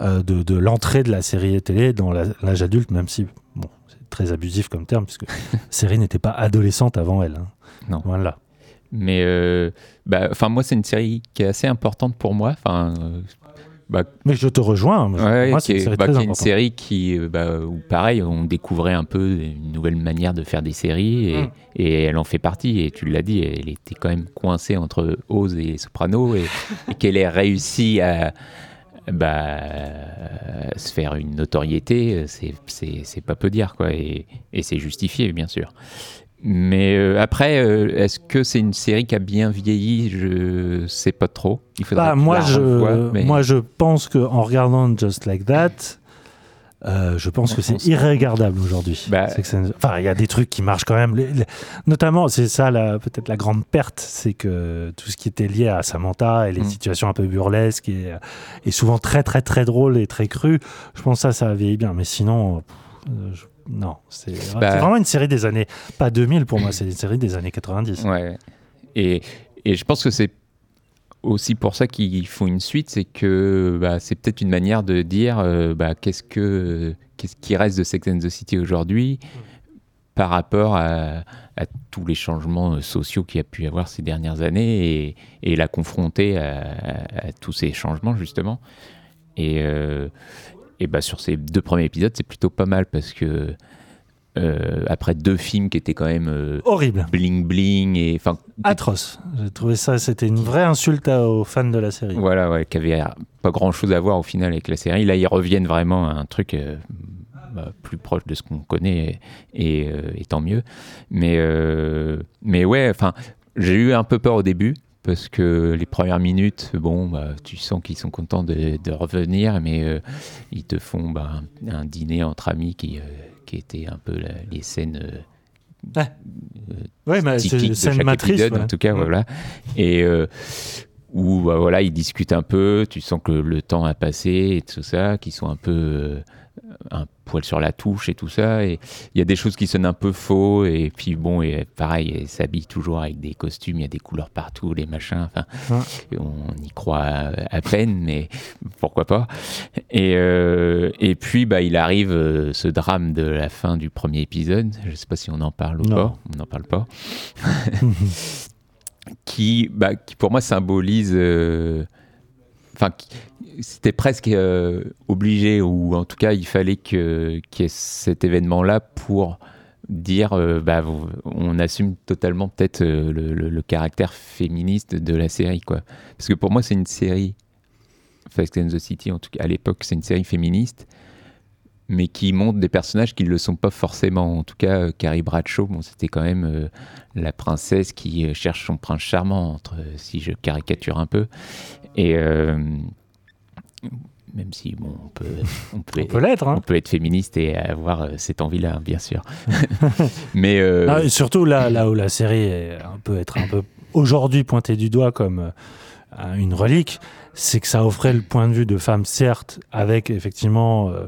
euh, de, de l'entrée de la série télé dans l'âge adulte, même si bon, c'est très abusif comme terme, puisque la série n'était pas adolescente avant elle. hein. Non. Voilà. Mais euh, bah, enfin, moi, c'est une série qui est assez importante pour moi. Enfin, euh, bah, Mais je te rejoins. moi, Ouais, moi, qui c'est une série bah, très qui est une importante. série qui, euh, bah, où pareil, on découvrait un peu une nouvelle manière de faire des séries et, Mm. et elle en fait partie. Et tu l'as dit, elle était quand même coincée entre Oz et Soprano et, et qu'elle ait réussi à bah, se faire une notoriété, c'est- pas peu dire quoi. Et, et c'est justifié, bien sûr. Mais euh, après, euh, est-ce que c'est une série qui a bien vieilli? Je sais pas trop. Il faudrait Bah, moi, je, revoie, mais- moi, je pense qu'en regardant Just Like That, euh, je pense que c'est irregardable aujourd'hui. Bah, Enfin, il y a des trucs qui marchent quand même. Les- les- Notamment, c'est ça peut-être la grande perte, c'est que tout ce qui était lié à Samantha et les Mm. situations un peu burlesques et, et souvent très très très drôles et très crues, je pense que ça, ça a vieilli bien. Mais sinon, pff, je- non, c'est Bah- vraiment une série des années, pas 2000 pour moi, c'est une série des années 90. Ouais. Et, et je pense que c'est aussi pour ça qu'ils font une suite, c'est que bah, c'est peut-être une manière de dire euh, bah, qu'est-ce que qu'est-ce qui reste de Sex and the City aujourd'hui par rapport à, à tous les changements euh, sociaux qu'il y a pu y avoir ces dernières années et, et la confronter à, à- à tous ces changements justement. Et, euh, et bah, sur ces deux premiers épisodes, c'est plutôt pas mal parce que euh, après deux films qui étaient quand même euh, Horrible. bling bling et enfin Atroce. J'ai trouvé ça, c'était une vraie insulte à- aux fans de la série. voilà ouais qui avait pas grand chose à voir au final avec la série là ils reviennent vraiment à un truc euh, bah, plus proche de ce qu'on connaît et, et, euh, et tant mieux mais mais ouais enfin j'ai eu un peu peur au début parce que les premières minutes, bon, bah, tu sens qu'ils sont contents de, de revenir, mais euh, ils te font bah, un, un dîner entre amis qui, euh, qui était un peu la- les scènes euh, Ouais. Ouais, mais c'est typiques de scène chaque matrice, épisode, ouais. en tout cas, voilà. Et euh, où bah, voilà, ils discutent un peu, tu sens que le temps a passé et tout ça, qu'ils sont un peu euh, un poil sur la touche et tout ça. Et il y a des choses qui sonnent un peu faux. Et puis bon, et pareil, ils s'habillent toujours avec des costumes, il y a des couleurs partout, les machins. Enfin, Ouais. on y croit à, à peine, mais pourquoi pas. Et, euh, et puis, bah, il arrive euh, ce drame de la fin du premier épisode. Je sais pas si on en parle ou Non. pas. On n'en parle pas. qui, bah, qui pour moi symbolise. euh, Enfin, c'était presque euh, obligé, ou en tout cas, il fallait qu'il y ait cet événement-là pour dire euh, bah, on assume totalement peut-être euh, le, caractère féministe de la série. Quoi. Parce que pour moi, c'est une série. Fast and the City, en tout cas, à l'époque, c'est une série féministe, mais qui montre des personnages qui ne le sont pas forcément. En tout cas, Carrie Bradshaw, bon, c'était quand même la princesse qui cherche son prince charmant, si je caricature un peu. Et même si, bon, on peut, on peut, peut l'être, hein. on peut être féministe et avoir euh, cette envie-là, bien sûr. mais euh, surtout là, là où la série est un peu, être un peu aujourd'hui pointée du doigt comme euh, une relique, c'est que ça offrait le point de vue de femmes, certes, avec effectivement euh,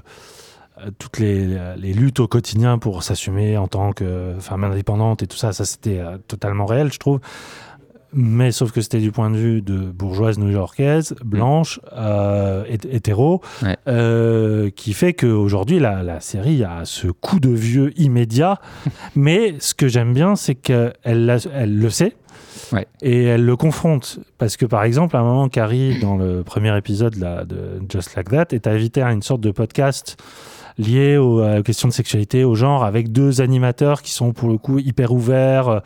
toutes les, les luttes au quotidien pour s'assumer en tant que femme indépendante et tout ça, ça c'était totalement réel, je trouve. Mais sauf que c'était du point de vue de bourgeoise new-yorkaise, blanche, euh, hét- hétéro, Ouais. euh, qui fait qu'aujourd'hui, la, la série a ce coup de vieux immédiat. mais ce que j'aime bien, c'est qu'elle elle le sait. Ouais. Et elle le confronte. Parce que, par exemple, à un moment, Carrie, dans le premier épisode là, de Just Like That, est invitée à une sorte de podcast lié au- à la question de sexualité, au genre, avec deux animateurs qui sont pour le coup hyper ouverts,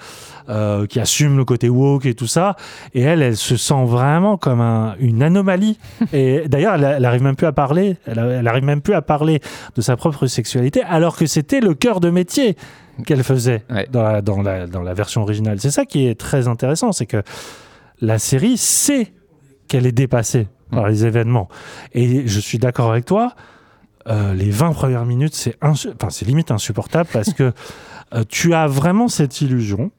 euh, qui assument le côté woke et tout ça. Et elle, elle se sent vraiment comme un- une anomalie. et d'ailleurs, elle, elle arrive même plus à parler. Elle, arrive même plus à parler de sa propre sexualité, alors que c'était le cœur de métier qu'elle faisait dans, la, dans, la, dans la version originale. C'est ça qui est très intéressant, c'est que la série sait qu'elle est dépassée par les événements. Et je suis d'accord avec toi, euh, les 20 premières minutes, c'est insu- enfin, c'est limite insupportable parce que euh, tu as vraiment cette illusion.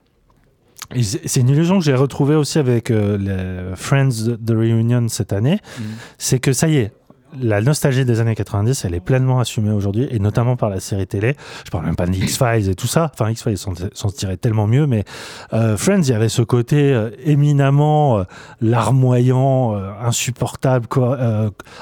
C'est une illusion que j'ai retrouvée aussi avec euh, les Friends The Reunion cette année. C'est que ça y est, la nostalgie des années 90, elle est pleinement assumée aujourd'hui, et notamment par la série télé. Je parle même pas de X-Files et tout ça. Enfin, X-Files s'en tirait tellement mieux, mais euh, Friends, il y avait ce côté euh, éminemment euh, larmoyant, insupportable,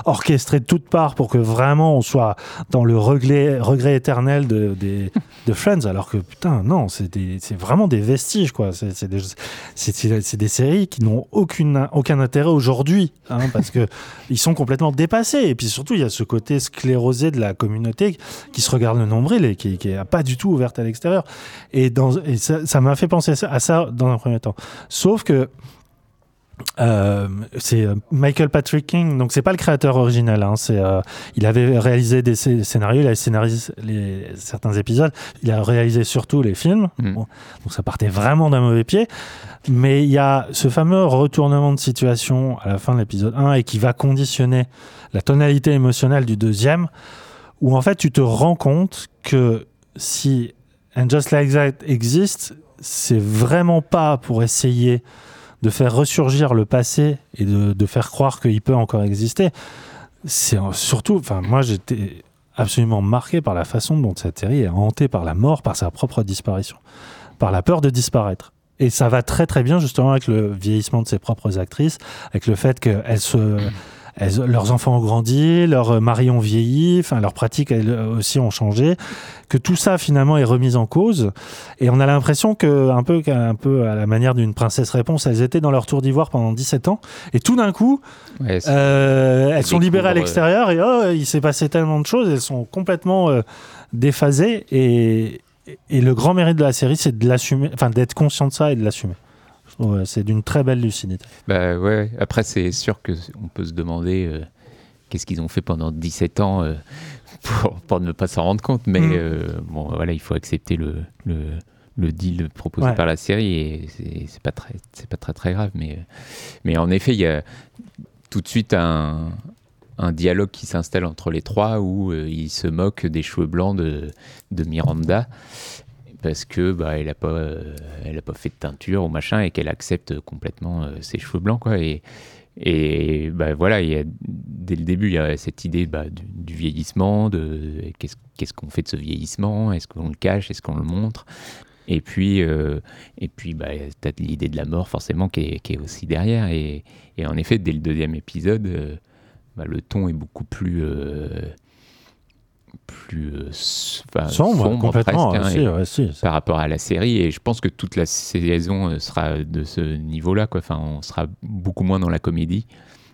orchestré de toutes parts pour que vraiment on soit dans le regret, regret éternel de, Friends, alors que putain, non, c'est vraiment des vestiges. C'est des, séries qui n'ont aucun intérêt aujourd'hui, hein, parce que ils sont complètement dépassés. Et puis surtout, il y a ce côté sclérosé de la communauté qui se regarde le nombril et qui n'est pas du tout ouverte à l'extérieur. Et, dans, et ça m'a fait penser à ça, à ça dans un premier temps. Sauf que euh, c'est euh, Michael Patrick King, donc c'est pas le créateur original. hein, c'est, euh, il avait réalisé des scé- scénarios, il avait scénarisé les, certains épisodes, il a réalisé surtout les films. Bon, donc ça partait vraiment d'un mauvais pied. Mais il y a ce fameux retournement de situation à la fin de l'épisode 1 et qui va conditionner la tonalité émotionnelle du deuxième, où en fait tu te rends compte que si And Just Like That existe, c'est vraiment pas pour essayer de faire ressurgir le passé et de, de faire croire qu'il peut encore exister. C'est surtout, enfin moi j'étais absolument marqué par la façon dont cette série est hantée par la mort, par sa propre disparition, par la peur de disparaître. Et ça va très très bien justement avec le vieillissement de ses propres actrices, avec le fait qu'elles se elles- leurs enfants ont grandi, leurs maris ont vieilli, enfin leurs pratiques elles aussi ont changé, que tout ça finalement est remis en cause. Et on a l'impression que un peu, un peu à la manière d'une princesse réponse, elles étaient dans leur tour d'ivoire pendant 17 ans, et tout d'un coup, Ouais, euh, elles sont libérées à l'extérieur et oh, il s'est passé tellement de choses, elles sont complètement euh, déphasées et, et le grand mérite de la série, c'est de l'assumer, enfin d'être conscient de ça et de l'assumer. Euh, C'est d'une très belle lucidité. Bah ouais, après c'est sûr que c- on peut se demander euh, qu'est-ce qu'ils ont fait pendant 17 ans euh, pour, pour ne pas s'en rendre compte, mais Mm. euh, bon voilà, il faut accepter le, le, le deal proposé Ouais. par la série et c'est pas très c'est pas très très grave, mais mais en effet il y a tout de suite un un dialogue qui s'installe entre les trois où euh, ils se moquent des cheveux blancs de, de Miranda parce que bah elle a pas euh, elle a pas fait de teinture ou machin et qu'elle accepte complètement euh, ses cheveux blancs quoi. Et et bah voilà il dès le début il y a cette idée bah, du, vieillissement de qu'est-ce qu'est-ce qu'on fait de ce vieillissement? Est-ce qu'on le cache? Est-ce qu'on le montre? Et puis euh, et puis bah t'as l'idée de la mort forcément qui est, qui est aussi derrière. Et, et en effet dès le deuxième épisode euh, bah, le ton est beaucoup plus euh, plus euh, Sombre, complètement, presque, hein, aussi, et- ouais, si, par rapport à la série et je pense que toute la saison euh, sera de ce niveau-là quoi enfin on sera beaucoup moins dans la comédie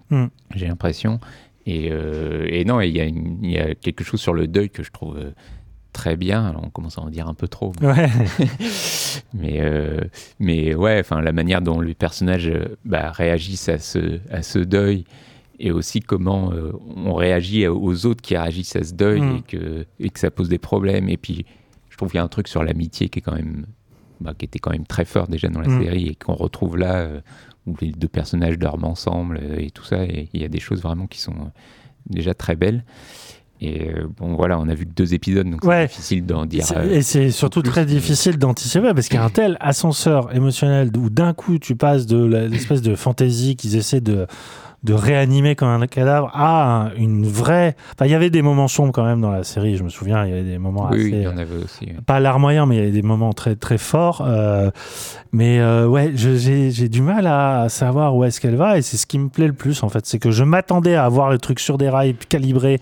Mm. j'ai l'impression et, euh, et non il y, a y quelque chose sur le deuil que je trouve très bien alors on commence à en dire un peu trop mais- Ouais. mais euh, mais ouais enfin la manière dont les personnages bah, réagissent à ce à ce deuil et aussi comment euh, on réagit aux autres qui réagissent à ce deuil Mm. et que et que ça pose des problèmes et puis je trouve qu'il y a un truc sur l'amitié qui est quand même bah, qui était quand même très fort déjà dans la Mm. série et qu'on retrouve là euh, où les deux personnages dorment ensemble euh, et tout ça et il y a des choses vraiment qui sont déjà très belles et bon voilà on a vu que deux épisodes donc Ouais. c'est difficile d'en dire euh, et c'est surtout très difficile d'anticiper parce qu'il y a un tel ascenseur émotionnel où d'un coup tu passes de l'espèce de fantaisie qu'ils essaient de, de réanimer comme un cadavre à un- une vraie. Enfin, il y avait des moments sombres quand même dans la série, je me souviens, il y avait des moments oui, assez. oui, il y en avait aussi ouais. pas larmoyant, mais il y avait des moments très très forts. euh, mais euh, ouais, j'ai j'ai du mal à savoir où est-ce qu'elle va, et c'est ce qui me plaît le plus en fait, c'est que je m'attendais à avoir le truc sur des rails calibré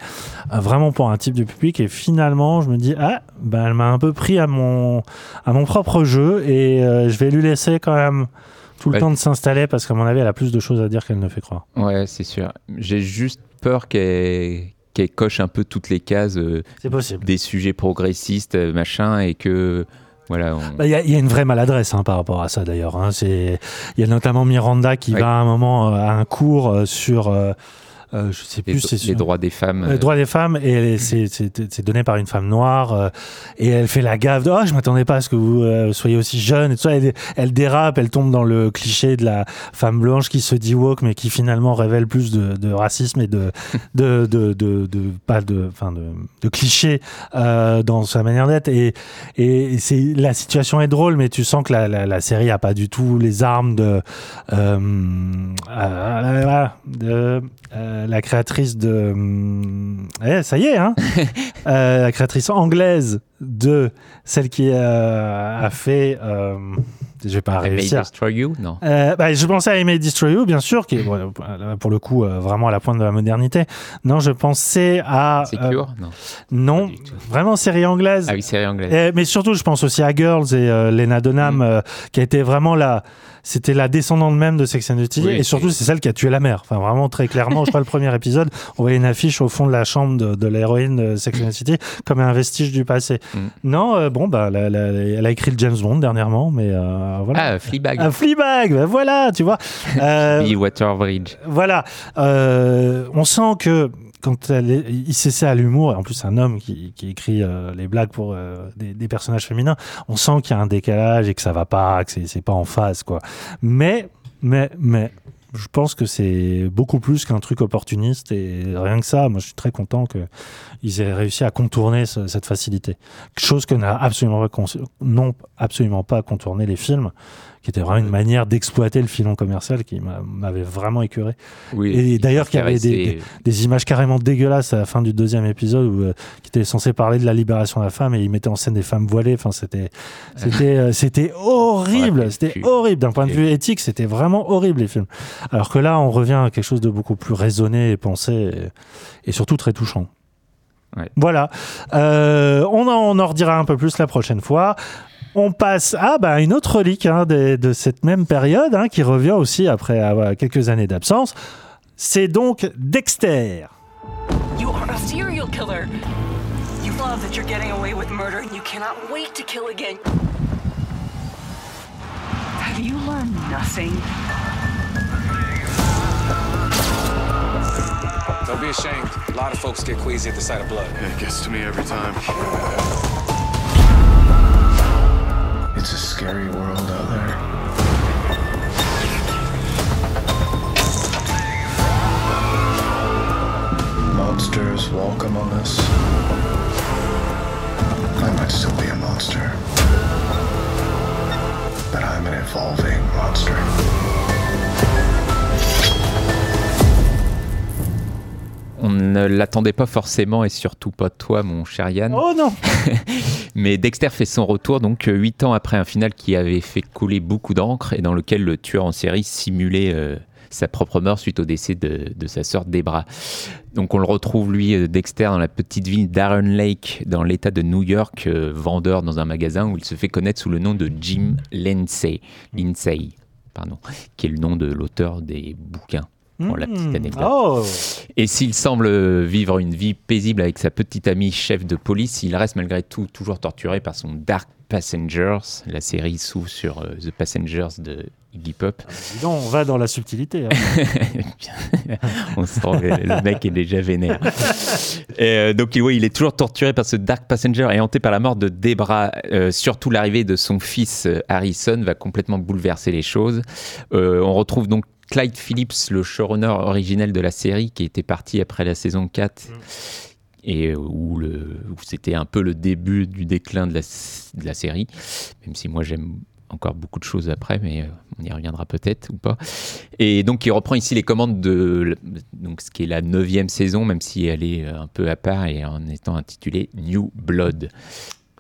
euh, vraiment pour un type de public, et finalement je me dis ah ben elle m'a un peu pris à mon à mon propre jeu, et je vais lui laisser quand même tout le Ouais. temps de s'installer parce qu'à mon avis elle a plus de choses à dire qu'elle ne fait croire. Ouais, c'est sûr. J'ai juste peur qu'elle qu'elle coche un peu toutes les cases euh, possible. des sujets progressistes, euh, machin, et que voilà. on- Bah, Il y, a- il y a une vraie maladresse hein, par rapport à ça d'ailleurs. hein. Il y a notamment Miranda qui Ouais. va à un moment euh, à un cours euh, sur, je sais les, plus, c'est les droits des femmes. les euh, droits des femmes et c'est- donné par une femme noire euh, et elle fait la gaffe de oh je m'attendais pas à ce que vous euh, soyez aussi jeune et tout ça elle, elle dérape elle tombe dans le cliché de la femme blanche qui se dit woke mais qui finalement révèle plus de, de racisme et de de, de, de, pas de enfin de, clichés euh, dans sa manière d'être et et c'est la situation est drôle mais tu sens que la, la, la série a pas du tout les armes de euh, euh, de euh, la créatrice de hum, eh, ça y est hein Euh, la créatrice anglaise de celle qui euh, a fait euh, je vais pas I May réussir Destroy You Non. bah, je pensais à I May Destroy You, bien sûr, qui est bon, pour le coup vraiment à la pointe de la modernité. Non, je pensais à. Secure Non. Non, vraiment série anglaise. Ah oui, série anglaise. Mais surtout, je pense aussi à Girls et Lena Dunham, Mm. qui a été vraiment la. C'était la descendante même de Sex and the City, Oui, et surtout, c'est celle qui a tué la mère. Enfin, vraiment, très clairement, je crois, le premier épisode, on voyait une affiche au fond de la chambre de, de l'héroïne de Sex and the City, comme un vestige du passé. Mm. Non, euh, bon, bah, la- la- elle a écrit le James Bond dernièrement, mais euh, voilà. Ah, Fleabag. Un Fleabag, ben voilà, tu vois. Euh, Waterbridge. voilà, Euh, on sent que quand elle il s'essaie à l'humour, et en plus c'est un homme qui, écrit euh, les blagues pour euh, des, personnages féminins, on sent qu'il y a un décalage et que ça va pas, que c'est pas en phase, quoi. Mais, mais, mais, je pense que c'est beaucoup plus qu'un truc opportuniste et rien que ça, moi je suis très content qu'ils aient réussi à contourner ce- cette facilité. Chose que n'a absolument pas, non, absolument pas contourné les films, qui était vraiment une manière d'exploiter le filon commercial qui m'a- m'avait vraiment écœuré. Oui, et d'ailleurs, qu'il y avait des, intéressé- des- des images carrément dégueulasses à la fin du deuxième épisode où, euh, qui était censé parler de la libération de la femme et il mettait en scène des femmes voilées. Enfin, c'était, c'était, euh, c'était horrible. C'était horrible d'un point de vue éthique. C'était vraiment horrible les films. Alors que là, on revient à quelque chose de beaucoup plus raisonné et pensé et, et surtout très touchant. Voilà. Euh, on, en, on en redira un peu plus la prochaine fois. On passe à bah, une autre relique hein, de, de cette même période hein, qui revient aussi après avoir quelques années d'absence. C'est donc Dexter. You are a serial killer. You love that you're getting away with murder and you cannot wait to kill again. Have you learned nothing? Don't be ashamed. A lot of folks get queasy at the sight of blood. It gets to me every time. It's a scary world out there. Monsters walk among us. I might still be a monster. But I'm an evolving monster. On ne l'attendait pas forcément et surtout pas toi, mon cher Yann. Oh non Mais Dexter fait son retour donc euh, huit ans après un final qui avait fait couler beaucoup d'encre et dans lequel le tueur en série simulait euh, sa propre mort suite au décès de, de sa sœur Debra. Donc on le retrouve lui, euh, Dexter, dans la petite ville d'Aaron Lake, dans l'État de New York, euh, vendeur dans un magasin où il se fait connaître sous le nom de Jim Lindsay, Lindsay pardon, qui est le nom de l'auteur des bouquins. Pour la petite Mmh. anecdote. Oh. Et s'il semble vivre une vie paisible avec sa petite amie chef de police, il reste malgré tout toujours torturé par son Dark Passengers. La série s'ouvre sur euh, The Passengers de Iggy Pop. Dis donc, on va dans la subtilité. hein. On sent que le mec est déjà vénère. Et, euh, donc oui, il est toujours torturé par ce Dark Passenger et hanté par la mort de Debra. Euh, surtout l'arrivée de son fils euh, Harrison va complètement bouleverser les choses. Euh, on retrouve donc Clyde Phillips, le showrunner originel de la série, qui était parti après la saison 4 et euh, où, c'était un peu le début du déclin de la, de la série, même si moi j'aime encore beaucoup de choses après, mais euh, on y reviendra peut-être ou pas. Et donc il reprend ici les commandes de donc, ce qui est la neuvième saison, même si elle est euh, un peu à part et en étant intitulée New Blood.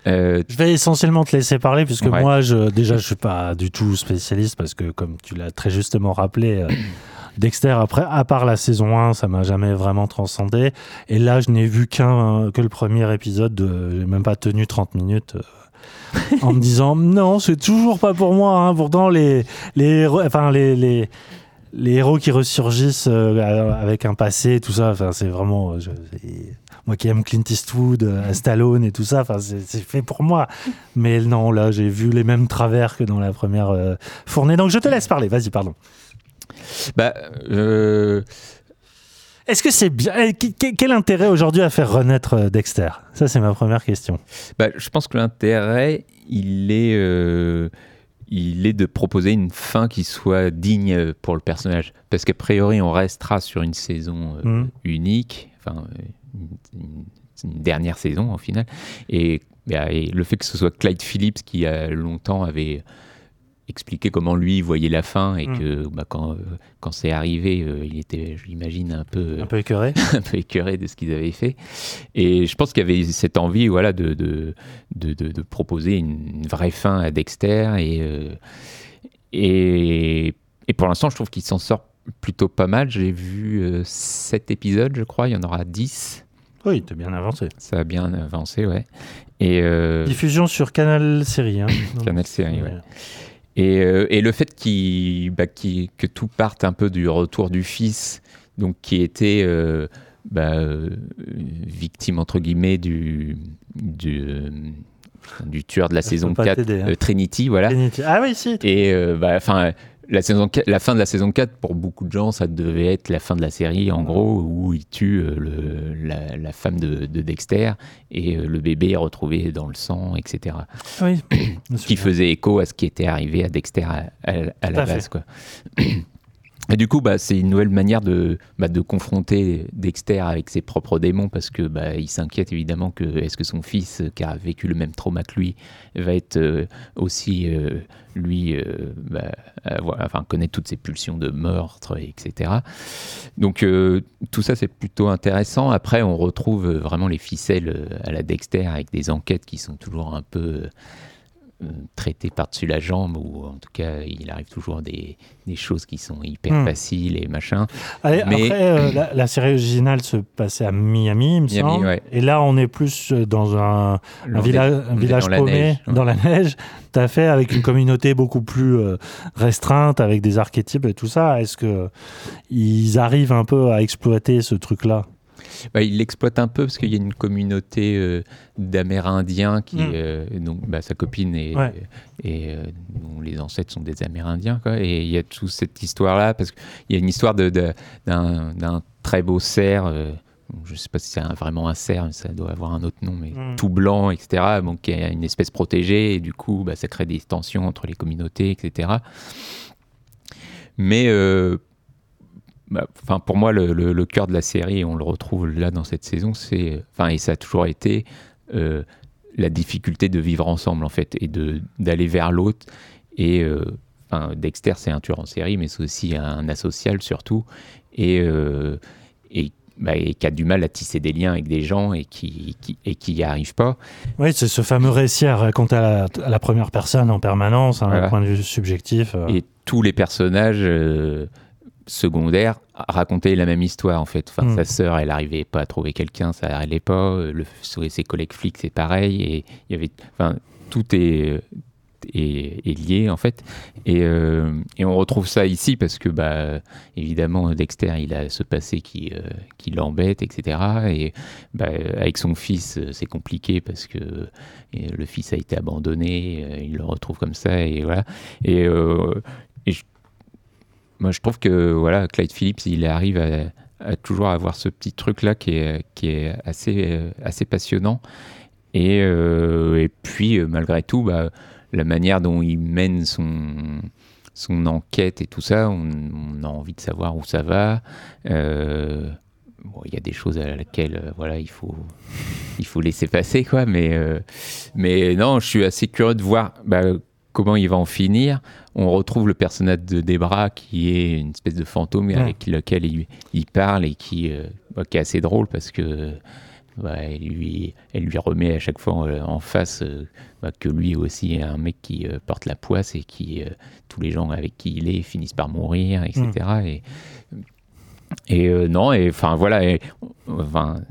Euh, Je vais essentiellement te laisser parler puisque Ouais. moi, je, déjà, je suis pas du tout spécialiste parce que, comme tu l'as très justement rappelé, euh, Dexter, après, à part la saison 1, ça m'a jamais vraiment transcendé. Et là, je n'ai vu qu'un, euh, que le premier épisode. De, j'ai même pas tenu 30 minutes. euh, en me disant non, c'est toujours pas pour moi. hein. Pourtant, les, les, enfin, les, les, les héros qui ressurgissent euh, avec un passé, tout ça, enfin, c'est vraiment. euh, je- moi qui aime Clint Eastwood, euh, Stallone et tout ça, enfin, c'est fait pour moi. Mais non, là, j'ai vu les mêmes travers que dans la première euh, fournée. Donc, je te laisse parler. Vas-y, pardon. bah, euh, Est-ce que c'est bien eh, qu- qu- Quel intérêt aujourd'hui à faire renaître Dexter? Ça, c'est ma première question. Bah, je pense que l'intérêt, il est, euh, il est de proposer une fin qui soit digne euh, pour le personnage. Parce qu'a priori, on restera sur une saison euh, Mhm. unique, enfin, euh, une, dernière saison au final. Et, bah, et le fait que ce soit Clyde Phillips qui, a longtemps, avait expliqué comment lui voyait la fin et Mhm. que bah, quand, euh, quand c'est arrivé, euh, il était, j'imagine, un peu, Un peu écœuré. un peu écœuré de ce qu'ils avaient fait. Et je pense qu'il y avait cette envie voilà, de, de, de, de- de proposer une, une vraie fin à Dexter. Et, euh, et, et pour l'instant, je trouve qu'il s'en sort plutôt pas mal. J'ai vu euh, 7 épisodes, je crois. Il y en aura 10. Oui, t'as bien avancé. Ça a bien avancé, ouais. Et, Diffusion sur Canal Série. Hein. Canal Série, ouais. Et, euh, et le fait qu'il- bah, qu'il- que tout parte un peu du retour du fils, donc qui était euh, bah, euh, victime entre guillemets du, du, euh, du tueur de la Je saison peux pas 4, t'aider, hein. euh, Trinity, voilà. Trinity. Ah oui, si. Et euh, bah, enfin, la, saison 4 la fin de la saison 4, pour beaucoup de gens, ça devait être la fin de la série, en gros, où il tue euh, le, la, la femme de, de Dexter et euh, le bébé est retrouvé dans le sang, etc. Oui. qui faisait écho à ce qui était arrivé à Dexter à, à- la base. Quoi. Du coup, bah, c'est une nouvelle manière de, bah, de confronter Dexter avec ses propres démons parce que bah, il s'inquiète évidemment que est-ce que son fils, qui a vécu le même trauma que lui, va être euh, aussi euh, lui, euh, enfin connaître toutes ses pulsions de meurtre, etc. Donc euh, tout ça c'est plutôt intéressant. Après, on retrouve euh, vraiment les ficelles euh, à la Dexter avec des enquêtes qui sont toujours un peu euh, traitées par-dessus la jambe ou en tout cas il arrive toujours des, des choses qui sont hyper Hmm. faciles et machin. Allez, Mais- Après, euh, la, la série originale se passait à Miami, il me Miami, semble. ouais. Et là, on est plus euh, dans un, village, un dans la paumé, neige, ouais. dans la neige, tout à fait, avec une communauté beaucoup plus restreinte, avec des archétypes et tout ça. Est-ce que ils arrivent un peu à exploiter ce truc-là? Bah, il l'exploite un peu parce qu'il y a une communauté euh, d'Amérindiens qui, Mm. euh, donc bah, sa copine et, Ouais. et euh, dont les ancêtres sont des Amérindiens quoi. Et il y a toute cette histoire là parce qu'il y a une histoire de, de- d'un, très beau cerf. je ne sais pas si c'est vraiment un cerf, mais ça doit avoir un autre nom, mais Mm. tout blanc, etc. Donc, qui est une espèce protégée, et du coup, bah, ça crée des tensions entre les communautés, etc. Mais euh, bah, enfin, pour moi, le, le- le cœur de la série, et on le retrouve là dans cette saison, c'est, enfin, et ça a toujours été euh, la difficulté de vivre ensemble, en fait, et de d'aller vers l'autre. Et euh, enfin, Dexter, c'est un tueur en série, mais c'est aussi un asocial surtout, et euh, et, bah, et qui a du mal à tisser des liens avec des gens et qui, qui et qui n'y arrive pas. Oui, c'est ce fameux récit à raconter à la, à la première personne en permanence, un Voilà. point de vue subjectif. Et tous les personnages euh, secondaires racontaient la même histoire en fait. Enfin, Mm. sa sœur, elle arrivait pas à trouver quelqu'un, ça allait pas. Euh, Le, ses collègues flics, c'est pareil. Et il y avait, enfin, tout est, est, est lié en fait. Et, euh, et on retrouve ça ici parce que, bah, évidemment, Dexter, il a ce passé qui, euh, qui l'embête, etc. Et bah, avec son fils, euh, c'est compliqué parce que euh, le fils a été abandonné, euh, il le retrouve comme ça, et voilà. Et, euh, et je- moi, je trouve que voilà, Clyde Phillips, il arrive à, à toujours avoir ce petit truc-là qui est, qui est assez, euh, assez passionnant. Et, euh, et puis, euh, malgré tout, bah, la manière dont il mène son, son enquête et tout ça, on, a envie de savoir où ça va. Bon, il y a des choses à laquelle voilà, il faut, il faut laisser passer, quoi. Mais, mais non, je suis assez curieux de voir bah, comment il va en finir. On retrouve le personnage de Debra qui est une espèce de fantôme Ouais. avec lequel il, il parle et qui, euh, qui est assez drôle parce que bah, elle, lui, elle lui remet à chaque fois euh, en face euh, bah, que lui aussi est un mec qui euh, porte la poisse et qui tous les gens avec qui il est finissent par mourir, etc. Et, et euh, non, et enfin voilà, et, enfin,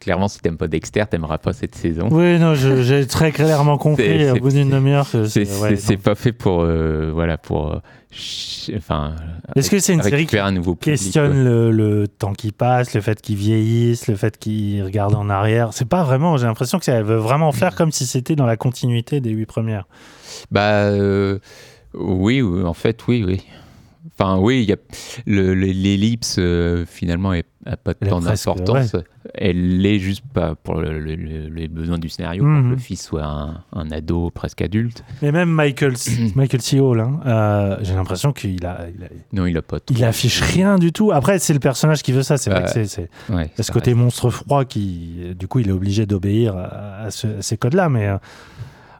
clairement si t'aimes pas Dexter, t'aimeras pas cette saison. Oui, non, j'ai très clairement compris au bout d'une demi-heure que C'est ouais, pas fait pour euh, voilà pour euh, enfin. Est-ce que c'est une série qui un public, questionne le, le temps qui passe, le fait qu'il vieillisse, le fait qu'il regarde en arrière? C'est pas vraiment, j'ai l'impression que ça veut vraiment faire comme si c'était dans la continuité des huit premières. Bah euh, oui, oui, en fait, oui, oui. Enfin, oui, y a le- le- l'ellipse euh, finalement n'a pas tant d'importance. Elle l'est juste pas pour le- le- le- les besoins du scénario, pour Mhm. que le fils soit un, un ado presque adulte. Mais même Michael, Michael C. Hall, hein, euh, j'ai l'impression qu'il a, il a- Non, il a pas. il affiche rien du tout. Après, c'est le personnage qui veut ça. C'est vrai Bah, que c'est, ouais, a ce côté monstre froid qui, du coup, il est obligé d'obéir à, à ce- à ces codes-là. Mais euh,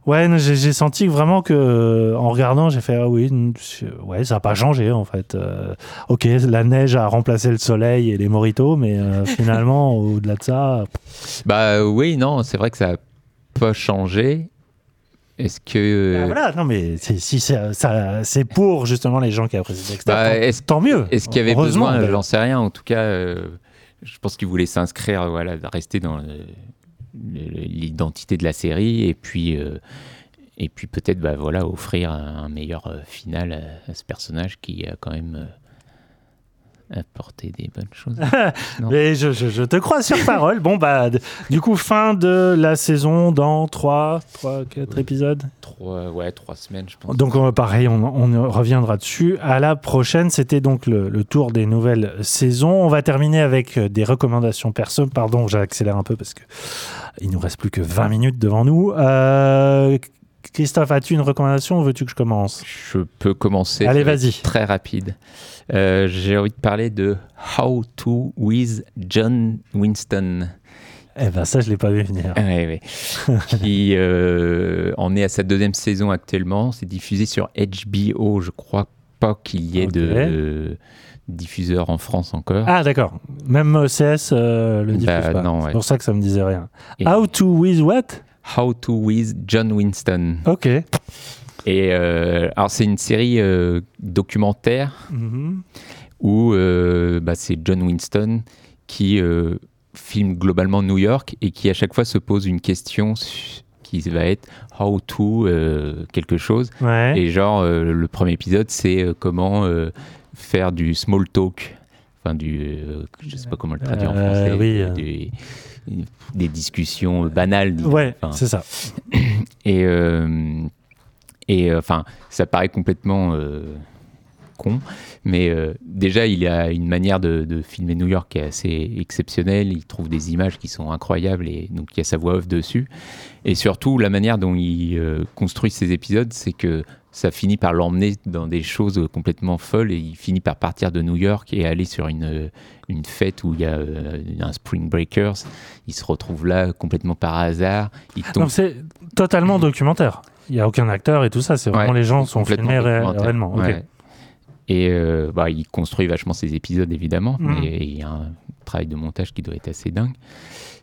ouais, j'ai, senti vraiment que, euh, en regardant, j'ai fait ah oui, ouais, ça n'a pas changé en fait. Euh, ok, la neige a remplacé le soleil et les moritos, mais euh, finalement, au-delà de ça, Bah oui, non, c'est vrai que ça a pas changé. Est-ce que bah, voilà. Non, mais c'est, si c'est, ça, c'est pour justement les gens qui apprécient Dexter. Bah, tant, mieux. Est-ce qu'il y avait besoin. J'en sais rien. En tout cas, euh, je pense qu'il voulait s'inscrire, voilà, rester dans le- le- l'identité de la série et puis euh, et puis peut-être, bah voilà, offrir un, meilleur euh, final à, ce personnage qui a quand même euh, apporté des bonnes choses. Mais je, je- je te crois sur parole. Bon, bah, du coup, fin de la saison dans 3, 3 4 épisodes. Trois, ouais, trois semaines, je pense. Donc, on- pareil, on, on reviendra dessus. À la prochaine, c'était donc le, le tour des nouvelles saisons. On va terminer avec des recommandations perso. Pardon, j'accélère un peu parce que il nous reste plus que 20 minutes devant nous. Euh, Christophe, as-tu une recommandation ou veux-tu que je commence? Je peux commencer. Allez, vas-y. Très rapide. Euh, J'ai envie de parler de How to with John Winston. Eh ben ça, je l'ai pas vu venir. Ouais, ouais. qui euh, en est à sa deuxième saison actuellement. C'est diffusé sur HBO. Je crois pas qu'il y ait de diffuseur en France encore. Ah d'accord. Même OCS euh, le diffuse Bah, pas. non, C'est pour ça que ça me disait rien. Et- How to with what? How to with John Winston. Ok. Et euh, alors c'est une série euh, documentaire Mhm. où euh, bah, c'est John Winston qui filme globalement New York et qui à chaque fois se pose une question qui va être how to euh, quelque chose. Ouais. Et genre euh, le premier épisode c'est euh, comment faire du small talk. Enfin du, euh, je sais pas comment le traduire en Euh, français. oui, euh. Des, discussions banales. disons. Ouais, Enfin, c'est ça. et et enfin, ça paraît complètement con, mais euh, déjà il a une manière de, de filmer New York qui est assez exceptionnelle. Il trouve des images qui sont incroyables et donc il y a sa voix off dessus. Et surtout la manière dont il euh, construit ses épisodes, c'est que ça finit par l'emmener dans des choses complètement folles et il finit par partir de New York et aller sur une, une fête où il y a euh, un Spring Breakers. Il se retrouve là complètement par hasard. Il tombe c'est totalement documentaire. Il y a aucun acteur et tout ça. C'est vraiment Ouais, les gens sont filmés ré- réellement. Ouais. Et euh, bah, il construit vachement ses épisodes, évidemment, Mhm. mais il y a un travail de montage qui doit être assez dingue.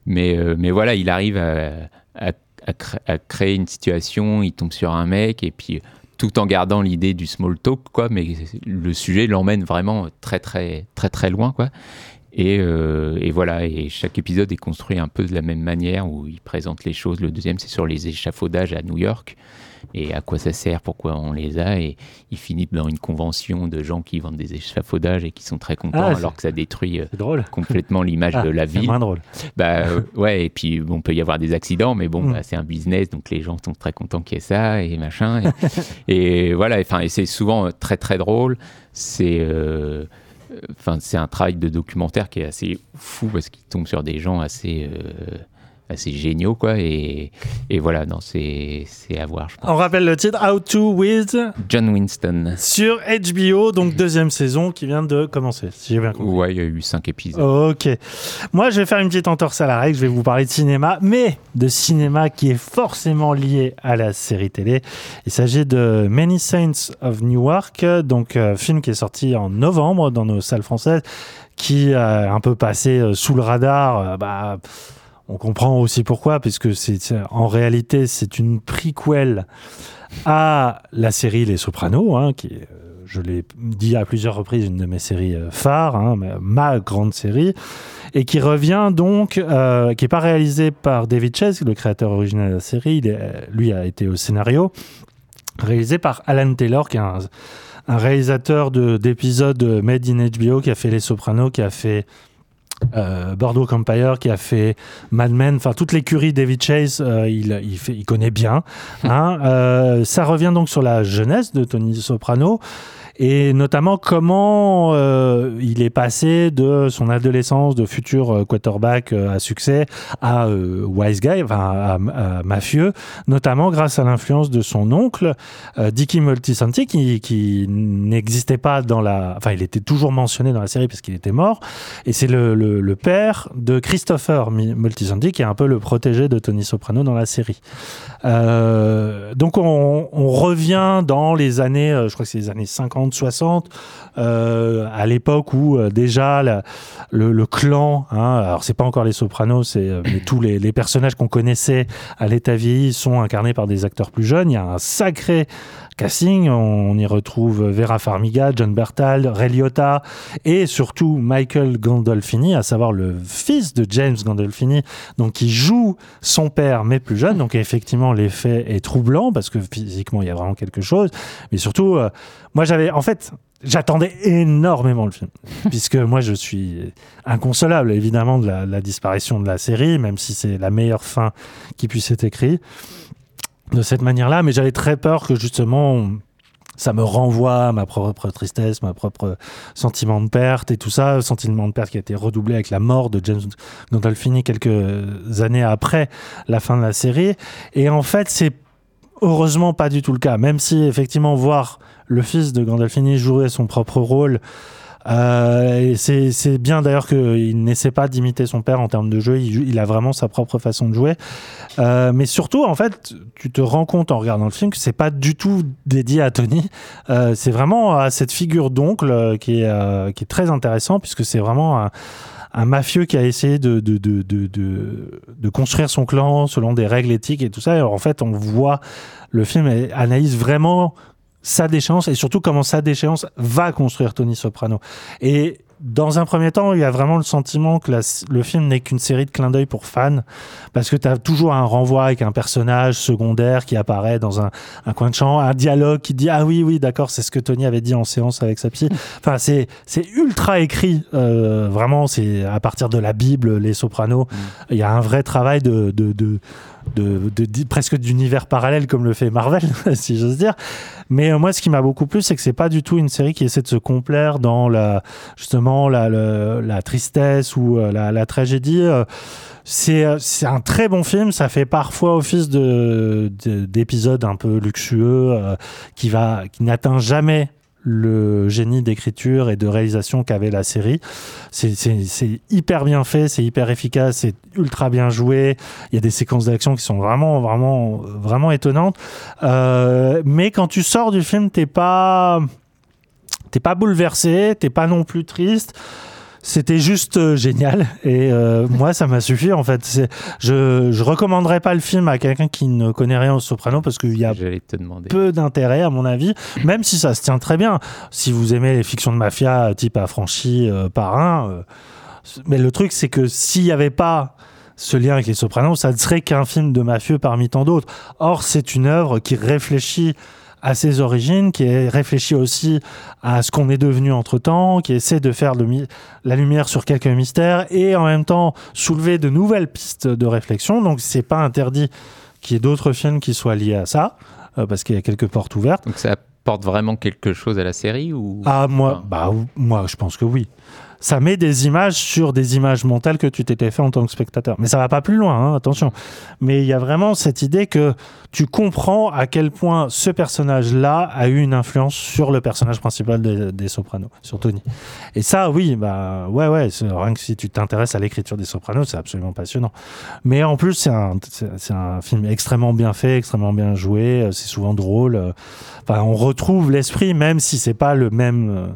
Mais, euh, mais voilà, il arrive à, à- à cré- à créer une situation, il tombe sur un mec, et puis tout en gardant l'idée du small talk, quoi, mais le sujet l'emmène vraiment très, très, très, très loin, quoi. Et, euh, et voilà, et chaque épisode est construit un peu de la même manière, où il présente les choses. Le deuxième, c'est sur les échafaudages à New York, et à quoi ça sert, pourquoi on les a, et il finit dans une convention de gens qui vendent des échafaudages et qui sont très contents, Ah, c'est- alors que ça détruit euh, drôle. complètement l'image Ah, de la c'est ville. moins drôle. Bah euh, ouais, et puis bon, peut y avoir des accidents, mais bon, Mm. bah, c'est un business, donc les gens sont très contents qu'il y ait ça et machin. Et, et voilà, enfin, et c'est souvent euh, très très drôle. C'est euh, enfin, c'est un travail de documentaire qui est assez fou parce qu'il tombe sur des gens assez euh, assez géniaux quoi. Et, et voilà, non, c'est à voir. Je pense. On rappelle le titre How to with John Winston. sur HBO, donc deuxième saison qui vient de commencer, si j'ai bien compris. Ouais, il y a eu cinq épisodes. Ok. Moi, je vais faire une petite entorse à la règle. Je vais vous parler de cinéma, mais de cinéma qui est forcément lié à la série télé. Il s'agit de Many Saints of Newark, donc euh, film qui est sorti en novembre dans nos salles françaises, qui a un peu passé euh, sous le radar. euh, bah, on comprend aussi pourquoi, puisque c'est en réalité c'est une prequel à la série Les Sopranos, hein, qui euh, je l'ai dit à plusieurs reprises, une de mes séries euh, phares, hein, ma, grande série, et qui revient donc, euh, qui n'est pas réalisé par David Chase, le créateur original de la série, lui a été au scénario, réalisé par Alan Taylor, qui est un, réalisateur de- d'épisodes made in HBO, qui a fait Les Sopranos, qui a fait euh, Bordeaux Empire qui a fait Mad Men, enfin toute l'écurie David Chase, euh, il, il, fait, il connaît bien. hein. Euh, ça revient donc sur la jeunesse de Tony Soprano et notamment comment euh, il est passé de son adolescence de futur euh, quarterback euh, à succès à wise guy, enfin à, mafieux, notamment grâce à l'influence de son oncle euh, Dicky Multisanti qui, qui n'existait pas dans la, enfin il était toujours mentionné dans la série parce qu'il était mort et c'est le, le- père de Christopher Multisanti qui est un peu le protégé de Tony Soprano dans la série. Donc on, on revient dans les années, je crois que c'est les années 50, 60, euh, à l'époque où euh, déjà le, clan, hein, alors c'est pas encore les Sopranos, c'est euh, mais tous les, les personnages qu'on connaissait à l'état vieilli sont incarnés par des acteurs plus jeunes. Il y a un sacré casting, on, y retrouve Vera Farmiga, John Bertal, Ray Liotta et surtout Michael Gandolfini, à savoir le fils de James Gandolfini, donc qui joue son père mais plus jeune. Donc effectivement l'effet est troublant parce que physiquement il y a vraiment quelque chose, mais surtout euh, moi j'avais en fait J'attendais énormément le film, puisque moi je suis inconsolable évidemment de la, la disparition de la série, même si c'est la meilleure fin qui puisse être écrite de cette manière-là, mais j'avais très peur que justement ça me renvoie à ma propre tristesse, ma propre sentiment de perte et tout ça, sentiment de perte qui a été redoublé avec la mort de James Gandolfini quelques années après la fin de la série. Et en fait, c'est heureusement pas du tout le cas. Même si effectivement voir le fils de Gandolfini jouer son propre rôle, euh, c'est bien d'ailleurs qu'il n'essaie pas d'imiter son père en termes de jeu. Il, a vraiment sa propre façon de jouer. Euh, mais surtout, en fait, tu te rends compte en regardant le film que c'est pas du tout dédié à Tony. Euh, c'est vraiment à cette figure d'oncle euh, qui, est, très intéressant puisque c'est vraiment un, mafieux qui a essayé de, construire son clan selon des règles éthiques et tout ça. Et en fait, on voit le film analyse vraiment sa déchéance et surtout comment sa déchéance va construire Tony Soprano. Et dans un premier temps, il y a vraiment le sentiment que la- le film n'est qu'une série de clins d'œil pour fans, parce que tu as toujours un renvoi avec un personnage secondaire qui apparaît dans un, un coin de champ, un dialogue qui dit Ah oui, oui, d'accord, c'est ce que Tony avait dit en séance avec sa psy. Enfin, c'est c'est ultra écrit, euh, vraiment, c'est à partir de la Bible, les sopranos. Il y a un vrai travail de. de, de de, de- de- presque d'univers parallèle comme le fait Marvel si j'ose dire. Mais euh, moi ce qui m'a beaucoup plu c'est que c'est pas du tout une série qui essaie de se complaire dans la justement la, la tristesse ou euh, la, la tragédie. Euh, c'est c'est un très bon film. Ça fait parfois office de de- d'épisode un peu luxueux qui va qui n'atteint jamais le génie d'écriture et de réalisation qu'avait la série. C'est- hyper bien fait, c'est hyper efficace, c'est ultra bien joué. Il y a des séquences d'action qui sont vraiment, vraiment, vraiment étonnantes. Euh, mais quand tu sors du film, t'es pas, t'es pas bouleversé, t'es pas non plus triste. C'était juste euh, génial et euh, moi ça m'a suffi en fait. C'est- Je je recommanderais pas le film à quelqu'un qui ne connaît rien au soprano parce qu'il y a te peu d'intérêt à mon avis, même si ça se tient très bien. Si vous aimez les fictions de mafia type affranchi euh, parrain, euh, mais le truc c'est que s'il n'y avait pas ce lien avec les Sopranos, ça ne serait qu'un film de mafieux parmi tant d'autres. Or, c'est une œuvre qui réfléchit à ses origines, qui réfléchit aussi à ce qu'on est devenu entre-temps, qui essaie de faire le la lumière sur quelques mystères et en même temps soulever de nouvelles pistes de réflexion. Donc, c'est pas interdit qu'il y ait d'autres films qui soient liés à ça, euh, parce qu'il y a quelques portes ouvertes. Donc ça apporte vraiment quelque chose à la série ou Ah, moi, bah, ou- moi, je pense que oui. Ça met des images sur des images mentales que tu t'étais fait en tant que spectateur. Mais ça va pas plus loin, hein, attention. Mais il y a vraiment cette idée que tu comprends à quel point ce personnage-là a eu une influence sur le personnage principal des, Sopranos, sur Tony. Et ça, oui, bah ouais, ouais. Rien que si tu t'intéresses à l'écriture des Sopranos, c'est absolument passionnant. Mais en plus, c'est un, c'est c'est un film extrêmement bien fait, extrêmement bien joué. euh, C'est souvent drôle. euh, Enfin, on retrouve l'esprit, même si c'est pas le même. euh,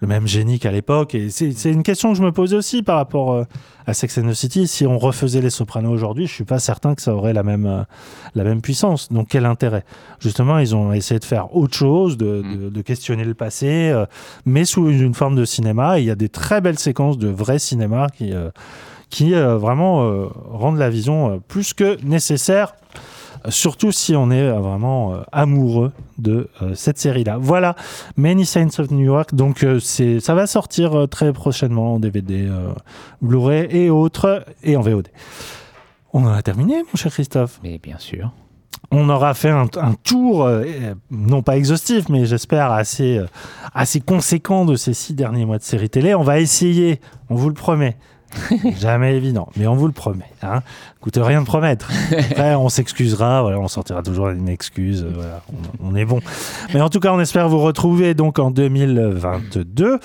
le même génie qu'à l'époque. Et c'est une question que je me posais aussi par rapport euh, à Sex and the City. Si on refaisait Les Sopranos aujourd'hui, je suis pas certain que ça aurait la même, euh, la même puissance. Donc quel intérêt? Justement, ils ont essayé de faire autre chose, de, de- de questionner le passé, euh, mais sous une forme de cinéma. Et il y a des très belles séquences de vrai cinéma qui, qui vraiment rendent la vision plus que nécessaire. Surtout si on est euh, vraiment euh, amoureux de euh, cette série-là. Voilà, Many Saints of New York. Donc, c'est, ça va sortir très prochainement en DVD, Blu-ray et autres, et en VOD. On en a terminé, mon cher Christophe. Mais bien sûr. On aura fait un, un tour, euh, non pas exhaustif, mais j'espère assez, euh, assez conséquent de ces six derniers mois de série télé. On va essayer, on vous le promet. Jamais évident, mais on vous le promet. Hein. Coûte rien de promettre. Après, on s'excusera, voilà, on sortira toujours une excuse. euh, Voilà, on, on est bon. Mais en tout cas, on espère vous retrouver donc en 2022.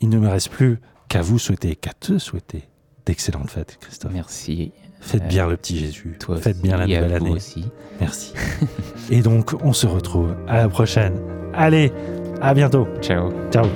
Il ne me reste plus qu'à vous souhaiter, qu'à te souhaiter d'excellentes fêtes, Christophe. Merci. Faites Euh, bien le petit Jésus. toi Faites bien la nouvelle année. aussi. Merci. Et donc, on se retrouve à la prochaine. Allez, à bientôt. Ciao. Ciao.